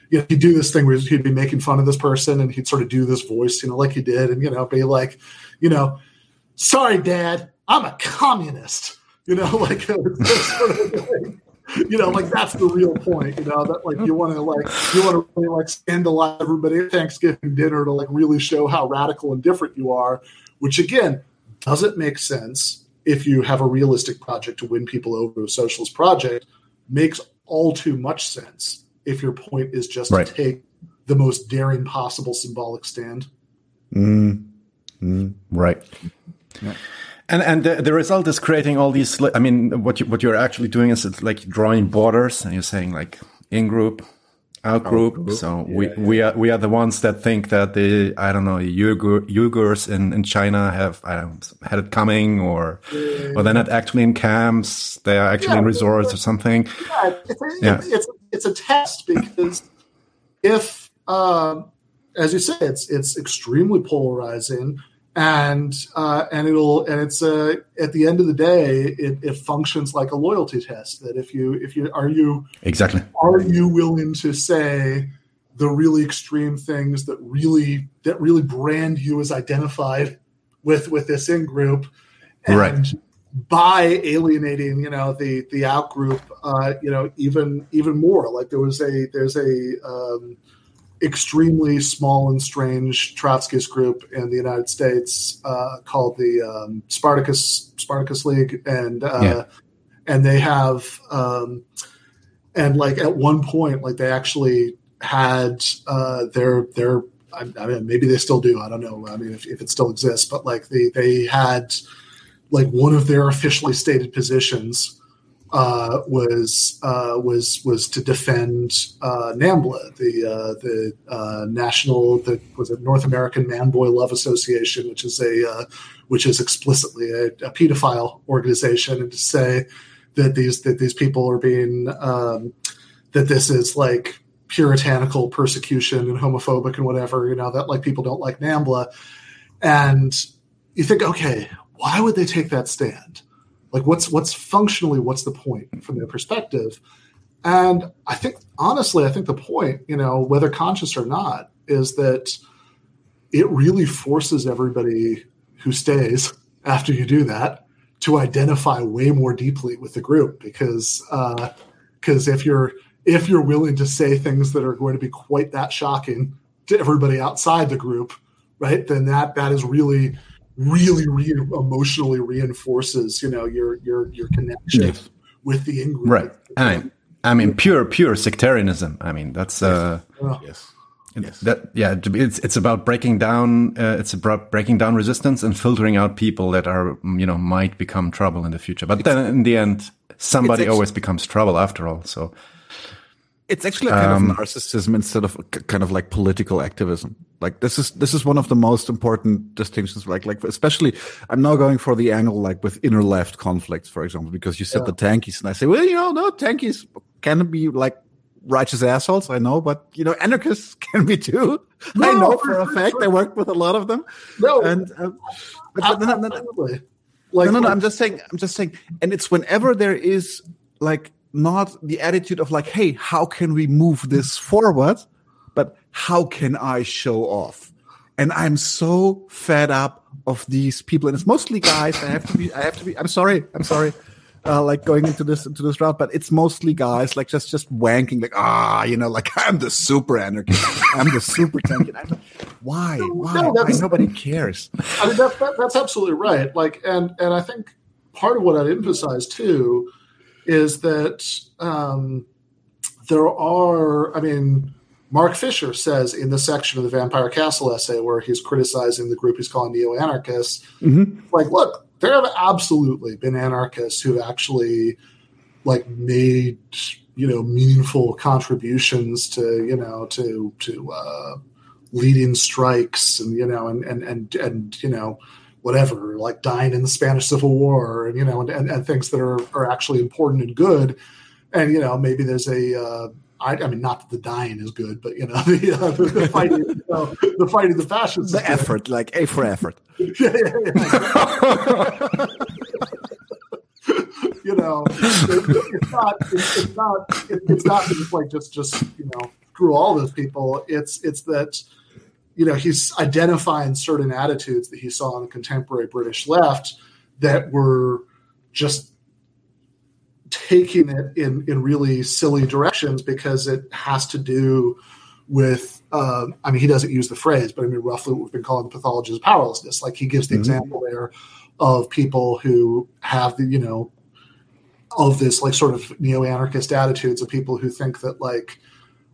you know, he'd do this thing where he'd be making fun of this person, and he'd sort of do this voice, you know, like he did, and you know, be like, you know, sorry, Dad, I'm a communist. You know, like, you know, like that's the real point. You know, that like you want to like you want to really like scandalize everybody at Thanksgiving dinner to like really show how radical and different you are. Which again doesn't make sense if you have a realistic project to win people over a socialist project. Makes all too much sense if your point is just right. to take the most daring possible symbolic stand. Mm. Mm. Right. Yeah. And and the, the, result is creating all these. I mean, what you, what you're actually doing is it's like drawing borders, and you're saying like in group, out group. group. So yeah, we yeah. we are we are the ones that think that the I don't know Uyghur, Uyghurs in, in China have I don't know, had it coming, or yeah, or they're not actually in camps. They are actually in resorts or something. Yeah, it's a, yeah. It's, it's a test because if, um, as you say, it's it's extremely polarizing and uh, and it'll and it's uh, at the end of the day it, it, functions like a loyalty test that if you if you are you exactly. are you willing to say the really extreme things that really that really brand you as identified with with this in group and right. by alienating you know the the out group uh you know even even more. Like there was a there's a um extremely small and strange Trotskyist group in the United States uh, called the um, Spartacist Spartacist League, and uh, yeah. and they have um, and like at one point, like they actually had uh, their their I, I mean maybe they still do. I don't know. I mean if, if it still exists, but like they they had like one of their officially stated positions uh, was uh, was was to defend uh, NAMBLA, the uh, the uh, national the was it North American Man Boy Love Association, which is a uh, which is explicitly a, a, pedophile organization, and to say that these that these people are being um, that this is like puritanical persecution and homophobic and whatever, you know that like people don't like NAMBLA, and you think, okay, why would they take that stand? Like what's what's functionally what's the point from their perspective? And I think honestly, I think the point, you know, whether conscious or not, is that it really forces everybody who stays after you do that to identify way more deeply with the group because because uh, if you're if you're willing to say things that are going to be quite that shocking to everybody outside the group, right? Then that that is really really re- emotionally reinforces you know your your your connection yes. with the in right. I mean i mean pure pure sectarianism. I mean that's uh yes. yes. that yeah it's it's about breaking down uh, it's about breaking down resistance and filtering out people that are you know might become trouble in the future. But then in the end somebody always becomes trouble after all. So it's actually a kind um, of narcissism instead of kind of like political activism. Like this is this is one of the most important distinctions. Like like especially, I'm now going for the angle like with inner left conflicts, for example, because you said yeah. the tankies, and I say, well, you know, no, tankies can be like righteous assholes. I know, but you know, anarchists can be too. No, I know for a fact. I worked with a lot of them. No, and um, but, no, no, no, like, no, no, no. I'm just saying. I'm just saying, and it's whenever there is like not the attitude of like, hey, how can we move this forward? But how can I show off? And I'm so fed up of these people. And it's mostly guys. I have to be, I have to be, I'm sorry. I'm sorry. Uh, like going into this into this route, but it's mostly guys like just just wanking, like ah, you know, like I'm the super anarchist, I'm the super tank. Why? Why? No, why? Nobody cares. I mean, that, that, that's absolutely right. Like, and and I think part of what I'd emphasize too is that um, there are, I mean, Mark Fisher says in the section of the Vampire Castle essay where he's criticizing the group he's calling neo anarchists, mm-hmm. like, look, there have absolutely been anarchists who've actually like made you know meaningful contributions to you know to to uh, leading strikes and you know and and and and you know whatever, like dying in the Spanish Civil War, and you know, and, and, and things that are are actually important and good. And you know, maybe there's a uh, I, I, mean, not that the dying is good, but you know, the, uh, the, the fighting, you know, the fighting the fascists, the effort, good. like A for effort. yeah, yeah, yeah. you know, it, it's not, it's, it's not, it, it's not just like just, just you know, screw all those people. It's, it's that you know, he's identifying certain attitudes that he saw in the contemporary British left that were just taking it in in really silly directions because it has to do with uh, I mean he doesn't use the phrase, but I mean roughly what we've been calling the pathology of powerlessness. Like he gives the mm-hmm. example there of people who have the you know of this like sort of neo anarchist attitudes of people who think that like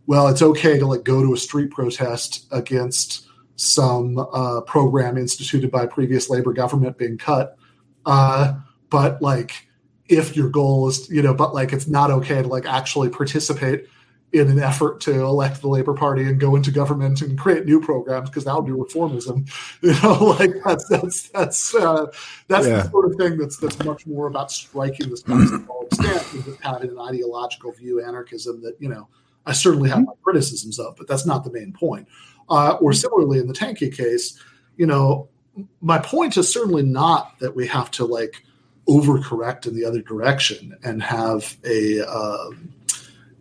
well, it's okay to like go to a street protest against some uh, program instituted by a previous labor government being cut. Uh, but like, if your goal is, you know, but like, it's not okay to like actually participate in an effort to elect the Labor Party and go into government and create new programs because that would be reformism. You know, like that's that's that's uh, that's yeah. the sort of thing that's that's much more about striking this cosmopolitan stance than just having an ideological view anarchism that you know I certainly have mm-hmm. my criticisms of, but that's not the main point. Uh, or similarly, in the Tankie case, you know, my point is certainly not that we have to like overcorrect in the other direction and have a um,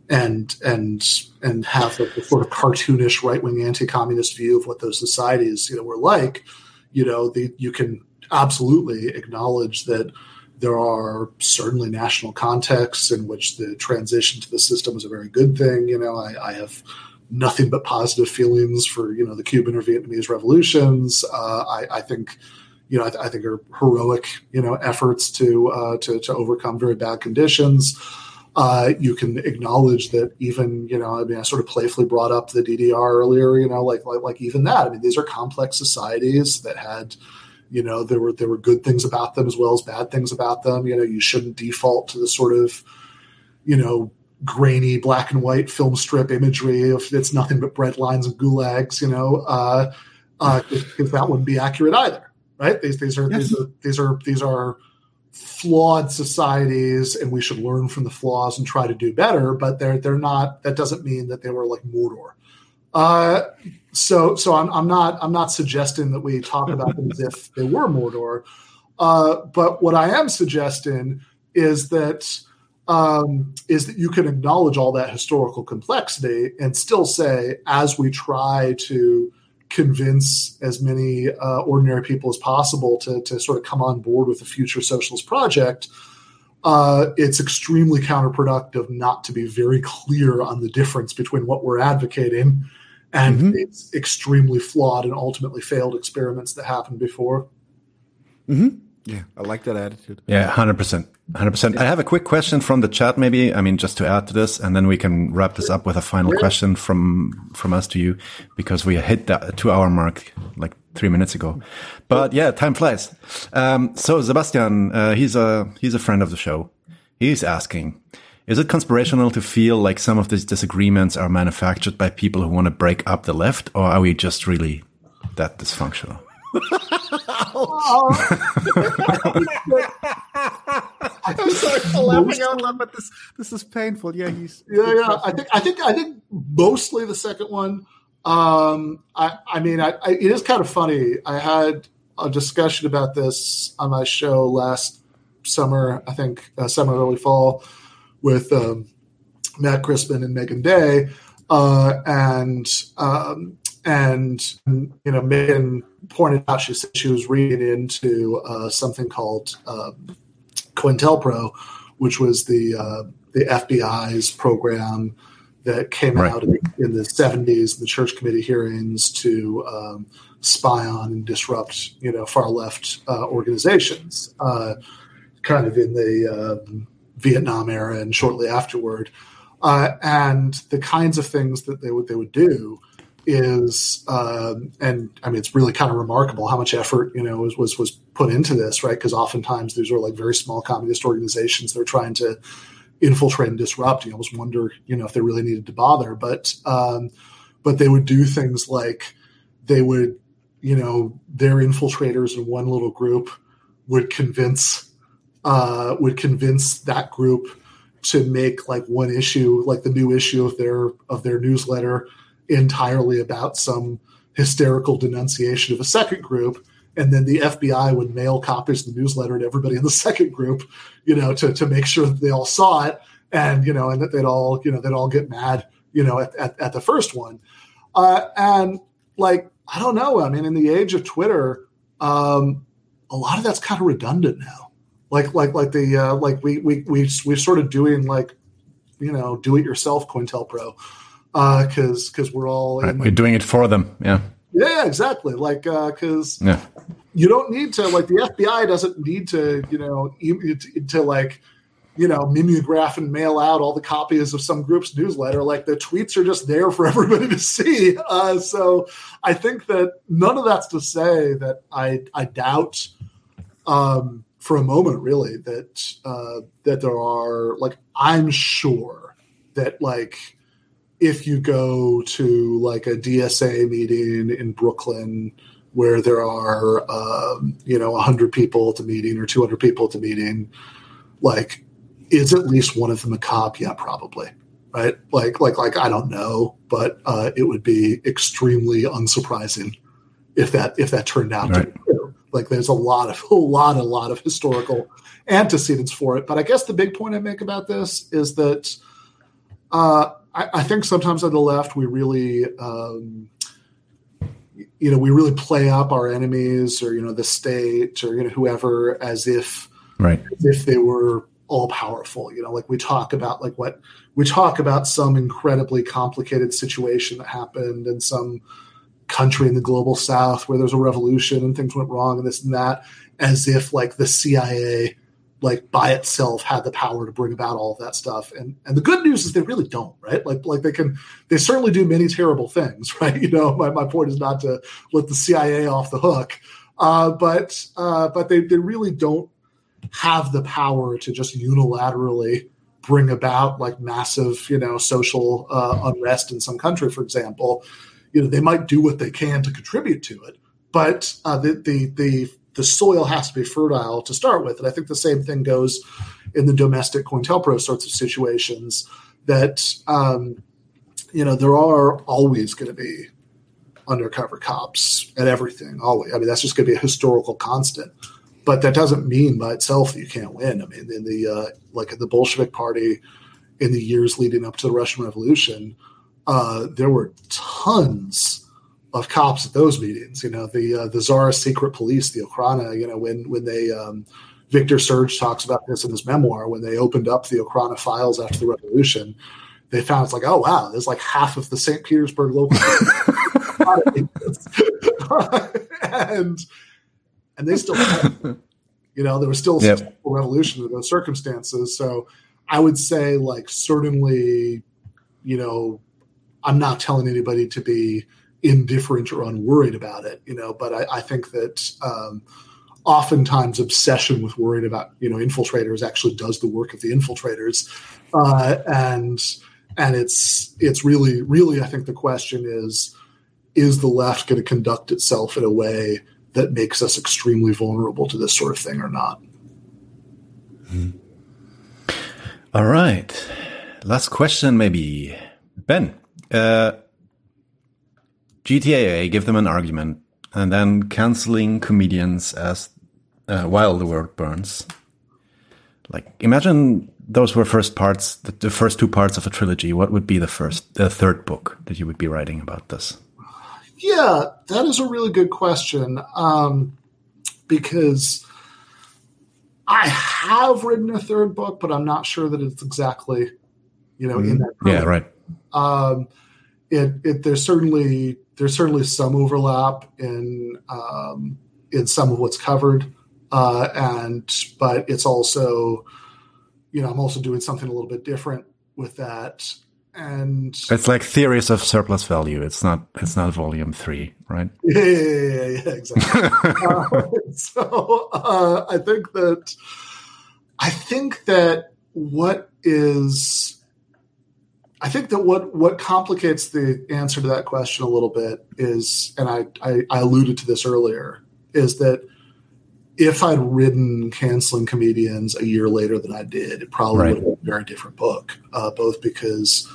and and and have like a sort of cartoonish right wing anti communist view of what those societies you know were like. You know, the, you can absolutely acknowledge that there are certainly national contexts in which the transition to the system is a very good thing. You know, I, I have nothing but positive feelings for you know the Cuban or Vietnamese revolutions. Uh, I, I, think you know I, I, think are heroic you know efforts to uh, to to overcome very bad conditions. Uh, you can acknowledge that even you know I mean I sort of playfully brought up the DDR earlier. You know like like, like even that. I mean these are complex societies that had you know there were there were good things about them as well as bad things about them. You know you shouldn't default to the sort of you know grainy black and white film strip imagery if it's nothing but bread lines and gulags you know uh uh if that wouldn't be accurate either right? These these are, yes. these are these are these are flawed societies and we should learn from the flaws and try to do better but they're they're not that doesn't mean that they were like mordor. Uh so so I'm, I'm not I'm not suggesting that we talk about them as if they were Mordor, uh, but what I am suggesting is that um, is that you can acknowledge all that historical complexity and still say, as we try to convince as many uh, ordinary people as possible to, to sort of come on board with the future socialist project, uh, it's extremely counterproductive not to be very clear on the difference between what we're advocating and mm-hmm. it's extremely flawed and ultimately failed experiments that happened before. Mm-hmm. Yeah, I like that attitude. Yeah, hundred percent, hundred percent. I have a quick question from the chat, maybe. I mean, just to add to this, and then we can wrap this up with a final yeah. question from from us to you, because we hit that two-hour mark like three minutes ago. But yeah, time flies. Um, so Sebastian, uh, he's a he's a friend of the show. He's asking, is it conspirational to feel like some of these disagreements are manufactured by people who want to break up the left, or are we just really that dysfunctional? I'm sorry for laughing out loud, but this this is painful. Yeah, he's yeah, yeah. I think I think I think mostly the second one. Um, I I mean, I, I, it is kind of funny. I had a discussion about this on my show last summer. I think uh, summer early fall with um, Matt Crispin and Meagan Day, uh, and um, and you know Meagan pointed out she said she was reading into uh, something called um, COINTELPRO, which was the uh, the FBI's program that came right. out in, in, the 70s, the church committee hearings to um, spy on and disrupt, you know, far left uh, organizations, uh, kind of in the um, Vietnam era and shortly afterward. Uh, and the kinds of things that they would they would do is, um, and I mean, it's really kind of remarkable how much effort you know was was, was put into this, right? Because oftentimes these are like very small communist organizations they're trying to infiltrate and disrupt. You almost wonder, you know, if they really needed to bother. But um, but they would do things like they would, you know, their infiltrators in one little group would convince uh, would convince that group to make like one issue, like the new issue of their of their newsletter, entirely about some hysterical denunciation of a second group. And then the FBI would mail copies of the newsletter to everybody in the second group, you know, to to make sure that they all saw it, and you know, and that they'd all you know they'd all get mad, you know, at at, at the first one, uh, and like I don't know, I mean, in the age of Twitter, um, a lot of that's kind of redundant now. Like like like the uh, like we we we we're sort of doing like you know do it yourself COINTELPRO because uh, because cause we're all right, we're doing it for them, yeah. Yeah, exactly. Like, because uh, yeah. you don't need to, like, the FBI doesn't need to, you know, to, to like, you know, mimeograph and mail out all the copies of some group's newsletter. Like, the tweets are just there for everybody to see. Uh, so I think that none of that's to say that I, I doubt um, for a moment, really, that, uh, that there are, like, I'm sure that, like, if you go to like a DSA meeting in Brooklyn where there are um, you know 100 people at the meeting or 200 people at the meeting like is at least one of them a cop yeah probably right like like like i don't know but uh, it would be extremely unsurprising if that if that turned out right. to be like there's a lot of a lot a lot of historical antecedents for it but i guess the big point i make about this is that uh, I, I, think sometimes on the left we really, um, you know, we really play up our enemies or you know the state or you know whoever as if right as if they were all powerful. You know, like we talk about like what we talk about some incredibly complicated situation that happened and some country in the global south where there's a revolution and things went wrong and this and that as if like the CIA like by itself had the power to bring about all of that stuff. And and the good news is they really don't, right? Like like they can they certainly do many terrible things, right? You know, my, my point is not to let the CIA off the hook. Uh, but uh, but they, they really don't have the power to just unilaterally bring about like massive, you know, social uh, unrest in some country, for example. You know, they might do what they can to contribute to it, but uh, the the the the soil has to be fertile to start with. And I think the same thing goes in the domestic COINTELPRO sorts of situations that, um, you know, there are always going to be undercover cops at everything. Always. I mean, that's just going to be a historical constant. But that doesn't mean by itself that you can't win. I mean, in the uh, like the Bolshevik Party in the years leading up to the Russian Revolution, uh, there were tons of cops at those meetings. You know, the uh, the Tsar's secret police, the Okhrana. You know, when when they um, Victor Serge talks about this in his memoir when they opened up the Okhrana files after the revolution. They found it's like, oh wow, there's like half of the St. Petersburg local, and and they still, you know, there was still a revolution in those circumstances. So I would say, like, certainly, you know, I'm not telling anybody to be indifferent or unworried about it, you know. But I, I think that um, oftentimes obsession with worrying about you know infiltrators actually does the work of the infiltrators, uh, and and it's it's really really I think the question is is the left going to conduct itself in a way that makes us extremely vulnerable to this sort of thing or not? All right. Last question, maybe. Ben, uh, GTAA give them an argument and then canceling comedians as uh, while the world burns. Like imagine those were first parts, the, the, first two parts of a trilogy. What would be the first, the third book that you would be writing about this? Yeah, that is a really good question um, because I have written a third book, but I'm not sure that it's exactly, you know, mm in that. Yeah, right. Um, it, it there's certainly there's certainly some overlap in um, in some of what's covered, uh, and but it's also, you know, I'm also doing something a little bit different with that and it's like theories of surplus value. It's not. It's not volume three, right? Yeah, yeah, yeah, yeah exactly. uh, so uh, I think that I think that what is I think that what what complicates the answer to that question a little bit is, and I, I, I alluded to this earlier, is that if I'd written canceling comedians a year later than I did, it probably right. would have been a very different book. Uh, both because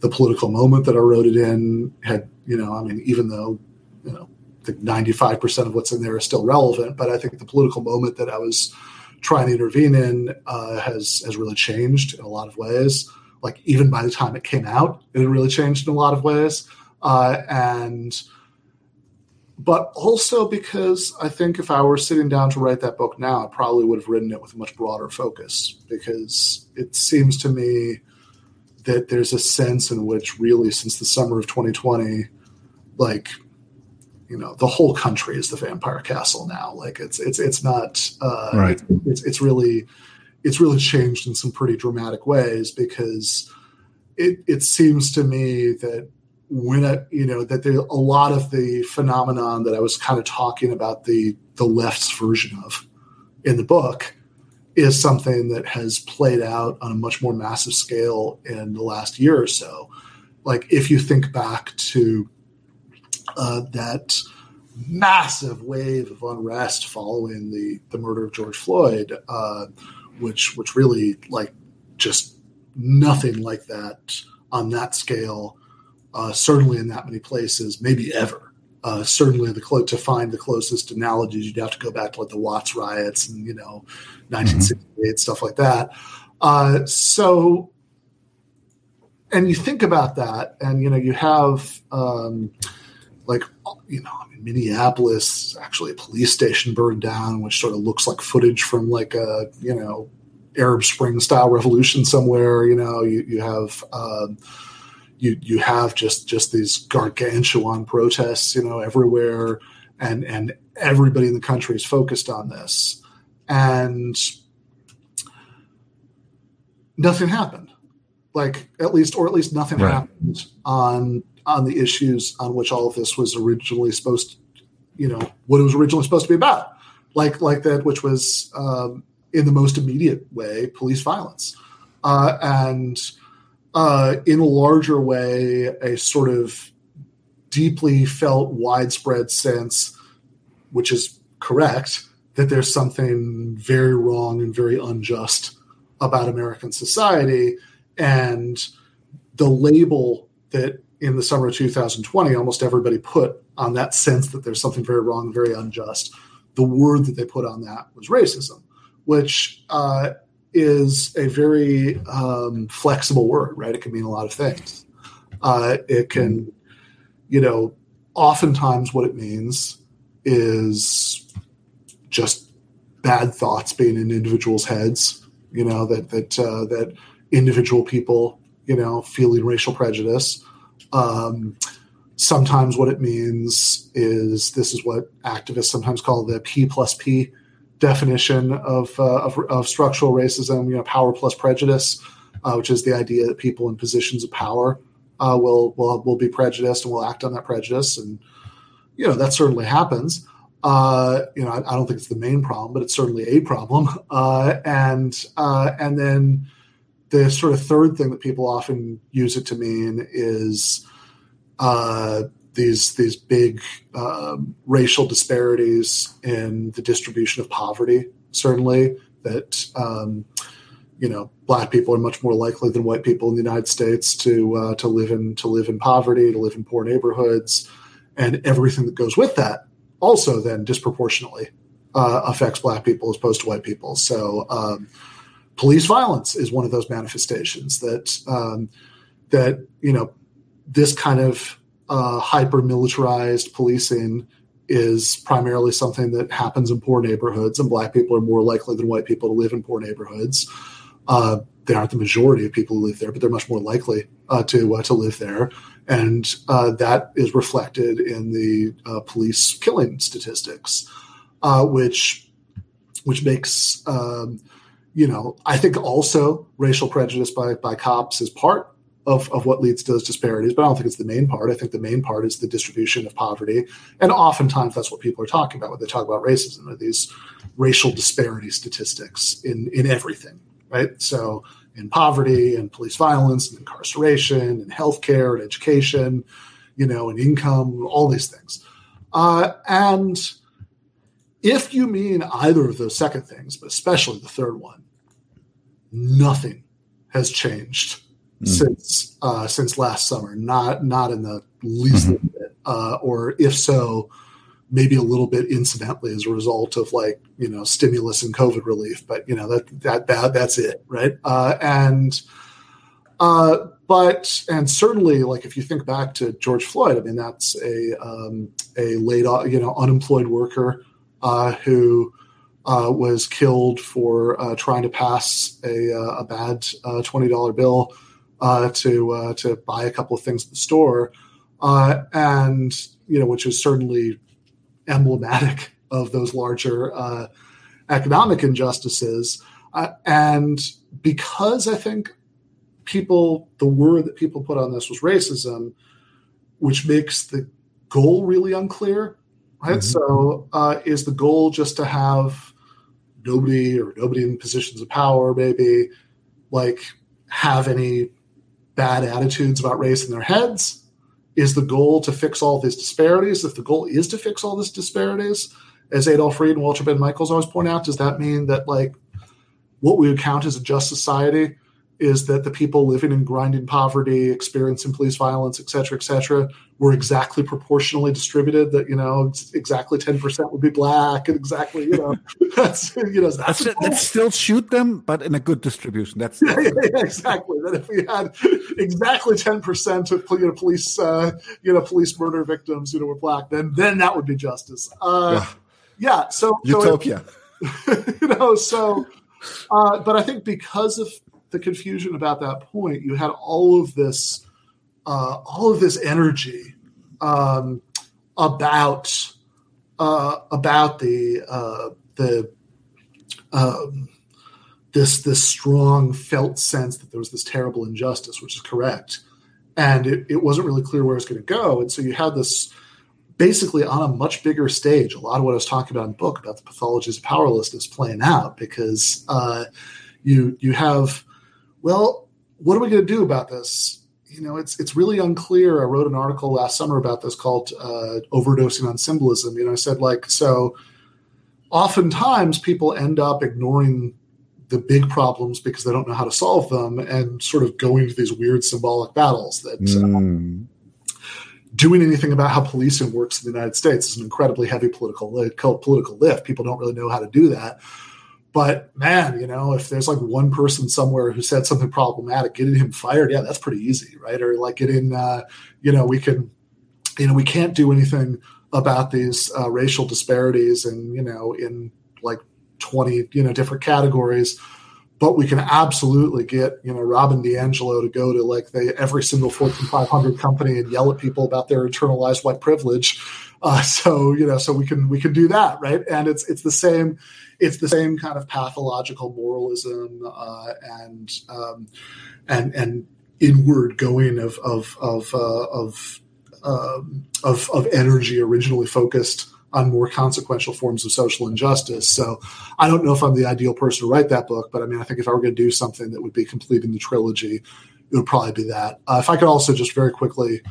the political moment that I wrote it in had, you know, I mean, even though, you know, the 95% of what's in there is still relevant, but I think the political moment that I was trying to intervene in uh, has has really changed in a lot of ways. Like even by the time it came out, it had really changed in a lot of ways. Uh, and but also because I think if I were sitting down to write that book now, I probably would have written it with a much broader focus because it seems to me that there's a sense in which really since the summer of 2020 like you know the whole country is the vampire castle now like it's it's it's not uh right. it's it's really it's really changed in some pretty dramatic ways because it it seems to me that when it you know that there a lot of the phenomenon that I was kind of talking about the the left's version of in the book is something that has played out on a much more massive scale in the last year or so. Like if you think back to uh, that massive wave of unrest following the the murder of George Floyd, uh, which which really like just nothing like that on that scale, uh, certainly in that many places, maybe ever uh, certainly the clo- to find the closest analogies, you'd have to go back to like the Watts riots and you know 1968 mm-hmm. stuff like that. Uh, so, and you think about that, and you know you have um, like you know I mean, Minneapolis actually a police station burned down, which sort of looks like footage from like a you know Arab Spring style revolution somewhere. You know you you have. Um, you you have just just these gargantuan protests, you know, everywhere, and and everybody in the country is focused on this, and nothing happened. Like at least, or at least nothing right. happened on on the issues on which all of this was originally supposed, to, you know, what it was originally supposed to be about, like like that, which was um, in the most immediate way, police violence, uh, and uh, in a larger way, a sort of deeply felt widespread sense, which is correct, that there's something very wrong and very unjust about American society. And the label that in the summer of 2020, almost everybody put on that sense that there's something very wrong, very unjust, the word that they put on that was racism, which uh, is a very um, flexible word, right? It can mean a lot of things. Uh, it can, you know, oftentimes what it means is just bad thoughts being in individuals' heads. You know that that uh, that individual people, you know, feeling racial prejudice. Um, sometimes what it means is this is what activists sometimes call the P plus P definition of, uh, of, of, structural racism, you know, power plus prejudice, uh, which is the idea that people in positions of power uh, will, will will be prejudiced and will act on that prejudice, and you know that certainly happens. Uh, you know, I, I, don't think it's the main problem, but it's certainly a problem. Uh, and uh, and then the sort of third thing that people often use it to mean is these these big um, racial disparities in the distribution of poverty. Certainly, that um, you know, black people are much more likely than white people in the United States to uh, to live in to live in poverty, to live in poor neighborhoods, and everything that goes with that. Also, then disproportionately uh, affects black people as opposed to white people. So. Um, police violence is one of those manifestations that um, that you know this kind of uh, hyper militarized policing is primarily something that happens in poor neighborhoods, and black people are more likely than white people to live in poor neighborhoods. Uh, they aren't the majority of people who live there, but they're much more likely uh, to uh, to live there, and uh, that is reflected in the uh, police killing statistics, uh, which which makes um, you know I think also racial prejudice by by cops is part of, of what leads to those disparities, but I don't think it's the main part. I think the main part is the distribution of poverty. And oftentimes that's what people are talking about when they talk about racism, are these racial disparity statistics in, in everything, right? So in poverty and police violence and incarceration and healthcare and education, you know, and income, all these things. Uh, and if you mean either of those second things, but especially the third one, nothing has changed mm. since uh, since last summer. Not not in the least mm-hmm. bit, uh, or if so, maybe a little bit incidentally as a result of like you know stimulus and COVID relief. But you know that that that that's it, right? Uh, and uh, but and certainly like if you think back to George Floyd, I mean that's a um, a laid off, you know unemployed worker uh, who uh, was killed for uh, trying to pass a, uh, a bad uh, twenty dollar bill uh, to uh, to buy a couple of things at the store, uh, and you know, which is certainly emblematic of those larger uh, economic injustices. Uh, and because I think people, the word that people put on this was racism, which makes the goal really unclear. Right. Mm-hmm. So, uh, is the goal just to have nobody or nobody in positions of power, maybe like have any bad attitudes about race in their heads? Is the goal to fix all these disparities? If the goal is to fix all these disparities, as Adolph Reed and Walter Benn Michaels always point out, does that mean that like what we would count as a just society is that the people living in grinding poverty, experiencing police violence, et cetera, et cetera, were exactly proportionally distributed. That you know, exactly ten percent would be black, and exactly you know, that's you know, that's, still shoot them, but in a good distribution. That's, that's yeah, yeah, exactly. That if we had exactly ten percent of you know police uh, you know police murder victims, you know, were black, then then that would be justice. Uh, yeah. yeah. So utopia. So it, you know, so. Uh, but I think because of the confusion about that point, you had all of this, uh, all of this energy um, about uh, about the uh, the um, this this strong felt sense that there was this terrible injustice, which is correct, and it, it wasn't really clear where it's going to go, and so you had this basically on a much bigger stage. A lot of what I was talking about in the book about the pathologies of powerlessness playing out because uh, you you have well, what are we going to do about this? You know, it's it's really unclear. I wrote an article last summer about this called uh, "Overdosing on Symbolism." You know, I said like so. Oftentimes, people end up ignoring the big problems because they don't know how to solve them, and sort of going to these weird symbolic battles that. Mm. doing anything about how policing works in the United States is an incredibly heavy political political lift. People don't really know how to do that. But man, you know, if there's like one person somewhere who said something problematic, getting him fired, yeah, that's pretty easy, right? Or like getting, uh, you know, we can, you know, we can't do anything about these uh, racial disparities and you know in like 20 you know different categories but we can absolutely get you know Robin DiAngelo to go to like the every single Fortune 500 company and yell at people about their internalized white privilege. Uh, so you know, so we can we can do that, right? And it's it's the same it's the same kind of pathological moralism uh, and um, and and inward going of of of uh, of, um, of of energy originally focused on more consequential forms of social injustice. So I don't know if I'm the ideal person to write that book, but I mean, I think if I were going to do something that would be completing the trilogy, it would probably be that. Uh, if I could also just very quickly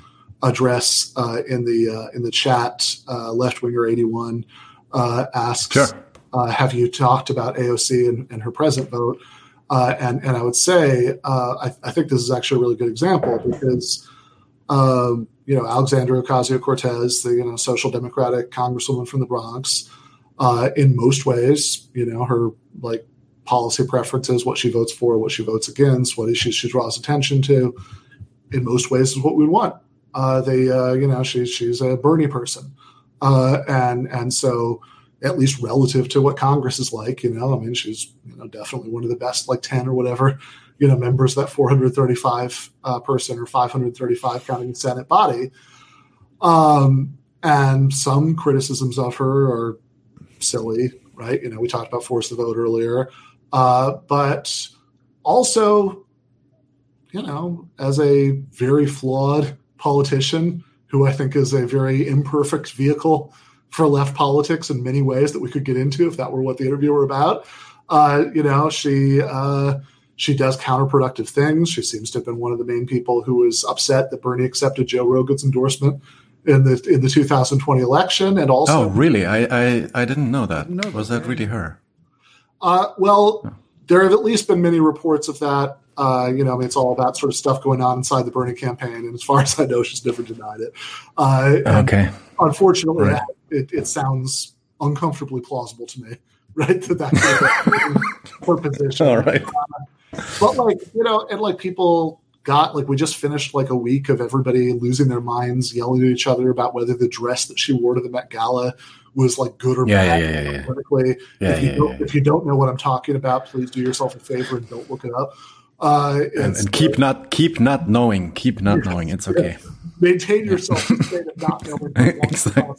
address uh, in the uh, in the chat, uh, left winger eighty one asks, sure uh, have you talked about AOC and, and her present vote? Uh, and and I would say uh, I, I, think this is actually a really good example because um, you know Alexandria Ocasio Cortez, the you know social democratic congresswoman from the Bronx, uh, in most ways, you know her like policy preferences, what she votes for, what she votes against, what issues she draws attention to. In most ways, is what we want. Uh, they, uh, you know, she, she's a Bernie person, uh, and and so at least relative to what Congress is like, you know, I mean, she's you know definitely one of the best, like ten or whatever, you know, members that 435 uh, person or 535 counting Senate body. Um, and some criticisms of her are silly, right? You know, we talked about force the vote earlier, uh, but also, you know, as a very flawed politician who I think is a very imperfect vehicle for left politics in many ways that we could get into if that were what the interview were about. Uh, you know, she uh, she does counterproductive things. She seems to have been one of the main people who was upset that Bernie accepted Joe Rogan's endorsement in the in the 2020 election, and also. Oh, really? I I, I didn't know that. No, was that really her? Uh, well, oh. there have at least been many reports of that. Uh, you know, I mean, it's all about sort of stuff going on inside the Bernie campaign, and as far as I know, she's never denied it. Uh, okay. Unfortunately, right. it, it sounds uncomfortably plausible to me, right? That that's her position. All right. Uh, but like you know, and like people got like we just finished like a week of everybody losing their minds, yelling at each other about whether the dress that she wore to the Met Gala was like good or yeah, bad. Yeah, yeah, yeah. Politically, yeah, if, you yeah, don't, yeah. if you don't know what I'm talking about, please do yourself a favor and don't look it up. Uh, and, and keep not keep not knowing, keep not knowing. It's okay. Maintain yourself in state of not knowing. exactly.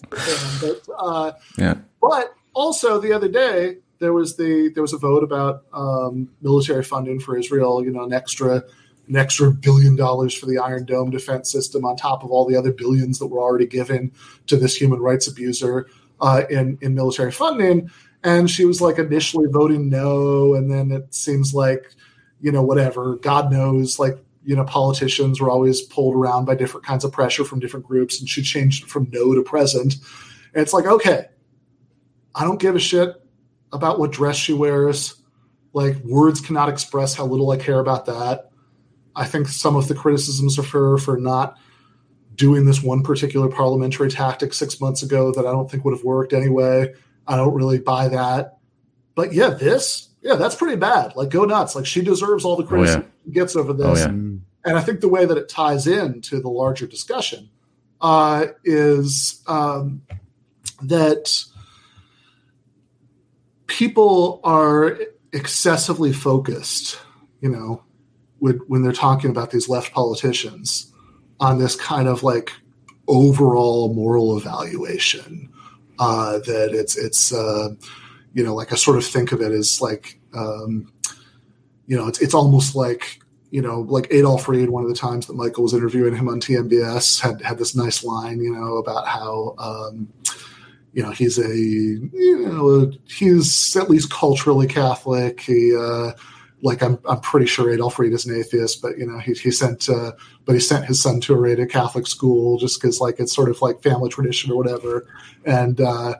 But, uh, yeah. But also the other day there was the there was a vote about um, military funding for Israel. You know, an extra an extra billion dollars for the Iron Dome defense system on top of all the other billions that were already given to this human rights abuser uh, in in military funding. And she was like initially voting no, and then it seems like you know whatever God knows like you know politicians were always pulled around by different kinds of pressure from different groups, and she changed from no to present. And it's like okay, I don't give a shit about what dress she wears. Like words cannot express how little I care about that. I think some of the criticisms of her for not doing this one particular parliamentary tactic six months ago that I don't think would have worked anyway. I don't really buy that. But yeah, this, yeah, that's pretty bad. Like, go nuts. Like, she deserves all the criticism oh, yeah. Gets over this. Oh, yeah. And I think the way that it ties in to the larger discussion uh, is um, that people are excessively focused, you know, when, when they're talking about these left politicians on this kind of like overall moral evaluation uh, that it's it's uh, you know like I sort of think of it as like um, you know it's it's almost like you know like Adolph Reed one of the times that Michael was interviewing him on TMBS had had this nice line you know about how um, you know he's a you know he's at least culturally Catholic. He uh, like I'm, I'm pretty sure Adolph Reed is an atheist, but you know he, he sent uh, but he sent his son to a Catholic school just because like it's sort of like family tradition or whatever, and uh,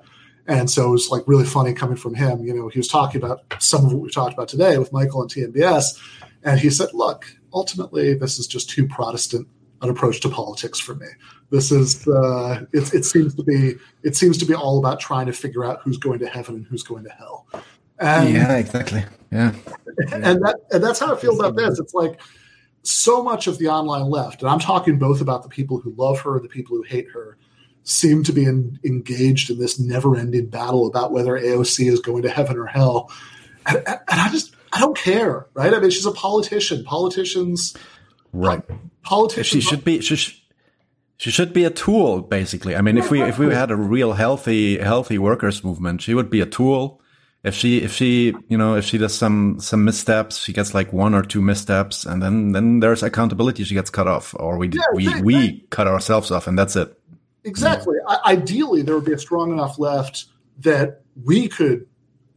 and so it was like really funny coming from him. You know he was talking about some of what we talked about today with Michael and TMBS, and he said, look, ultimately this is just too Protestant an approach to politics for me. This is uh, it, it seems to be it seems to be all about trying to figure out who's going to heaven and who's going to hell. And, yeah, exactly. Yeah. and that and that's how I feel about this. It's like so much of the online left, and I'm talking both about the people who love her and the people who hate her, seem to be in, engaged in this never-ending battle about whether AOC is going to heaven or hell. And, and I just I don't care, right? I mean, she's a politician. Politicians, right? Politicians. She should be. She, sh- she should be a tool, basically. I mean, if we if we had a real healthy healthy workers movement, she would be a tool if she if she you know if she does some some missteps she gets like one or two missteps and then then there's accountability she gets cut off or we yeah, we exactly. we cut ourselves off and that's it exactly. I, ideally there would be a strong enough left that we could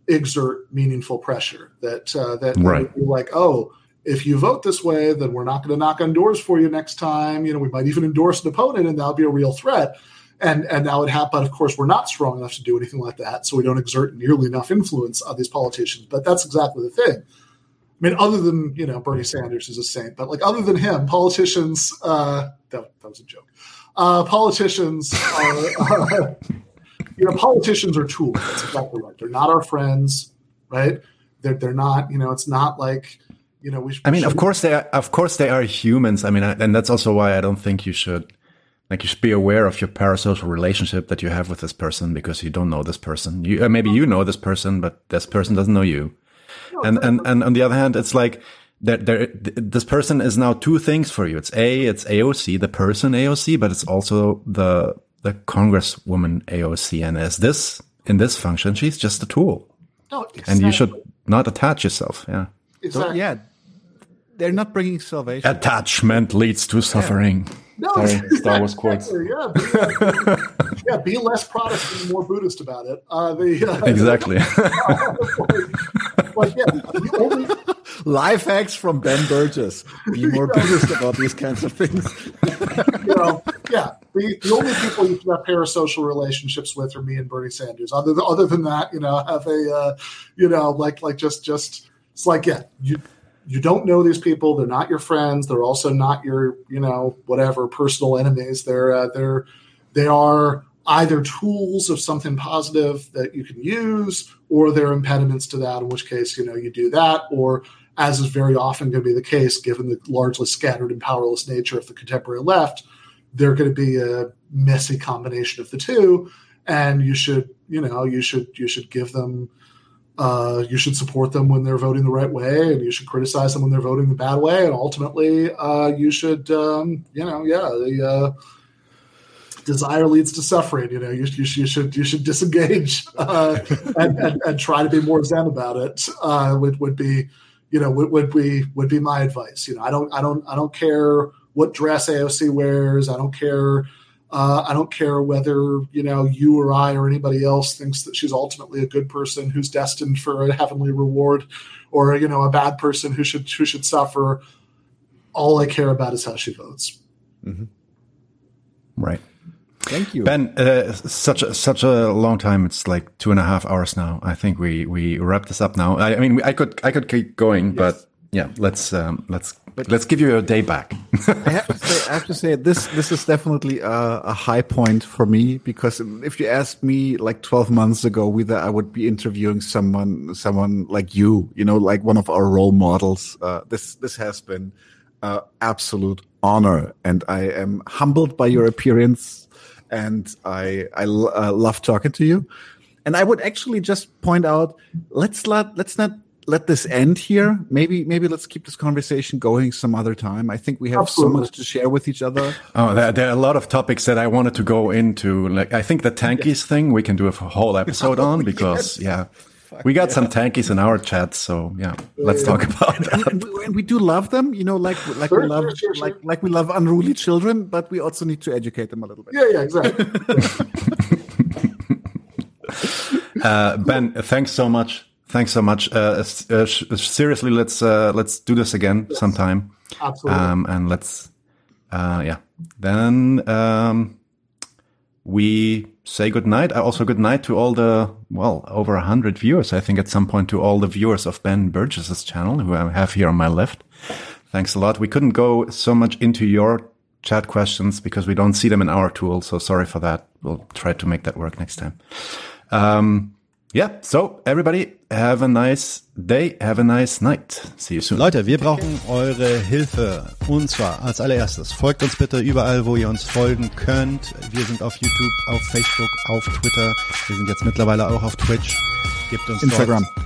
exert meaningful pressure that uh, that right. would be like oh if you vote this way then we're not going to knock on doors for you next time you know we might even endorse an opponent and that'll be a real threat and and now it happened. Of course, we're not strong enough to do anything like that, so we don't exert nearly enough influence on these politicians. But that's exactly the thing. I mean, other than you know Bernie Sanders is a saint, but like other than him, politicians. Uh, that, that was a joke. Uh, politicians are, uh, you know, politicians are tools. That's exactly right. They're not our friends, right? they're they're not. You know, it's not like you know we. I mean, of course they are. Of course they are humans. I mean, and that's also why I don't think you should. Like you should be aware of your parasocial relationship that you have with this person because you don't know this person. You uh, maybe you know this person, but this person doesn't know you. and and and on the other hand, it's like that there this person is now two things for you. It's a it's AOC, the person AOC, but it's also the the congresswoman AOC. And as this in this function, she's just a tool. No, exactly. And you should not attach yourself. Yeah. exactly. yeah, they're not bringing salvation. Attachment leads to suffering. No, Sorry, exactly, Star Wars quotes. Yeah, be, yeah, be less Protestant and more Buddhist about it. Uh, the, uh, Exactly. like, yeah, the only, Life hacks from Ben Burgis. Be more Buddhist about these kinds of things. you know, yeah, the, the only people you can have parasocial relationships with are me and Bernie Sanders. Other than, other than that, you know, have a, uh, you know, like like just just it's like yeah, you you don't know these people. They're not your friends. They're also not your you know whatever personal enemies. They're uh, they're they are either tools of something positive that you can use, or they're impediments to that. In which case, you know, you do that, or as is very often going to be the case, given the largely scattered and powerless nature of the contemporary left, they're going to be a messy combination of the two. And you should, you know, you should you should give them, uh, you should support them when they're voting the right way, and you should criticize them when they're voting the bad way, and ultimately, uh, you should, um, you know, yeah, the. Uh, desire leads to suffering. You know, you, you, you should you should disengage uh, and, and, and try to be more zen about it. Uh, would would be, you know, would, would be would be my advice. You know, I don't I don't I don't care what dress AOC wears. I don't care. Uh, I don't care whether you know you or I or anybody else thinks that she's ultimately a good person who's destined for a heavenly reward, or you know a bad person who should who should suffer. All I care about is how she votes. Right. Thank you. Ben, uh, such a, such a long time. It's like two and a half hours now. I think we we wrap this up now. I, I mean, I could I could keep going, but yeah, let's um, let's let's give you a day back. I have to say, I have to say this this is definitely a, a high point for me because if you asked me like 12 months ago whether I would be interviewing someone someone like you, you know, like one of our role models, uh, this this has been uh, absolute honor, and I am humbled by your appearance, and I uh, love talking to you. And I would actually just point out, let's not let's not let this end here. Maybe maybe let's keep this conversation going some other time. I think we have Absolutely. so much to share with each other. Oh, there, there are a lot of topics that I wanted to go into. Like, I think the tankies thing we can do a whole episode on because, yeah, we got some tankies in our chat. So, yeah, let's talk about and, that. and we, and we do love them, you know, like like Sure, we love sure, sure, sure. like like we love unruly children, but we also need to educate them a little bit. Yeah, yeah, exactly. Uh, ben, thanks so much. Thanks so much. Uh, uh, sh- seriously, let's uh, let's do this again sometime. Absolutely. Um, and let's, uh, yeah. Then um, we say good night. Uh, Also, good night to all the well over a hundred viewers. I think at some point to all the viewers of Ben Burgis's channel, who I have here on my left. Thanks a lot. We couldn't go so much into your chat questions because we don't see them in our tool. So sorry for that. We'll try to make that work next time. Um, yeah. So everybody, have a nice day. Have a nice night. See you soon. Leute, wir brauchen eure Hilfe. Und zwar als allererstes, folgt uns bitte überall, wo ihr uns folgen könnt. Wir sind auf YouTube, auf Facebook, auf Twitter. Wir sind jetzt mittlerweile auch auf Twitch. Gebt uns Instagram. Dort,